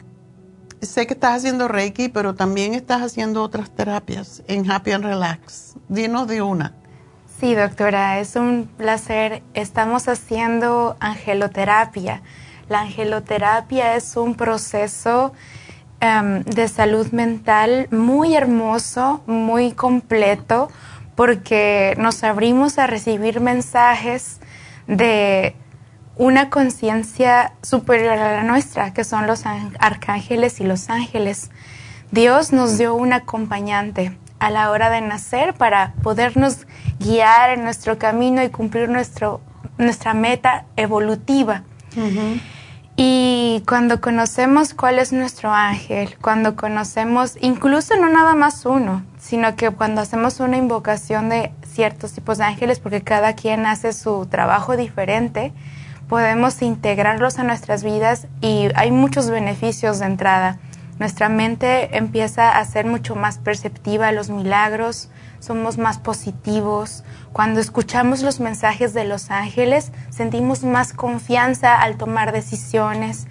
[SPEAKER 3] sé que estás haciendo Reiki, pero también estás haciendo otras terapias en Happy and Relax. Dinos de una.
[SPEAKER 11] Sí, doctora, es un placer. Estamos haciendo angeloterapia. La angeloterapia es un proceso um, de salud mental muy hermoso, muy completo, porque nos abrimos a recibir mensajes de una conciencia superior a la nuestra, que son los arcángeles y los ángeles. Dios nos dio un acompañante a la hora de nacer para podernos guiar en nuestro camino y cumplir nuestro, nuestra meta evolutiva. Y cuando conocemos cuál es nuestro ángel, cuando conocemos, incluso no nada más uno, sino que cuando hacemos una invocación de ciertos tipos de ángeles, porque cada quien hace su trabajo diferente, podemos integrarlos a nuestras vidas y hay muchos beneficios de entrada. Nuestra mente empieza a ser mucho más perceptiva a los milagros, somos más positivos. Cuando escuchamos los mensajes de los ángeles, sentimos más confianza al tomar decisiones.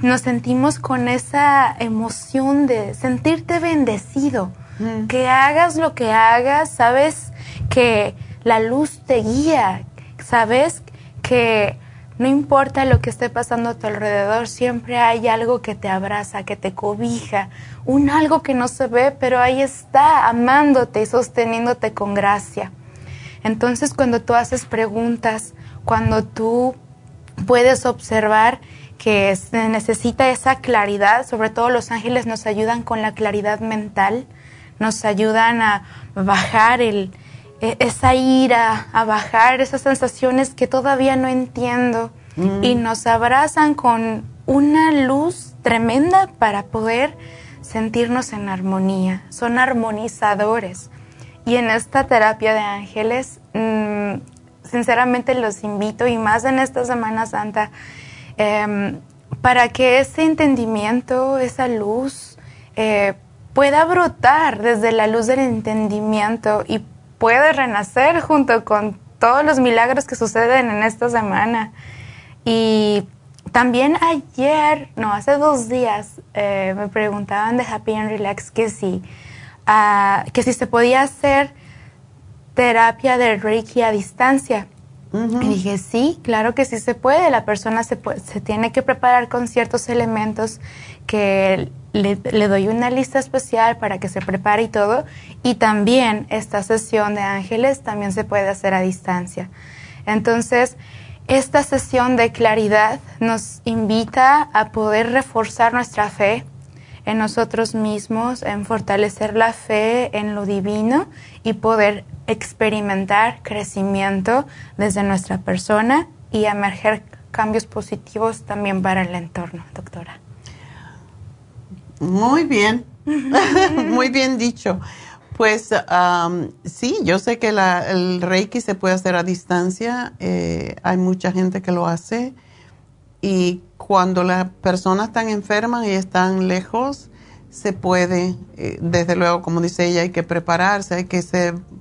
[SPEAKER 11] Nos sentimos con esa emoción de sentirte bendecido. Mm. Que hagas lo que hagas, sabes que la luz te guía, sabes que no importa lo que esté pasando a tu alrededor, siempre hay algo que te abraza, que te cobija, un algo que no se ve, pero ahí está, amándote y sosteniéndote con gracia. Entonces cuando tú haces preguntas, cuando tú puedes observar que se necesita esa claridad, sobre todo los ángeles nos ayudan con la claridad mental, nos ayudan a bajar el, esa ira, a bajar esas sensaciones que todavía no entiendo mm. y nos abrazan con una luz tremenda para poder sentirnos en armonía. Son armonizadores. Y en esta terapia de ángeles, mm, sinceramente los invito, y más en esta Semana Santa, em, para que ese entendimiento, esa luz, eh, pueda brotar desde la luz del entendimiento y puede renacer junto con todos los milagros que suceden en esta semana. Y también ayer, no, hace dos días, eh, me preguntaban de Happy and Relax que si, ah, que si se podía hacer terapia de Reiki a distancia. Y dije, sí, claro que sí se puede. La persona se, se tiene que preparar con ciertos elementos que le, doy una lista especial para que se prepare y todo. Y también esta sesión de ángeles también se puede hacer a distancia. Entonces, esta sesión de claridad nos invita a poder reforzar nuestra fe en nosotros mismos, en fortalecer la fe en lo divino y poder experimentar crecimiento desde nuestra persona y emerger cambios positivos también para el entorno, doctora.
[SPEAKER 3] Muy bien, muy bien dicho. Pues sí, yo sé que el Reiki se puede hacer a distancia, eh, hay mucha gente que lo hace y cuando las personas están enfermas y están lejos, se puede, eh, desde luego, como dice ella, hay que prepararse, hay que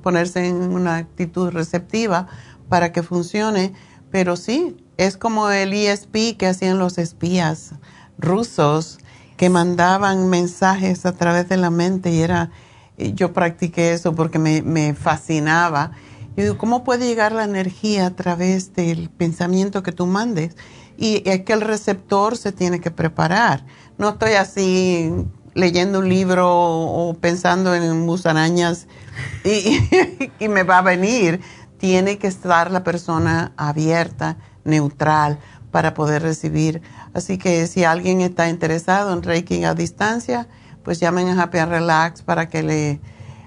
[SPEAKER 3] ponerse en una actitud receptiva para que funcione, pero sí, es como el ESP que hacían los espías rusos que mandaban mensajes a través de la mente y era Y yo practiqué eso porque me, me fascinaba. Yo digo, ¿cómo puede llegar la energía a través del pensamiento que tú mandes? Y es que el receptor se tiene que preparar. No estoy así leyendo un libro o pensando en musarañas y, y me va a venir. Tiene que estar la persona abierta, neutral, para poder recibir. Así que si alguien está interesado en Reiki a distancia, pues llamen a Happy Relax para que le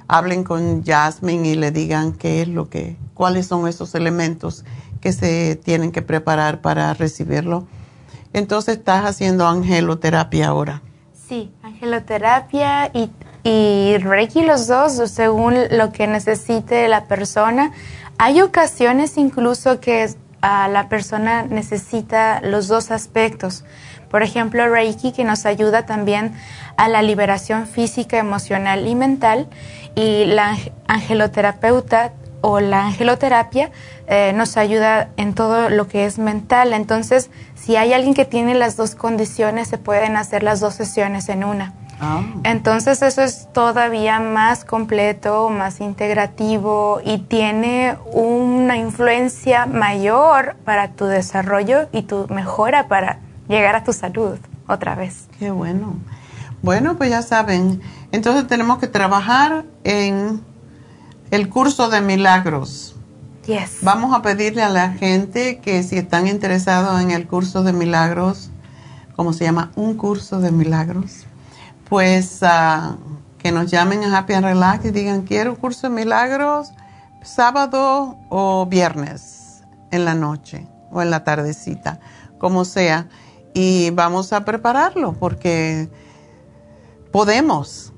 [SPEAKER 3] hablen con Jasmine y le digan qué es lo que, cuáles son esos elementos que se tienen que preparar para recibirlo. Entonces estás haciendo angeloterapia ahora.
[SPEAKER 11] Sí, angeloterapia y, y Reiki los dos, según lo que necesite la persona. Hay ocasiones incluso que la persona necesita los dos aspectos. Por ejemplo, Reiki que nos ayuda también a la liberación física, emocional y mental. Y la angeloterapeuta o la angeloterapia eh, nos ayuda en todo lo que es mental. Entonces, si hay alguien que tiene las dos condiciones, se pueden hacer las dos sesiones en una. Ah. Entonces eso es todavía más completo, más integrativo y tiene una influencia mayor para tu desarrollo y tu mejora para llegar a tu salud otra vez.
[SPEAKER 3] Qué bueno. Bueno, pues ya saben, entonces tenemos que trabajar en el curso de milagros.
[SPEAKER 11] Yes.
[SPEAKER 3] Vamos a pedirle a la gente que si están interesados en el curso de milagros, ¿cómo se llama? Un curso de milagros pues ah, que nos llamen a Happy and Relax y digan, quiero curso de milagros sábado o viernes en la noche o en la tardecita, como sea. Y vamos a prepararlo porque podemos,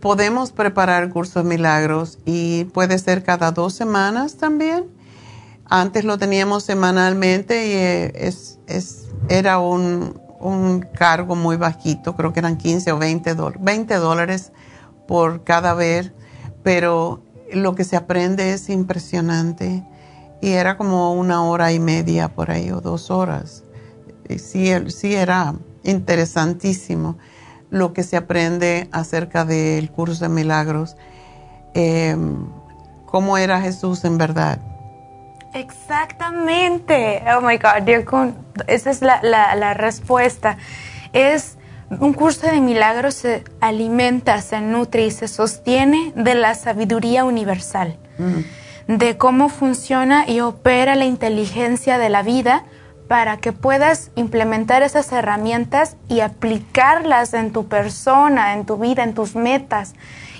[SPEAKER 3] podemos preparar el curso de milagros y puede ser cada dos semanas también. Antes lo teníamos semanalmente y eh, es, es, era un, un cargo muy bajito, creo que eran 15 o 20 dólares, 20 dólares por cada vez, pero lo que se aprende es impresionante. Y era como una hora y media por ahí o dos horas. Sí, sí era interesantísimo lo que se aprende acerca del curso de milagros, em, cómo era Jesús en verdad
[SPEAKER 11] Exactamente. Oh my God, esa es la, la, respuesta. Es un curso de milagros se alimenta, se nutre y se sostiene de la sabiduría universal, mm. de cómo funciona y opera la inteligencia de la vida para que puedas implementar esas herramientas y aplicarlas en tu persona, en tu vida, en tus metas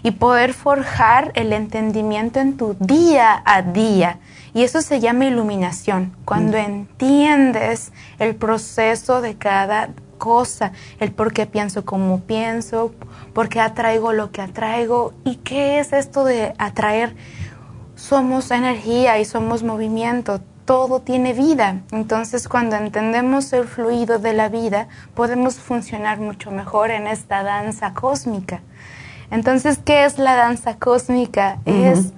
[SPEAKER 11] y poder forjar el entendimiento en tu día a día y eso se llama iluminación, cuando mm. entiendes el proceso de cada cosa, el por qué pienso como pienso, por qué atraigo lo que atraigo y qué es esto de atraer. Somos energía y somos movimiento, todo tiene vida. Entonces cuando entendemos el fluido de la vida, podemos funcionar mucho mejor en esta danza cósmica. Entonces, ¿qué es la danza cósmica? Es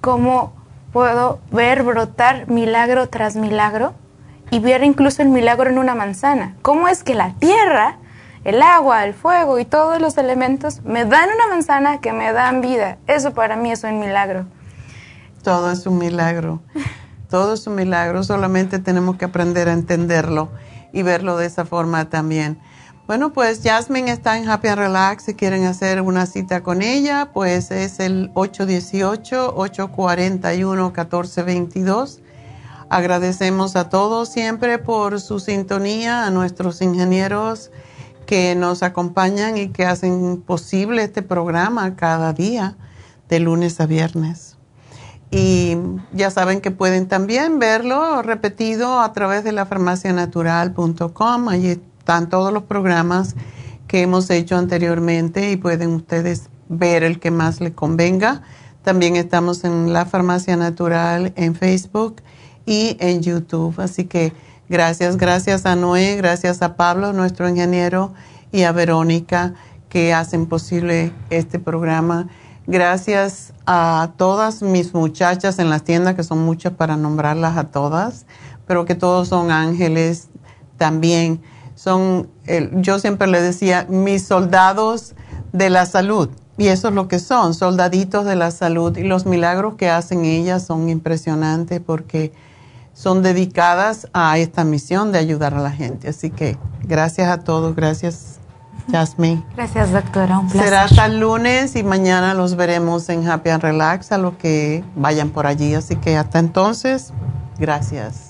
[SPEAKER 11] como puedo ver brotar milagro tras milagro y ver incluso el milagro en una manzana. ¿Cómo es que la tierra, el agua, el fuego y todos los elementos me dan una manzana que me dan vida? Eso para mí es un milagro.
[SPEAKER 3] Todo es un milagro. Todo es un milagro. Solamente tenemos que aprender a entenderlo y verlo de esa forma también. Bueno, pues Jasmine está en Happy and Relax. Si quieren hacer una cita con ella, pues es el 818-841-1422. Agradecemos a todos siempre por su sintonía, a nuestros ingenieros que nos acompañan y que hacen posible este programa cada día, de lunes a viernes. Y ya saben que pueden también verlo repetido a través de la farmacianatural.com. Allí están todos los programas que hemos hecho anteriormente y pueden ustedes ver el que más les convenga. También estamos en la Farmacia Natural en Facebook y en YouTube. Así que gracias, gracias a Noé, gracias a Pablo, nuestro ingeniero, y a Verónica que hacen posible este programa. Gracias a todas mis muchachas en las tiendas, que son muchas para nombrarlas a todas, pero que todos son ángeles también son, yo siempre le decía, mis soldados de la salud, Y eso es lo que son, soldaditos de la salud. Y los milagros que hacen ellas son impresionantes porque son dedicadas a esta misión de ayudar a la gente. Así que gracias a todos, gracias Jasmine.
[SPEAKER 11] Gracias doctora, un placer.
[SPEAKER 3] Será hasta el lunes y mañana los veremos en Happy and Relax a los que vayan por allí. Así que hasta entonces, gracias.